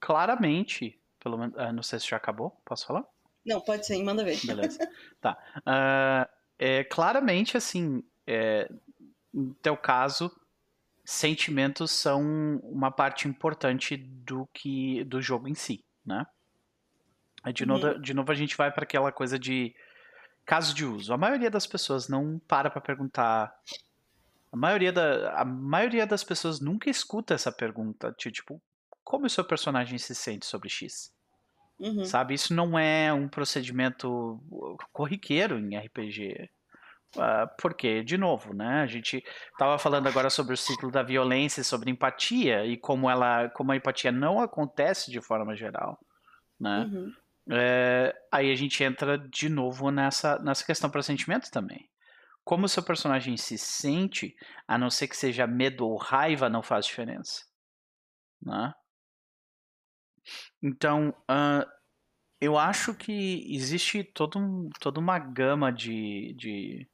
claramente, pelo menos. Uh, não sei se já acabou. Posso falar? Não, pode sim, manda ver. Beleza. [laughs] tá. Uh, é, claramente, assim, é, no teu caso, sentimentos são uma parte importante do que do jogo em si, né? De, uhum. novo, de novo a gente vai para aquela coisa de caso de uso. A maioria das pessoas não para para perguntar. A maioria, da, a maioria das pessoas nunca escuta essa pergunta de tipo, como o seu personagem se sente sobre X. Uhum. Sabe? Isso não é um procedimento corriqueiro em RPG. Uh, ah, porque, de novo, né? A gente estava falando agora sobre o ciclo da violência, sobre empatia e como ela, como a empatia não acontece de forma geral, né? Uhum. É, aí a gente entra de novo nessa, nessa questão para sentimentos também. Como o seu personagem se sente, a não ser que seja medo ou raiva, não faz diferença, né? Então, uh, eu acho que existe todo um, toda uma gama de, de,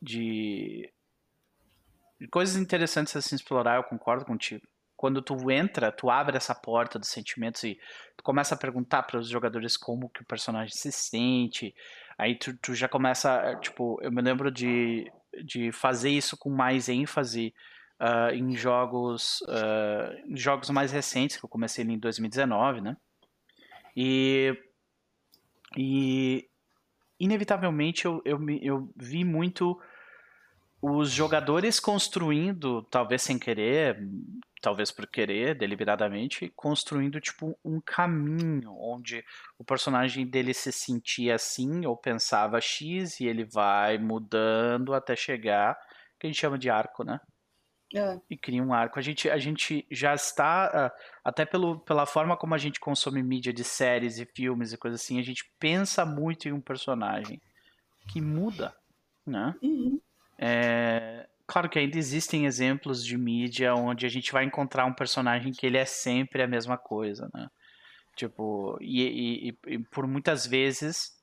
de, de coisas interessantes a se explorar, eu concordo contigo. Quando tu entra, tu abre essa porta dos sentimentos e tu começa a perguntar para os jogadores como que o personagem se sente, aí tu, tu já começa, tipo, eu me lembro de, de fazer isso com mais ênfase uh, em jogos uh, jogos mais recentes, que eu comecei em 2019, né? E, e inevitavelmente eu, eu, eu vi muito os jogadores construindo, talvez sem querer, talvez por querer, deliberadamente, construindo tipo um caminho onde o personagem dele se sentia assim ou pensava X e ele vai mudando até chegar, que a gente chama de arco, né? É. E cria um arco. A gente, a gente já está, ah, até pelo, pela forma como a gente consome mídia de séries e filmes e coisas assim, a gente pensa muito em um personagem que muda, né? Uhum. É, claro que ainda existem exemplos de mídia onde a gente vai encontrar um personagem que ele é sempre a mesma coisa, né? Tipo, e, e, e por muitas vezes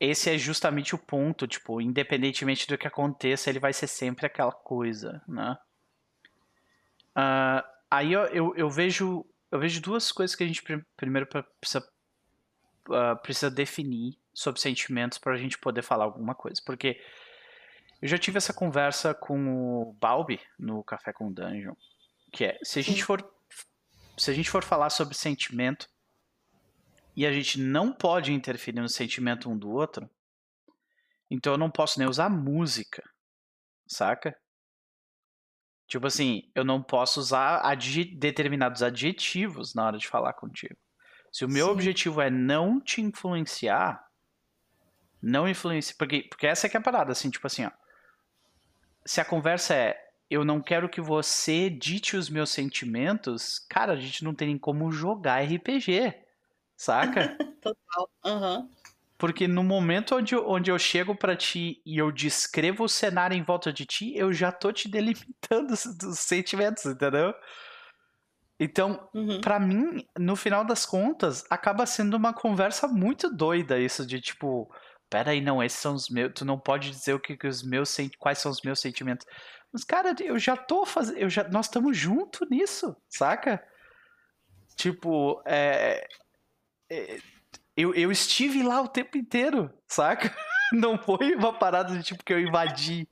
esse é justamente o ponto, tipo, independentemente do que aconteça, ele vai ser sempre aquela coisa, né? Uh, aí eu, eu, eu, vejo eu vejo duas coisas que a gente primeiro precisa, uh, precisa definir sobre sentimentos para a gente poder falar alguma coisa. Porque eu já tive essa conversa com o Balbi no Café com Dungeon, que é, se a gente for se a gente for falar sobre sentimento e a gente não pode interferir no sentimento um do outro, então eu não posso nem usar música, saca? Tipo assim, eu não posso usar determinados adjetivos na hora de falar contigo. Se o meu Sim. objetivo é não te influenciar, não influencia. Porque, porque essa é que é a parada, assim, tipo assim, ó. Se a conversa é eu não quero que você dite os meus sentimentos, cara, a gente não tem nem como jogar RPG. Saca? [laughs] Total. Uhum. Porque no momento onde eu, onde eu chego para ti e eu descrevo o cenário em volta de ti, eu já tô te delimitando dos sentimentos, entendeu? Então, uhum. para mim, no final das contas, acaba sendo uma conversa muito doida isso de tipo, pera aí, não, esses são os meus, tu não pode dizer o que, que os meus, quais são os meus sentimentos. Mas, cara, eu já tô fazendo, eu já, nós estamos junto nisso, saca? Tipo, é, é, eu, eu estive lá o tempo inteiro, saca? [laughs] Não foi uma parada de tipo que eu invadi,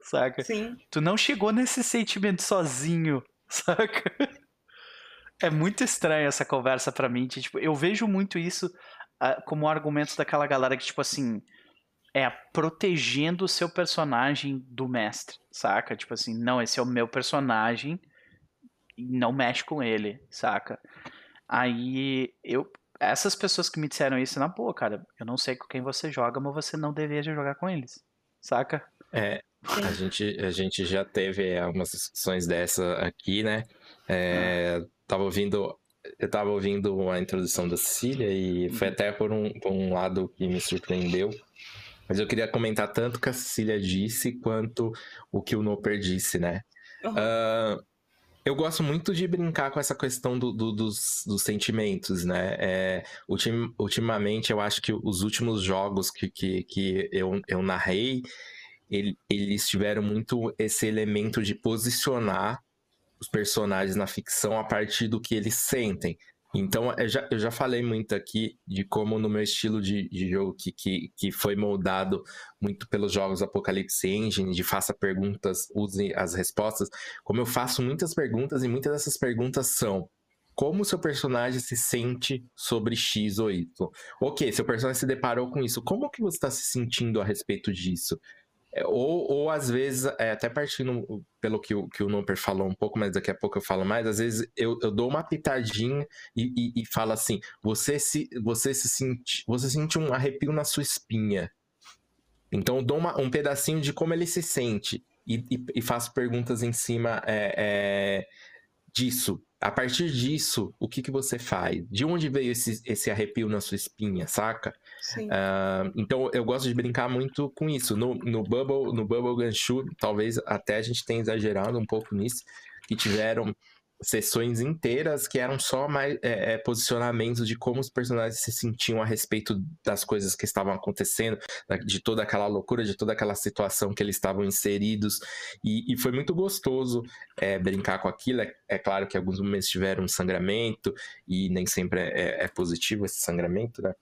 saca? Sim. Tu não chegou nesse sentimento sozinho, [laughs] saca? É muito estranha essa conversa para mim. Tipo, eu vejo muito isso como argumento daquela galera que, tipo assim, é protegendo o seu personagem do mestre, saca? Tipo assim, não, esse é o meu personagem e não mexe com ele, saca? Aí eu. Essas pessoas que me disseram isso, na boa, cara, eu não sei com quem você joga, mas você não deveria jogar com eles, saca? É, a gente, a gente já teve algumas discussões dessa aqui, né? É, ah. Tava ouvindo eu tava ouvindo a introdução da Cecília e foi uhum. até por um, por um lado que me surpreendeu. Mas eu queria comentar tanto o que a Cecília disse quanto o que o Noper disse, né? Uhum. Uh, eu gosto muito de brincar com essa questão do, do, dos, dos, sentimentos, né? É, ultim, ultimamente, eu acho que os últimos jogos que, que, que eu, eu narrei, ele, eles tiveram muito esse elemento de posicionar os personagens na ficção a partir do que eles sentem. Então, eu já, eu já falei muito aqui de como no meu estilo de, de jogo, que, que, que foi moldado muito pelos jogos Apocalypse Engine, de faça perguntas, use as respostas, como eu faço muitas perguntas e muitas dessas perguntas são como o seu personagem se sente sobre X ou Y. Ok, seu personagem se deparou com isso, como que você está se sentindo a respeito disso? É, ou, ou às vezes, é, até partindo pelo que o, que o Noper falou um pouco, mas daqui a pouco eu falo mais, às vezes eu, eu dou uma pitadinha e, e, e falo assim: você se, você se sente, você sente um arrepio na sua espinha. Então eu dou uma, um pedacinho de como ele se sente e, e, e faço perguntas em cima é, é, disso. A partir disso, o que, que você faz? De onde veio esse, esse arrepio na sua espinha, saca? Uh, então eu gosto de brincar muito com isso. No, no Bubble, no Bubble Ganshu, talvez até a gente tenha exagerado um pouco nisso, que tiveram sessões inteiras que eram só mais é, é, posicionamentos de como os personagens se sentiam a respeito das coisas que estavam acontecendo, de toda aquela loucura, de toda aquela situação que eles estavam inseridos. E, e foi muito gostoso é, brincar com aquilo. É, é, claro que alguns momentos tiveram um sangramento, e nem sempre é, é, é positivo esse sangramento, né?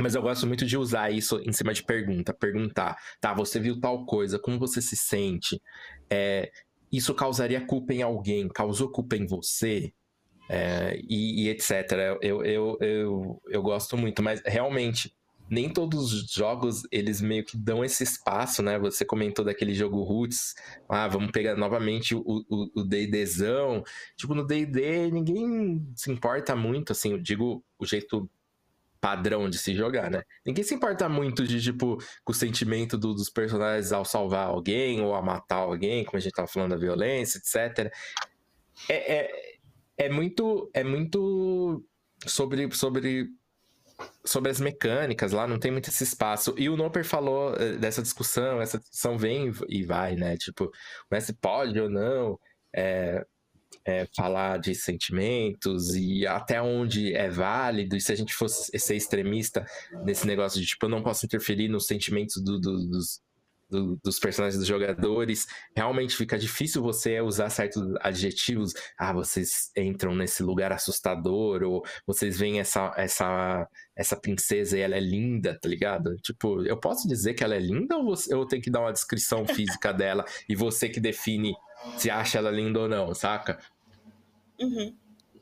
Mas eu gosto muito de usar isso em cima de pergunta. Perguntar, tá, você viu tal coisa, como você se sente? É, isso causaria culpa em alguém? Causou culpa em você? É, e, e, etc. Eu, eu, eu, eu gosto muito, mas realmente, nem todos os jogos eles meio que dão esse espaço, né? Você comentou daquele jogo Roots, ah, vamos pegar novamente o DDzão. Tipo, no DD ninguém se importa muito, assim, eu digo o jeito padrão de se jogar, né? Ninguém se importa muito de, tipo, com o sentimento do, dos personagens ao salvar alguém ou a matar alguém, como a gente tava falando da violência, etc. É, é, é muito. É muito sobre. sobre sobre as mecânicas lá, não tem muito esse espaço. E o Noper falou eh, dessa discussão, essa discussão vem e vai, né? Tipo, o mestre pode ou não é, é, falar de sentimentos e até onde é válido, e se a gente fosse ser extremista nesse negócio de tipo, eu não posso interferir nos sentimentos do, do, dos, do, dos personagens dos jogadores, realmente fica difícil você usar certos adjetivos. Ah, vocês entram nesse lugar assustador, ou vocês veem essa, essa, essa princesa e ela é linda, tá ligado? Tipo, eu posso dizer que ela é linda ou você, eu tenho que dar uma descrição [laughs] física dela e você que define se acha ela linda ou não, saca? Uhum.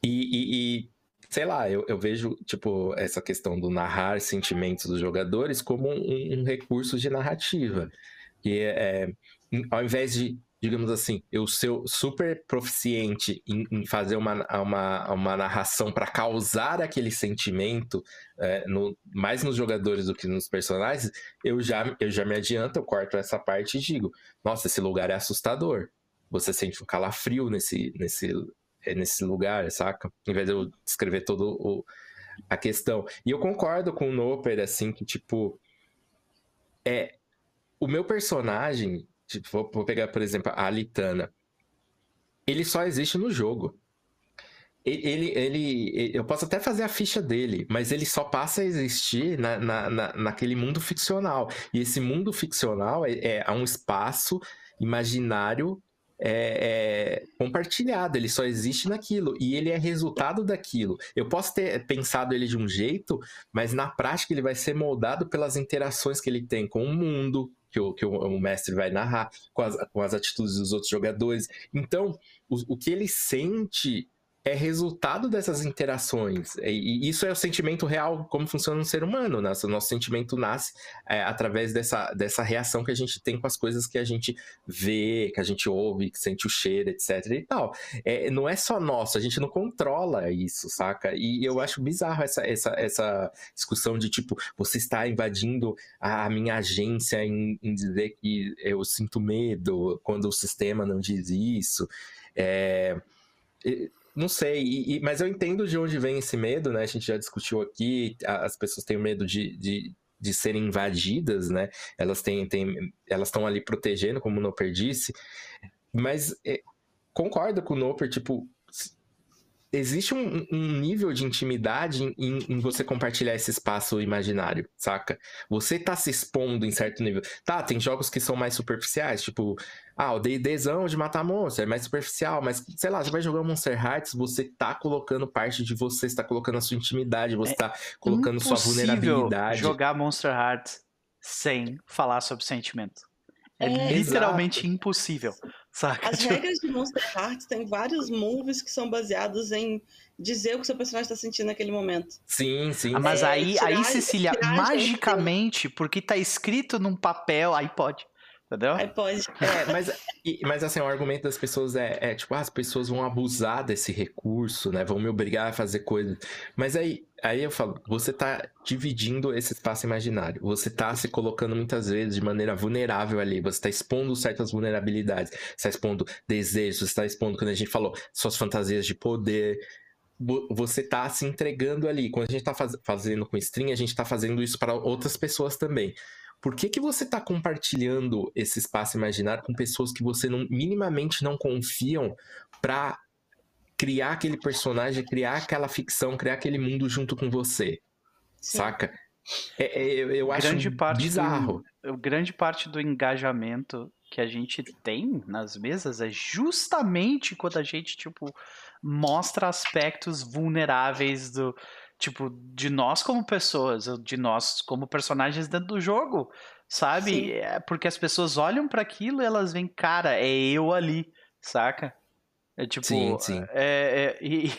E, e, e, sei lá, eu, eu, vejo, tipo, essa questão do narrar sentimentos dos jogadores como um, um recurso de narrativa. É, é, ao invés de, digamos assim, eu ser super proficiente em, em fazer uma, uma, uma narração para causar aquele sentimento, é, no, mais nos jogadores do que nos personagens, eu já, eu já me adianto, eu corto essa parte e digo: nossa, esse lugar é assustador. Você sente um calafrio nesse, nesse, é nesse lugar, saca? Em vez de eu descrever todo o, a questão. E eu concordo com o Noper, assim, que, tipo, é. O meu personagem, tipo, vou, vou pegar, por exemplo, a Alitana. Ele só existe no jogo. ele, ele, eu posso até fazer a ficha dele, mas ele só passa a existir na, na, na naquele mundo ficcional. E esse mundo ficcional é, é um espaço imaginário é, é, compartilhado, ele só existe naquilo e ele é resultado daquilo. Eu posso ter pensado ele de um jeito, mas na prática ele vai ser moldado pelas interações que ele tem com o mundo, que o, que o, mestre vai narrar, com as, com as atitudes dos outros jogadores. Então, o, o que ele sente é resultado dessas interações. E isso é o sentimento real, como funciona no ser humano. Né? O nosso sentimento nasce é, através dessa, dessa reação que a gente tem com as coisas que a gente vê, que a gente ouve, que sente o cheiro, etc. e tal. É, não é só nosso, a gente não controla isso, saca? E eu acho bizarro essa, essa, essa discussão de tipo, você está invadindo a minha agência em, em dizer que eu sinto medo quando o sistema não diz isso. É, não sei, e, e, mas eu entendo de onde vem esse medo, né? A gente já discutiu aqui, as pessoas têm medo de, de, de serem invadidas, né? Elas têm, têm elas estão ali protegendo, como o Noper disse. Mas é, concordo com o Noper, tipo, existe um, um, nível de intimidade em, em, você compartilhar esse espaço imaginário, saca? Você tá se expondo em certo nível. Tá, tem jogos que são mais superficiais, tipo, ah, o D&Dzão de matar monstro é mais superficial, mas, sei lá, você vai jogar Monster Hearts, você tá colocando parte de você, você tá colocando a sua intimidade, você é tá colocando sua vulnerabilidade. jogar Monster Hearts sem falar sobre sentimento. É, é literalmente exato. impossível. Saca? As [laughs] tipo... regras de Monster Hearts tem vários moves que são baseados em dizer o que o seu personagem está sentindo naquele momento. Sim, sim. Ah, mas é, aí, tirar, aí, Cecília, magicamente, porque tá escrito num papel, aí pode. Entendeu? Aí pode. É, [laughs] mas, mas assim, o argumento das pessoas é, é, tipo, ah, as pessoas vão abusar desse recurso, né? Vão me obrigar a fazer coisas. Mas aí, aí eu falo, você tá dividindo esse espaço imaginário. Você tá se colocando muitas vezes de maneira vulnerável ali. Você tá expondo certas vulnerabilidades. Você tá expondo desejos, você tá expondo, quando a gente falou, suas fantasias de poder você tá se entregando ali. Quando a gente tá faz, fazendo com string, a gente tá fazendo isso para outras pessoas também por que, que você está compartilhando esse espaço imaginário com pessoas que você não, minimamente não confiam para criar aquele personagem, criar aquela ficção, criar aquele mundo junto com você? Sim. Saca? É, é, eu, eu acho bizarro. Do, grande parte do engajamento que a gente tem nas mesas é justamente quando a gente, tipo, mostra aspectos vulneráveis do, tipo, de nós como pessoas, de nós como personagens dentro do jogo, sabe? É porque as pessoas olham para aquilo e elas veem, cara, é eu ali, saca? É tipo, sim, sim. É, é, [laughs] e,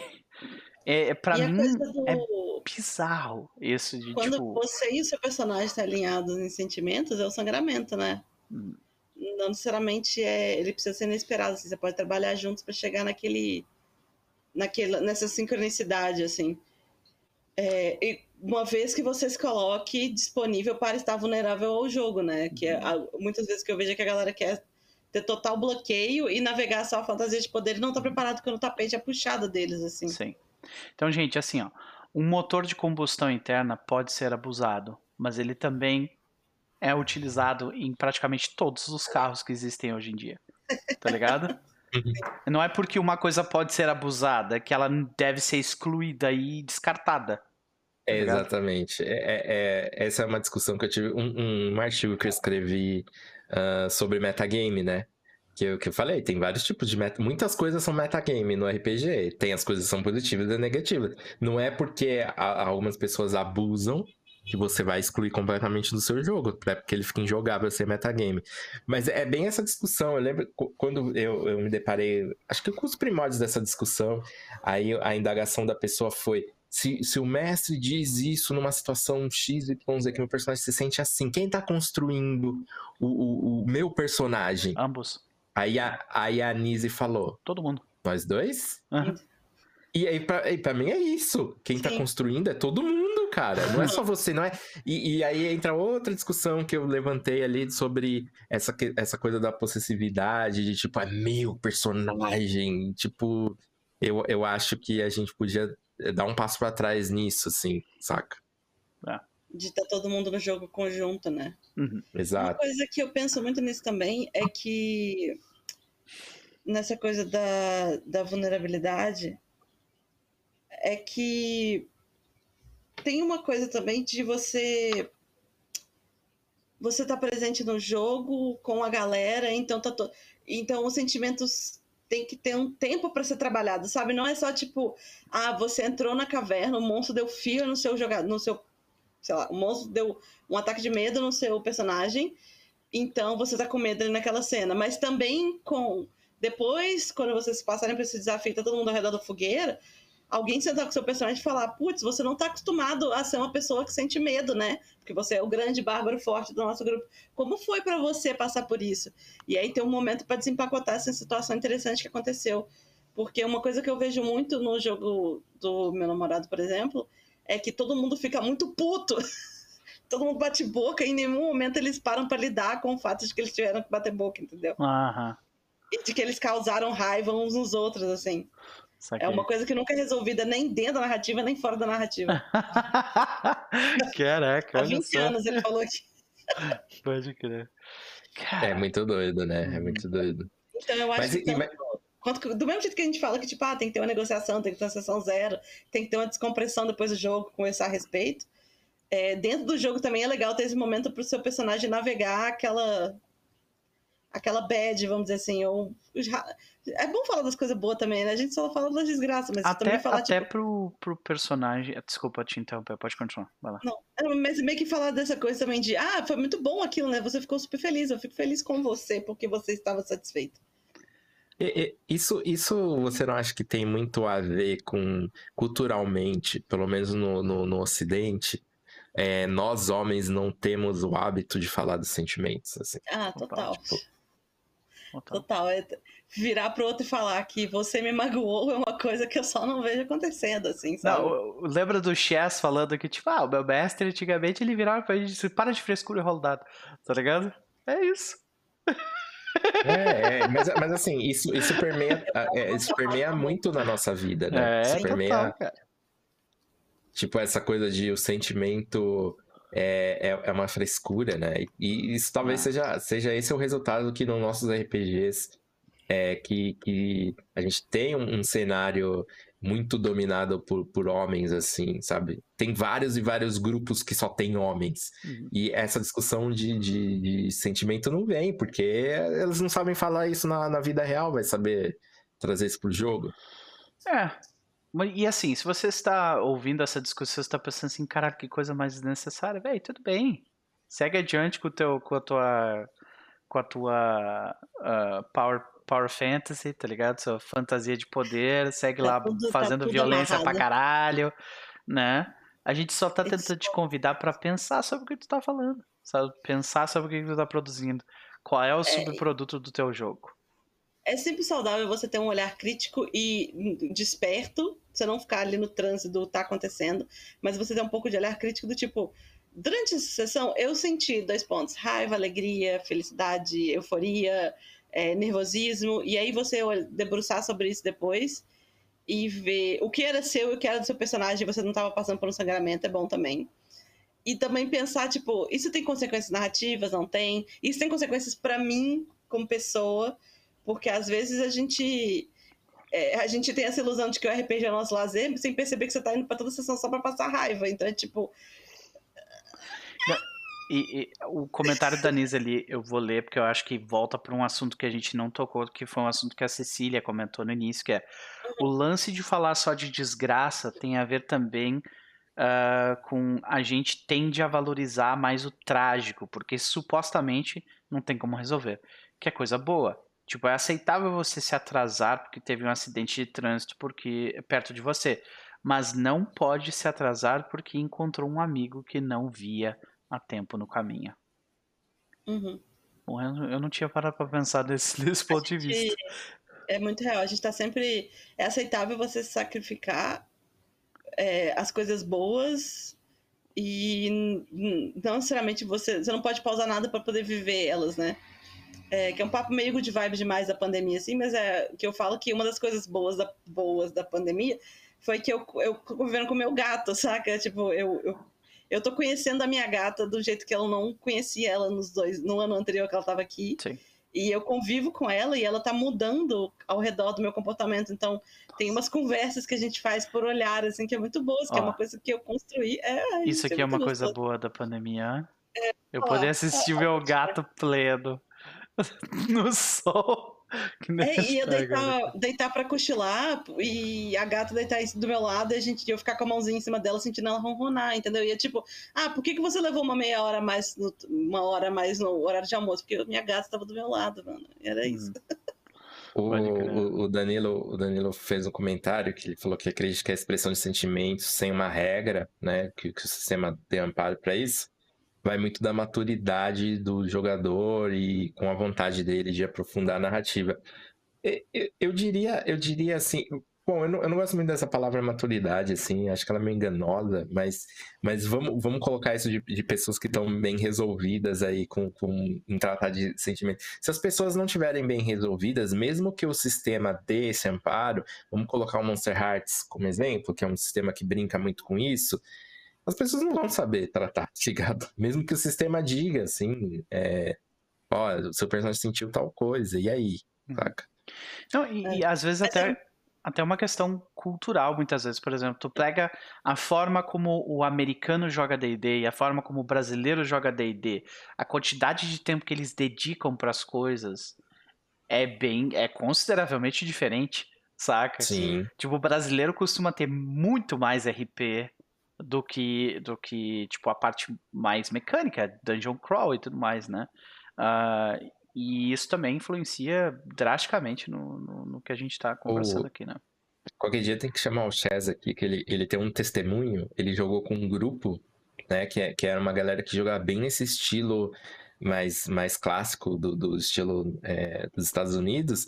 é, é pra mim do... é bizarro isso de Quando tipo... você e o seu personagem estão alinhados em sentimentos, é o sangramento, né? Hum. Não necessariamente é, ele precisa ser inesperado, assim, você pode trabalhar juntos para chegar naquele, naquele, nessa sincronicidade, assim. É, uma vez que você se coloque disponível para estar vulnerável ao jogo, né? Que é, muitas vezes que eu vejo é que a galera quer ter total bloqueio e navegar só a fantasia de poder e não está preparado quando o tapete é puxado deles, assim. Sim. Então, gente, assim, ó, um motor de combustão interna pode ser abusado, mas ele também é utilizado em praticamente todos os carros que existem hoje em dia. Tá ligado? [laughs] Não é porque uma coisa pode ser abusada que ela deve ser excluída e descartada. Tá é, exatamente. É, é, é, essa é uma discussão que eu tive. Um, um artigo que eu escrevi uh, sobre metagame, né? Que eu, que eu falei, tem vários tipos de meta. Muitas coisas são metagame no RPG. Tem as coisas que são positivas e negativas. Não é porque a, algumas pessoas abusam que você vai excluir completamente do seu jogo, né? porque ele fica injogável sem metagame. Mas é bem essa discussão. Eu lembro quando eu, eu me deparei, acho que com os primórdios dessa discussão, aí a indagação da pessoa foi: se, se o mestre diz isso numa situação X, Y, Z, que meu personagem se sente assim, quem tá construindo o, o, o meu personagem? Ambos. Aí a, aí a Nise falou: Todo mundo. Nós dois? Uhum. E aí, pra, e pra mim é isso. Quem tá Sim. tá construindo é todo mundo, cara. Não é só você, não é. E, e, aí entra outra discussão que eu levantei ali sobre essa, essa coisa da possessividade, de tipo, é meu personagem. Tipo, eu, eu acho que a gente podia dar um passo para trás nisso, assim, saca? É. De estar tá todo mundo no jogo conjunto, né? Uhum. Exato. Uma coisa que eu penso muito nisso também é que nessa coisa da, da vulnerabilidade é que tem uma coisa também de você você tá presente no jogo com a galera, então tá to... então os sentimentos tem que ter um tempo para ser trabalhado, sabe? Não é só tipo, ah, você entrou na caverna, o monstro deu fio no seu jogador, no seu, sei lá, o monstro deu um ataque de medo no seu personagem, então você tá com medo naquela cena, mas também com depois, quando vocês passarem por esse desafio, tá todo mundo ao redor da fogueira, alguém sentar com seu personagem e falar: putz, você não está acostumado a ser uma pessoa que sente medo, né? Porque você é o grande bárbaro forte do nosso grupo. Como foi para você passar por isso? E aí tem um momento para desempacotar essa situação interessante que aconteceu. Porque uma coisa que eu vejo muito no jogo do meu namorado, por exemplo, é que todo mundo fica muito puto. [laughs] todo mundo bate boca e em nenhum momento eles param para lidar com o fato de que eles tiveram que bater boca, entendeu? Aham. E de que eles causaram raiva uns nos outros, assim. Saquei. É uma coisa que nunca é resolvida nem dentro da narrativa, nem fora da narrativa. [laughs] Caraca, Há olha 20 só. anos ele falou que. [laughs] Pode crer. É muito doido, né? É muito doido. Então eu acho Mas que. e- tanto- mas- quanto do mesmo jeito que a gente fala que, tipo, ah, tem que ter uma negociação, tem que ter uma sessão zero, tem que ter uma descompressão depois do jogo, conversar a respeito. é, dentro do jogo também é legal ter esse momento pro seu personagem navegar aquela. Aquela bad, vamos dizer assim. Ou, é bom falar das coisas boas também, né? A gente só fala das desgraças, mas até, também falar, até tipo. pro, pro personagem. Desculpa te interromper, pode continuar. Vai lá. Não, é, mas meio que falar dessa coisa também de, ah, foi muito bom aquilo, né? Você ficou super feliz, eu fico feliz com você porque você estava satisfeito. E- e- Isso, isso você não acha que tem muito a ver com culturalmente, pelo menos no, no, no Ocidente? É, nós homens não temos o hábito de falar dos sentimentos, assim. Ah, total. tipo, Total. Total. É virar pro outro e falar que você me magoou é uma coisa que eu só não vejo acontecendo, assim, sabe? Não, lembra do Chess falando que, tipo, ah, o meu mestre antigamente ele virava pra gente e disse: para de frescura e rola o dado. Tá ligado? É isso. É, é, mas, mas assim, isso, isso permeia, [laughs] é, isso permeia muito na nossa vida, né? É, isso total, permeia, cara. tipo, essa coisa de o sentimento é, é, é uma frescura, né? E isso talvez Ah. seja, seja esse o resultado que nos nossos RPGs é que, que a gente tem um, um cenário muito dominado por, por homens, assim, sabe? Tem vários e vários grupos que só tem homens. Uhum. E essa discussão de, de, de sentimento não vem, porque eles não sabem falar isso na, na vida real, vai saber trazer isso pro jogo. É. E assim, se você está ouvindo essa discussão, você está pensando assim, caralho, que coisa mais desnecessária, velho, tudo bem. Segue adiante com, o teu, com a tua, com a tua ah, power, power fantasy, tá ligado? Sua fantasia de poder, segue Tá lá tudo- tá fazendo tudo violência pra amarrado. caralho, né? A gente só tá tentando te convidar pra pensar sobre o que tu tá falando, sabe? Pensar sobre o que tu tá produzindo. Qual é o subproduto do teu jogo? É sempre saudável você ter um olhar crítico e hum, desperto, você não ficar ali no trânsito do tá acontecendo, mas você ter um pouco de olhar crítico do tipo, durante essa sessão eu senti dois pontos, raiva, alegria, felicidade, euforia, é, nervosismo, e aí você debruçar sobre isso depois e ver o que era seu e o que era do seu personagem, você não estava passando por um sangramento, é bom também. E também pensar, tipo, isso tem consequências narrativas, não tem? Isso tem consequências pra mim, como pessoa, porque às vezes a gente é, a gente tem essa ilusão de que o RPG é nosso lazer, sem perceber que você tá indo pra toda sessão só pra passar raiva. Então é tipo, E, e o comentário da Nisa ali eu vou ler porque eu acho que volta para um assunto que a gente não tocou, que foi um assunto que a Cecília comentou no início, que é o lance de falar só de desgraça tem a ver também ah, com a gente tende a valorizar mais o trágico, porque supostamente não tem como resolver, que é coisa boa. Tipo, é aceitável você se atrasar porque teve um acidente de trânsito porque perto de você, mas não pode se atrasar porque encontrou um amigo que não via a tempo no caminho. uhum. Bom, eu não- tinha parado pra pensar desse, desse [laughs] ponto de gente- vista. é muito real. A gente tá sempre. É aceitável você sacrificar é, as coisas boas e não necessariamente você. Você não pode pausar nada pra poder viver elas, né? É, que é um papo meio good vibe demais da pandemia, assim, mas é que eu falo que uma das coisas boas da, boas da pandemia foi que eu, eu convivendo com o meu gato, saca? Tipo, eu, eu, eu tô conhecendo a minha gata do jeito que eu não conhecia ela nos dois, no ano anterior que ela tava aqui. Sim. E eu convivo com ela e ela tá mudando ao redor do meu comportamento. Então, tem umas conversas que a gente faz por olhar, assim, que é muito boa, que é uma coisa que eu construí. É, isso aqui é, é uma coisa boa da pandemia. É, eu poder assistir o meu gato pleno [laughs] no sol. É, e eu deitar, deitar pra cochilar e a gata deitar do meu lado e a gente eu ficar com a mãozinha em cima dela sentindo ela ronronar, entendeu? E é tipo, ah, por que, que você levou uma meia hora mais, no, uma hora mais no horário de almoço? Porque minha gata estava do meu lado, mano. Era isso. O, o, Danilo, o Danilo fez um comentário que ele falou que acredita que a expressão de sentimentos sem uma regra, né, que, que o sistema tem amparo para isso, vai muito da maturidade do jogador e com a vontade dele de aprofundar a narrativa. Eu, diria, eu diria assim, bom, eu não, eu não, gosto muito dessa palavra maturidade, assim, acho que ela é meio enganosa, mas, mas vamos, vamos colocar isso de, de pessoas que estão bem resolvidas aí com, com em tratar de sentimento. Se as pessoas não estiverem bem resolvidas, mesmo que o sistema dê esse amparo, vamos colocar o Monster Hearts como exemplo, que é um sistema que brinca muito com isso, as pessoas não vão saber tratar, ligado? [laughs] Mesmo que o sistema diga, assim, é, ó, o seu personagem sentiu tal coisa, e aí, uhum. saca? Não, e, é. e às vezes até, é até uma questão cultural, muitas vezes. Por exemplo, tu pega a forma como o americano joga D&D e a forma como o brasileiro joga D&D, a quantidade de tempo que eles dedicam para as coisas é bem, é consideravelmente diferente, saca? Sim. Tipo, o brasileiro costuma ter muito mais RP do que, do que tipo, a parte mais mecânica, dungeon crawl e tudo mais, né? Uh, e isso também influencia drasticamente no, no, no que a gente está conversando o... aqui, né? Qualquer dia tem que chamar o Chaz aqui, que ele, ele tem um testemunho, ele jogou com um grupo, né, que, é, que era uma galera que jogava bem nesse estilo mais, mais clássico do, do estilo é, dos Estados Unidos,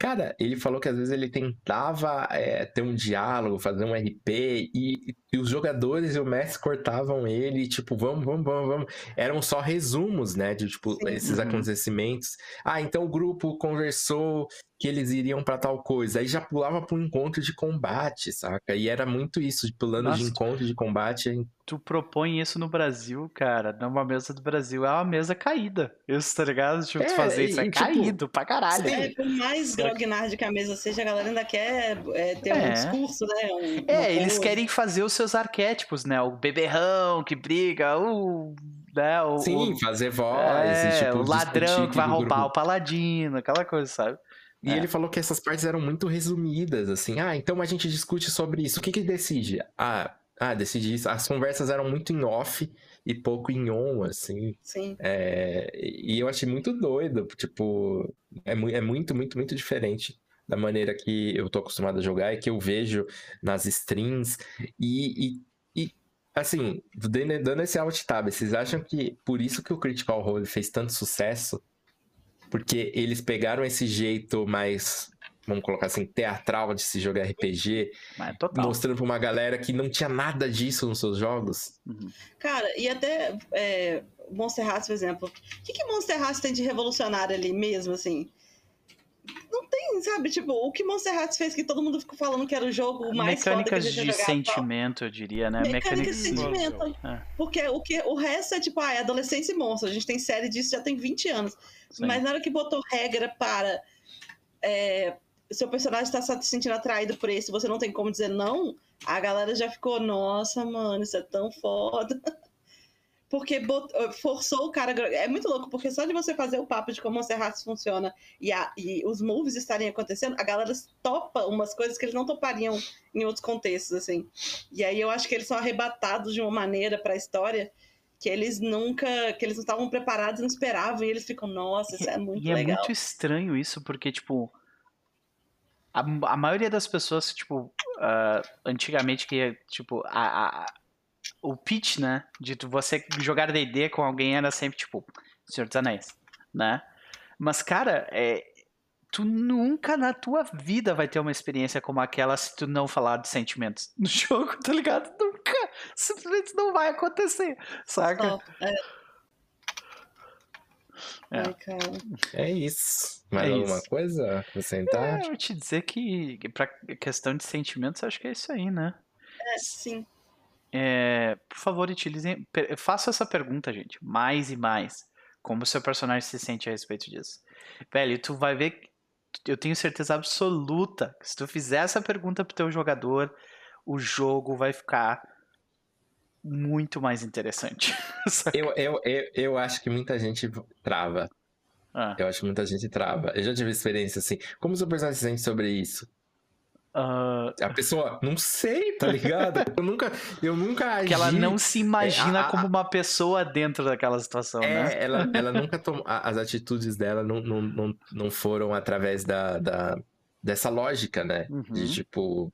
Cara, ele falou que às vezes ele tentava é, ter um diálogo, fazer um RP, e, e, os jogadores e o mestre cortavam ele, tipo, vamos, vamos, vamos, vamos. Eram só resumos, né, de, tipo, Sim. esses uhum. acontecimentos. Ah, então o grupo conversou que eles iriam para tal coisa. Aí já pulava pro encontro de combate, saca? E era muito isso, pulando Nossa, de encontro de combate. Tu propõe isso no Brasil, cara, numa mesa do Brasil, é uma mesa caída. Isso, tá ligado? Tipo, é, fazer isso é tipo, caído pra caralho. É, por mais grognard que a mesa seja, a galera ainda quer é, ter é. um discurso, né? Um, é, eles coisa. querem fazer os seus arquétipos, né? O beberrão que briga, o né? O, Sim, o, fazer voz. É, tipo, o ladrão que vai roubar grupo. o paladino, aquela coisa, sabe? E é. ele falou que essas partes eram muito resumidas, assim. Ah, então a gente discute sobre isso. O que que decide? Ah, ah decide isso. As conversas eram muito em off e pouco em on, assim. Sim. É, e eu achei muito doido. Tipo, é, é muito, muito, muito diferente da maneira que eu tô acostumado a jogar e que eu vejo nas streams. E, e, e assim, dando esse alt tab, vocês acham que por isso que o Critical Role fez tanto sucesso? porque eles pegaram esse jeito mais, vamos colocar assim, teatral de se jogar RPG, mostrando pra uma galera que não tinha nada disso nos seus jogos. Uhum. Cara, e até é, Monster Hearts, por exemplo. O que, que Monster Hearts tem de revolucionário ali mesmo, assim? Não tem, sabe? Tipo, o que Monster Hearts fez que todo mundo ficou falando que era o jogo mais Mecânicas de sentimento, eu diria, né? Mecânicas de sentimento. É. Porque o, que, o resto é tipo, ah, é adolescência e monstro. A gente tem série disso já tem 20 anos. Sim. Mas na hora que botou regra para é, seu personagem está se sentindo atraído por esse, você não tem como dizer não, a galera já ficou, nossa, mano, isso é tão foda. [laughs] porque forçou o cara. É muito louco, porque só de você fazer o papo de como o Monster funciona e, a, e os moves estarem acontecendo, a galera topa umas coisas que eles não topariam em outros contextos, assim. E aí eu acho que eles são arrebatados de uma maneira para a história que eles nunca. que eles não estavam preparados, não esperavam, e eles ficam, nossa, isso é muito e legal. E é muito estranho isso, porque, tipo. A, a maioria das pessoas, tipo, uh, antigamente que, tipo, a, a o pitch, né, de você jogar D&D com alguém era sempre, tipo, Senhor dos Anéis, né? Mas, cara, é, tu nunca na tua vida vai ter uma experiência como aquela se tu não falar de sentimentos no [laughs] jogo, tá ligado? Nunca, simplesmente não vai acontecer, saca? Oh, é. É. é isso. Mais é alguma isso. coisa acrescentar? É, eu te dizer que, pra questão de sentimentos, acho que é isso aí, né? É, sim. É, por favor, utilizem. Faça essa pergunta, gente, mais e mais. Como o seu personagem se sente a respeito disso. Velho, tu vai ver. Eu tenho certeza absoluta que se tu fizer essa pergunta pro teu jogador, o jogo vai ficar muito mais interessante. [laughs] eu, eu, eu, eu acho que muita gente trava. Ah. Eu acho que muita gente trava. Eu já tive experiência assim. Como o seu personagem se sente sobre isso? Uh... A pessoa, não sei, tá ligado? [laughs] eu nunca, eu nunca agi. Que ela não se imagina é, a, como uma pessoa dentro daquela situação, é, né? Ela, [laughs] ela nunca tomou. As atitudes dela não, não, não, não foram através da, da, dessa lógica, né? Uhum. De tipo.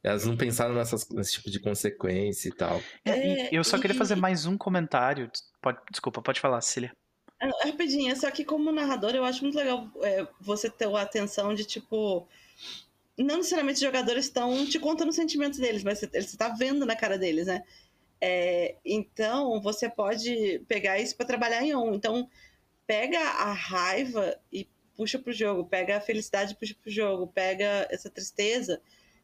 Elas não pensaram nessas, nesse tipo de consequência e tal. É, eu só queria fazer mais um comentário. Pode, desculpa, pode falar, Cília. É, rapidinho, só que como narrador eu acho muito legal é, você ter a atenção de tipo não necessariamente os jogadores estão te contando os sentimentos deles, mas você está vendo na cara deles, né? É, então, você pode pegar isso para trabalhar em um. Então, pega a raiva e puxa pro jogo, pega a felicidade e puxa pro jogo, pega essa tristeza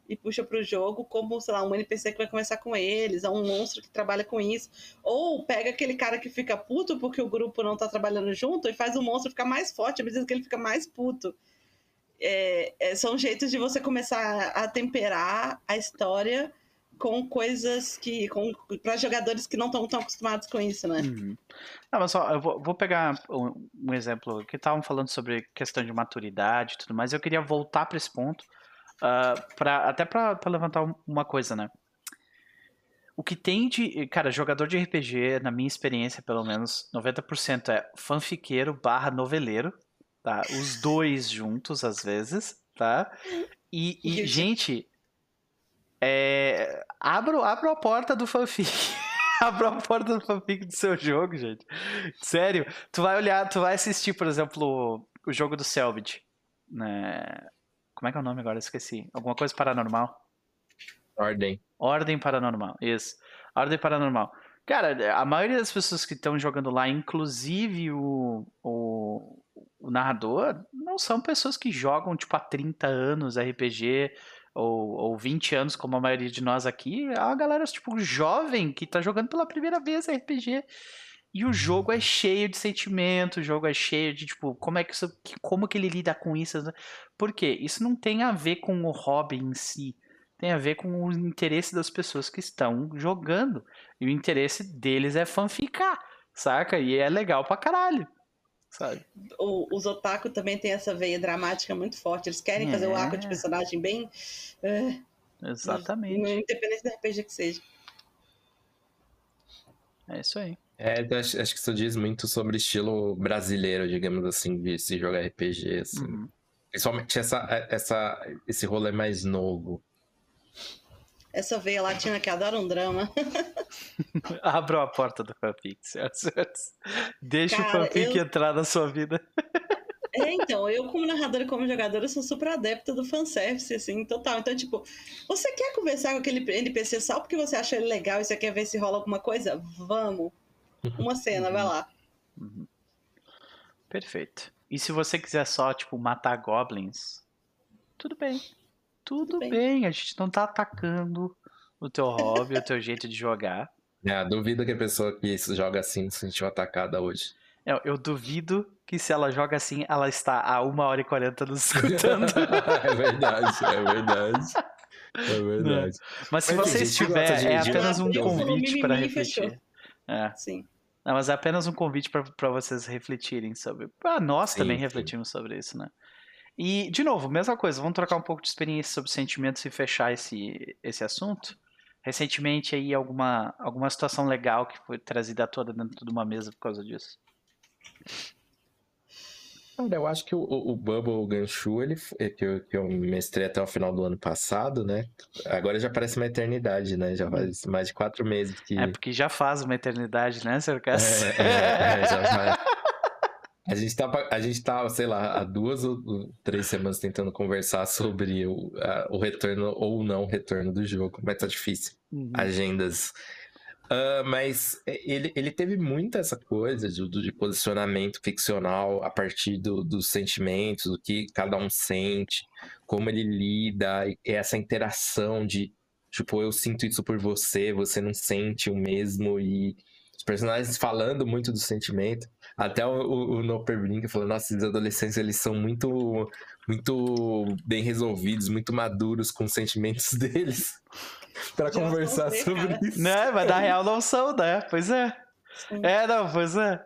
e puxa pro jogo como, sei lá, um NPC que vai conversar com eles, ou um monstro que trabalha com isso. Ou pega aquele cara que fica puto porque o grupo não tá trabalhando junto e faz o monstro ficar mais forte, à medida que ele fica mais puto é, é, são jeitos de você começar a temperar a história com coisas que. para jogadores que não estão tão acostumados com isso, né? Uhum. Não, mas só, eu vou, vou pegar um, um, exemplo que estavam falando sobre questão de maturidade e tudo mais. Eu queria voltar para esse ponto, uh, pra, até para levantar uma coisa, né? O que tem de. Cara, jogador de RPG, na minha experiência, pelo menos, 90% é fanfiqueiro barra noveleiro tá? Os dois juntos, às vezes, tá? E, e gente, é... abro, abro a porta do fanfic. [laughs] abro a porta do fanfic do seu jogo, gente. Sério, tu vai olhar, tu vai assistir, por exemplo, o jogo do Selvage, né? Como é que é o nome agora? esqueci. Alguma coisa paranormal. Ordem. Ordem paranormal, isso. Ordem paranormal. Cara, a maioria das pessoas que estão jogando lá, inclusive o, o, o narrador não são pessoas que jogam tipo há 30 anos RPG ou, ou 20 anos, como a maioria de nós aqui. É uma galera tipo jovem que tá jogando pela primeira vez RPG. E o jogo é cheio de sentimento, o jogo é cheio de tipo, como é que isso, como que ele lida com isso? Por quê? Isso não tem a ver com o hobby em si. Tem a ver com o interesse das pessoas que estão jogando. E o interesse deles é fanficar, saca? E é legal pra caralho sabe? O, os otaku também tem essa veia dramática muito forte. Eles querem é. fazer o arco de personagem bem. Uh, Exatamente. Independente do RPG que seja. É isso aí. É, acho, acho, que isso diz muito sobre estilo brasileiro, digamos assim, de se jogar RPG. Assim. Uhum. Principalmente essa, essa, esse rolê mais novo essa veia latina que adora um drama. [laughs] [laughs] Abra a porta do fanfic, Deixa Cara, o fanfic eu... entrar na sua vida. [laughs] É, então, eu como narradora e como jogadora sou super adepta do fanservice, assim, total. Então, tipo, você quer conversar com aquele NPC só porque você acha ele legal e você quer ver se rola alguma coisa? Vamos. Uma cena, vai lá. Uhum. Perfeito. E se você quiser só, tipo, matar goblins, tudo bem. Tudo bem. bem. a gente não tá atacando o teu hobby, o teu jeito de jogar. [laughs] É, duvido que a pessoa que joga assim se sentiu atacada hoje. Eu, eu duvido que se ela joga assim, ela está a 1 hora e 40 nos [laughs] escutando. é verdade, é verdade. É verdade. Mas se mas, você estiver, é apenas um convite para refletir. É. Sim. Não, mas é apenas um convite para vocês refletirem sobre. Ah, nós sim, também sim. refletimos sobre isso, né? E, de novo, mesma coisa, vamos trocar um pouco de experiência sobre sentimentos e fechar esse, esse assunto. Recentemente aí alguma, alguma situação legal que foi trazida toda dentro de uma mesa por causa disso. eu acho que o, o Bubble Ganshu, ele, que, eu, que eu mestrei até o final do ano passado, né? Agora já parece uma eternidade, né? Já faz mais de quatro meses que. É porque já faz uma eternidade, né, Sr. É, é, é, já faz. [laughs] A gente tá, a gente tá, sei lá, há duas ou três semanas tentando conversar sobre o, a, o retorno ou não retorno do jogo, mas tá difícil. Uhum. Agendas. Uh, mas ele, ele teve muita essa coisa de, de posicionamento ficcional a partir do, dos sentimentos, do que cada um sente, como ele lida, essa interação de, tipo, eu sinto isso por você, você não sente o mesmo, e personagens falando muito do sentimento. Até o, o, o Noper brinca falando, nossa, esses adolescentes eles são muito, muito bem resolvidos, muito maduros com os sentimentos [laughs] deles. para conversar ver, sobre cara. isso. Né, mas na real não são, né? Pois é. Sim. É, não, pois é.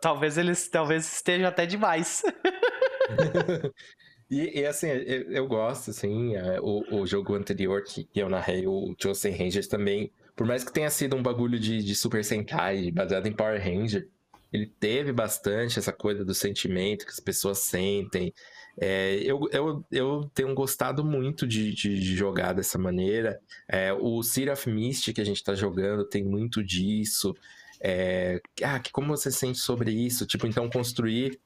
Talvez eles talvez estejam até demais. [laughs] E, e, assim, eu, eu, gosto, assim, é, o, o jogo anterior que eu narrei, o Chosen Rangers também, por mais que tenha sido um bagulho de, de Super Sentai, baseado em Power Ranger, ele teve bastante essa coisa do sentimento que as pessoas sentem. É, eu, eu, eu tenho gostado muito de, de, de jogar dessa maneira. É, o City of Mist que a gente está jogando tem muito disso. É, ah, que como você sente sobre isso? Tipo, então construir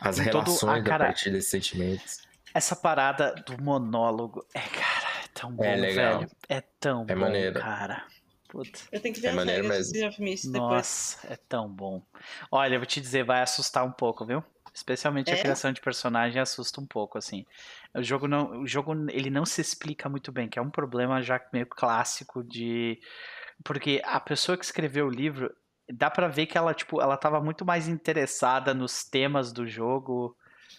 as relações a, cara, a partir desses sentimentos. Essa parada do monólogo, é, cara, é tão bom, é legal. velho. É tão é bom, maneiro. cara. Puta. Eu tenho que ver é as maneiro mesmo. depois. Nossa, é tão bom. Olha, eu vou te dizer, vai assustar um pouco, viu? Especialmente é? a criação de personagem assusta um pouco, assim. O jogo não, o jogo ele não se explica muito bem, que é um problema já meio clássico de porque a pessoa que escreveu o livro, dá para ver que ela tipo, ela tava muito mais interessada nos temas do jogo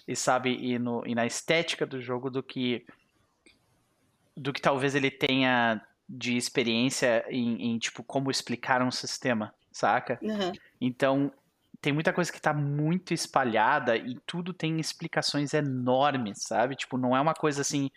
e sabe e, no, e na estética do jogo do que do que talvez ele tenha de experiência em, em, tipo, como explicar um sistema, saca? Uhum. Então, tem muita coisa que tá muito espalhada e tudo tem explicações enormes, sabe? Tipo, não é uma coisa assim.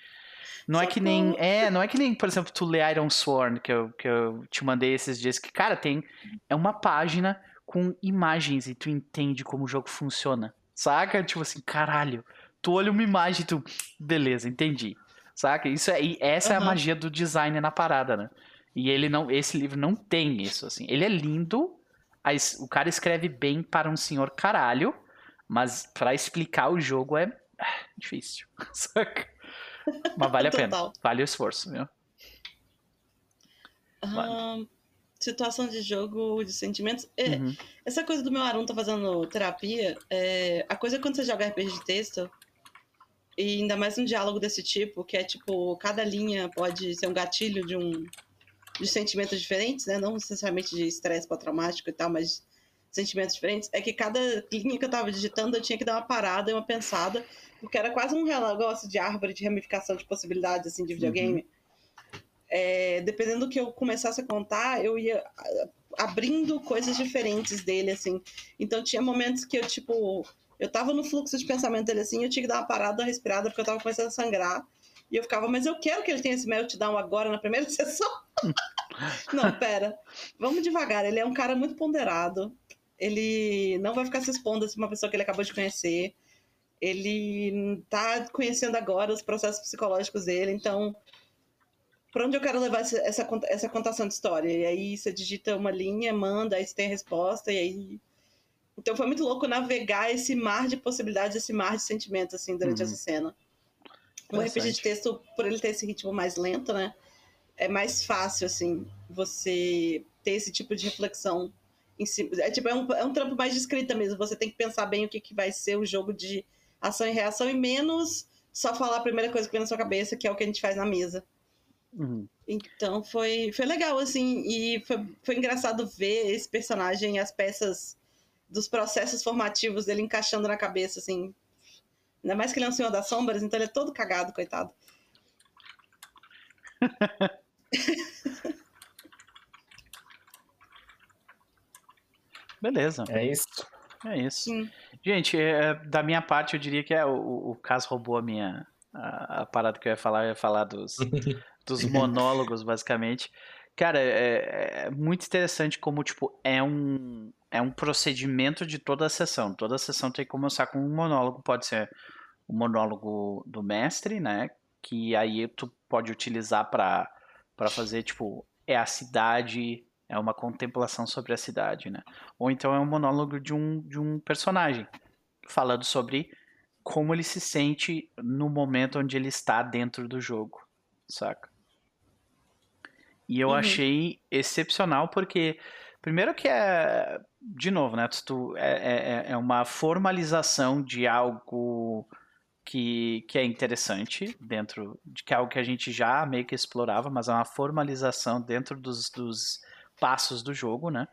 Não é Só é que nem. É, não é que nem, por exemplo, tu lê Iron Sworn, que eu, que eu te mandei esses dias, que, cara, tem. É uma página com imagens e tu entende como o jogo funciona. Saca? Tipo assim, caralho. Tu olha uma imagem e tu. Beleza, entendi. Saca? Isso é, essa uhum. é a magia do design na parada, né? E ele não, esse livro não tem isso, assim. Ele é lindo, o cara escreve bem para um senhor caralho, mas para explicar o jogo é ah, difícil, [laughs] saca? Mas vale a pena, vale o esforço, viu? Vale. situação de jogo, de sentimentos. É, uhum. Essa coisa do meu Arun tá fazendo terapia, é, a coisa é quando você joga RPG de texto, e ainda mais um diálogo desse tipo, que é tipo, cada linha pode ser um gatilho de um de sentimentos diferentes, né? Não necessariamente de estresse pós-traumático e tal, mas sentimentos diferentes. É que cada linha que eu tava digitando eu tinha que dar uma parada e uma pensada, porque era quase um negócio de árvore de ramificação de possibilidades assim de videogame. Uhum. É, dependendo do que eu começasse a contar, eu ia abrindo coisas diferentes dele, assim. Então tinha momentos que eu, tipo, eu tava no fluxo de pensamento dele assim, eu tinha que dar uma parada, uma respirada, porque eu tava começando a sangrar. E eu ficava, mas eu quero que ele tenha esse meltdown agora, na primeira [laughs] sessão. não, pera. Vamos devagar. Ele é um cara muito ponderado. Ele não vai ficar se expondo a uma pessoa que ele acabou de conhecer. Ele tá conhecendo agora os processos psicológicos dele. Então, para onde eu quero levar essa, essa, essa contação de história? E aí você digita uma linha, manda, aí você tem a resposta, e aí então foi muito louco navegar esse mar de possibilidades, esse mar de sentimentos, assim, durante uhum. essa cena. O RPG de texto, por ele ter esse ritmo mais lento, né? É mais fácil, assim, você ter esse tipo de reflexão em cima. É tipo, é um, é um trampo mais de escrita mesmo. Você tem que pensar bem o que, que vai ser o jogo de ação e reação, e menos só falar a primeira coisa que vem na sua cabeça, que é o que a gente faz na mesa. Uhum. Então foi, foi legal, assim, e foi, foi engraçado ver esse personagem, as peças dos processos formativos dele encaixando na cabeça, assim. Ainda mais que ele é um senhor das sombras, então ele é todo cagado, coitado. [laughs] Beleza. É isso. É isso. Sim. Gente, é, da minha parte, eu diria que é o, o caso roubou a minha. A, a, parada que eu ia falar, eu ia falar dos, [laughs] dos monólogos, basicamente. Cara, é, é, muito interessante como, tipo, é um, é um procedimento de toda a sessão. Toda a sessão tem que começar com um monólogo. Pode ser o monólogo do mestre, né? Que aí tu pode utilizar para fazer, tipo, é a cidade, é uma contemplação sobre a cidade, né? Ou então é um monólogo de um, de um personagem, falando sobre como ele se sente no momento onde ele está dentro do jogo, saca? E eu uhum. achei excepcional porque, primeiro que é, de novo, né? Tu, é, é, é uma formalização de algo que, que é interessante dentro de que é algo que a gente já meio que explorava, mas é uma formalização dentro dos, dos passos do jogo, né?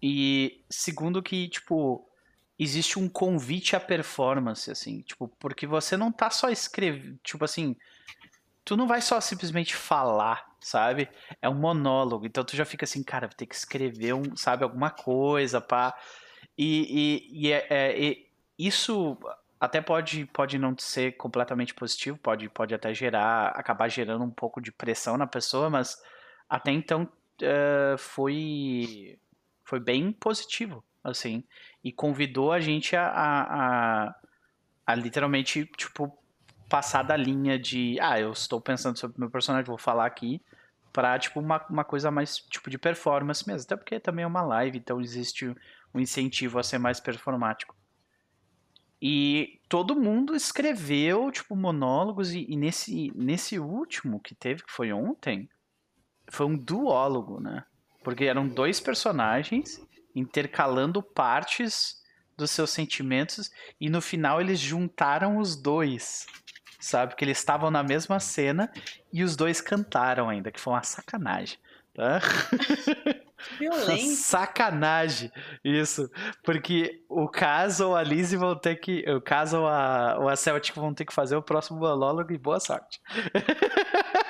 E segundo que, tipo, existe um convite à performance, assim, tipo, porque você não tá só escrevendo, tipo assim, tu não vai só simplesmente falar, sabe? É um monólogo, então tu já fica assim, cara, vou ter que escrever um, sabe, alguma coisa, pá. E, e, e, é, é, e isso até pode, pode não ser completamente positivo, pode, pode até gerar, acabar gerando um pouco de pressão na pessoa, mas até então uh, foi, foi bem positivo, assim, e convidou a gente a, a, a, a literalmente, tipo, passar da linha de, ah, eu estou pensando sobre o meu personagem, vou falar aqui, pra, tipo, uma, uma coisa mais, tipo, de performance mesmo. Até porque também é uma live, então existe um incentivo a ser mais performático. E todo mundo escreveu, tipo, monólogos, e, e, nesse, nesse último que teve, que foi ontem, foi um duólogo, né? Porque eram dois personagens intercalando partes dos seus sentimentos e no final eles juntaram os dois sabe? Que eles estavam na mesma cena e os dois cantaram ainda, que foi uma sacanagem. Tá? Violência. [laughs] Sacanagem, isso. Porque o caso ou a Lizzie vão ter que. O caso ou a, ou a Celtic vão ter que fazer o próximo monólogo e boa sorte. [laughs]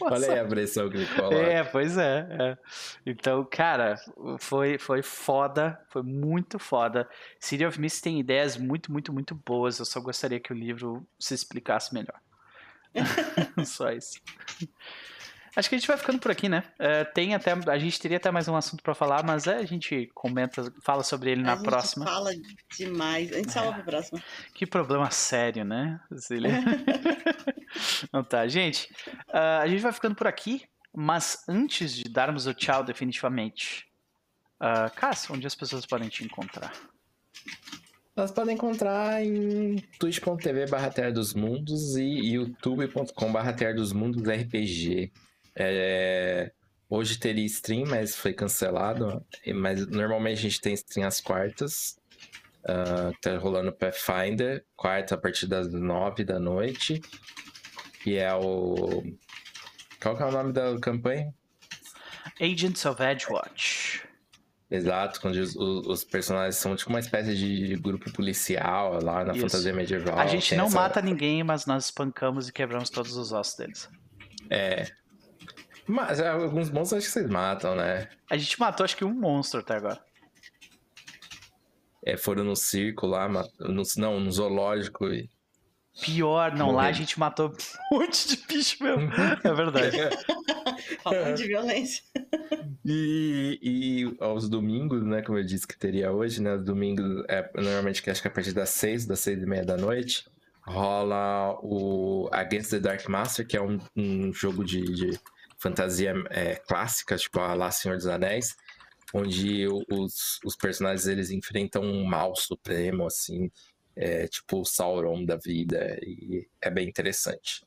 Olha aí a pressão que ele coloca. É, pois é, é, Então, cara, foi, foi foda, foi muito foda. City of Mist tem ideias muito, muito, muito boas. Eu só gostaria que o livro se explicasse melhor. [laughs] só isso. Acho que a gente vai ficando por aqui, né? É, tem até, a gente teria até mais um assunto para falar, mas é, a gente comenta, fala sobre ele na a próxima. A gente fala demais. A gente é. salva pra próxima. Que problema sério, né, Cecília? [laughs] então tá, gente. Uh, a gente vai ficando por aqui, mas antes de darmos o tchau definitivamente, uh, Cássio, onde as pessoas podem te encontrar? Elas podem encontrar em twitch.tv barra Terra dos Mundos e youtube.com barra Terra dos Mundos RPG. É, hoje teria stream, mas foi cancelado. Mas normalmente a gente tem stream às quartas. Uh, tá rolando Pathfinder, quarta a partir das nove da noite. E é o. Qual que é o nome da campanha? Agents of Edgewatch. Exato, quando os, os, personagens são tipo uma espécie de grupo policial lá na Isso. fantasia medieval. A gente não essa... mata ninguém, mas nós espancamos e quebramos todos os ossos deles. É, mas é, alguns monstros acho que vocês matam, né? A gente matou acho que um monstro até agora. É, foram no circo lá, no, não, no zoológico e. Pior, não, lá a gente matou [laughs] um monte de bicho mesmo. é verdade. [laughs] Falando de violência. E, e aos domingos, né, como eu disse que teria hoje, né, os domingos, é, normalmente que acho que é a partir das seis, das seis e meia da noite, rola o Against the Dark Master, que é um, um jogo de, de fantasia é, clássica, tipo a lá Senhor dos Anéis, onde os, os personagens eles enfrentam um mal supremo, assim, é, tipo o Sauron da vida, e é bem interessante.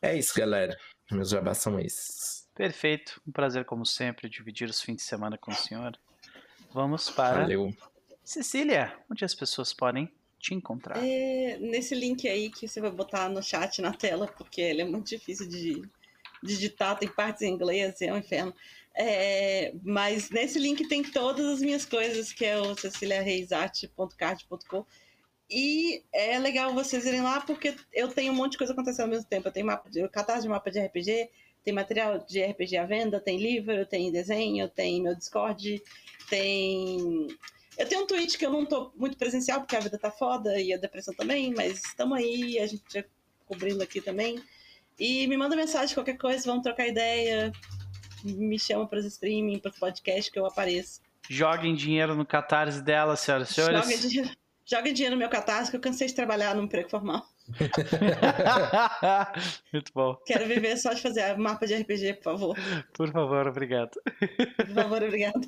É isso, galera. Meus jabás são esses. Perfeito. Um prazer, como sempre, dividir os fins de semana com o senhor. Vamos para. Valeu. Cecília, onde as pessoas podem te encontrar? É, nesse link aí que você vai botar no chat na tela, porque ele é muito difícil de digitar, tem partes em inglês, é um inferno. É, mas nesse link tem todas as minhas coisas, que é o ceciliareisarte.card.com. E é legal vocês irem lá, porque eu tenho um monte de coisa acontecendo ao mesmo tempo. Eu tenho mapa de, catarse de mapa de RPG, tem material de RPG à venda, tem livro, tem desenho, tem meu Discord, tem. Eu tenho um tweet que eu não tô muito presencial, porque a vida tá foda e a depressão também, mas estamos aí, a gente já cobrindo aqui também. E me manda mensagem, qualquer coisa, vamos trocar ideia. Me chama para os streaming, para os podcasts que eu apareço. Joguem dinheiro no catarse dela, senhoras e senhores. Joguem dinheiro, joguem dinheiro no meu catarse, que eu cansei de trabalhar num emprego formal. [laughs] Muito bom. Quero viver só de fazer mapa de RPG, por favor. Por favor, obrigado. Por favor, obrigado.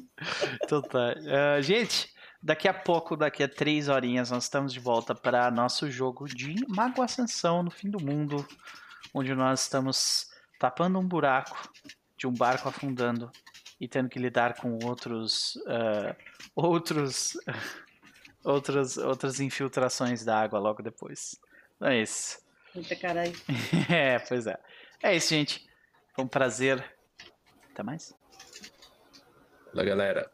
Então tá. Uh, gente, daqui a pouco, daqui a três horinhas, nós estamos de volta para nosso jogo de Mago Ascensão no fim do mundo onde nós estamos tapando um buraco de um barco afundando e tendo que lidar com outros uh, outros outras outras infiltrações da água logo depois. Então é isso. Eita caralho. [laughs] é, pois é. É isso, gente. Foi um prazer. Até mais. Valeu, galera.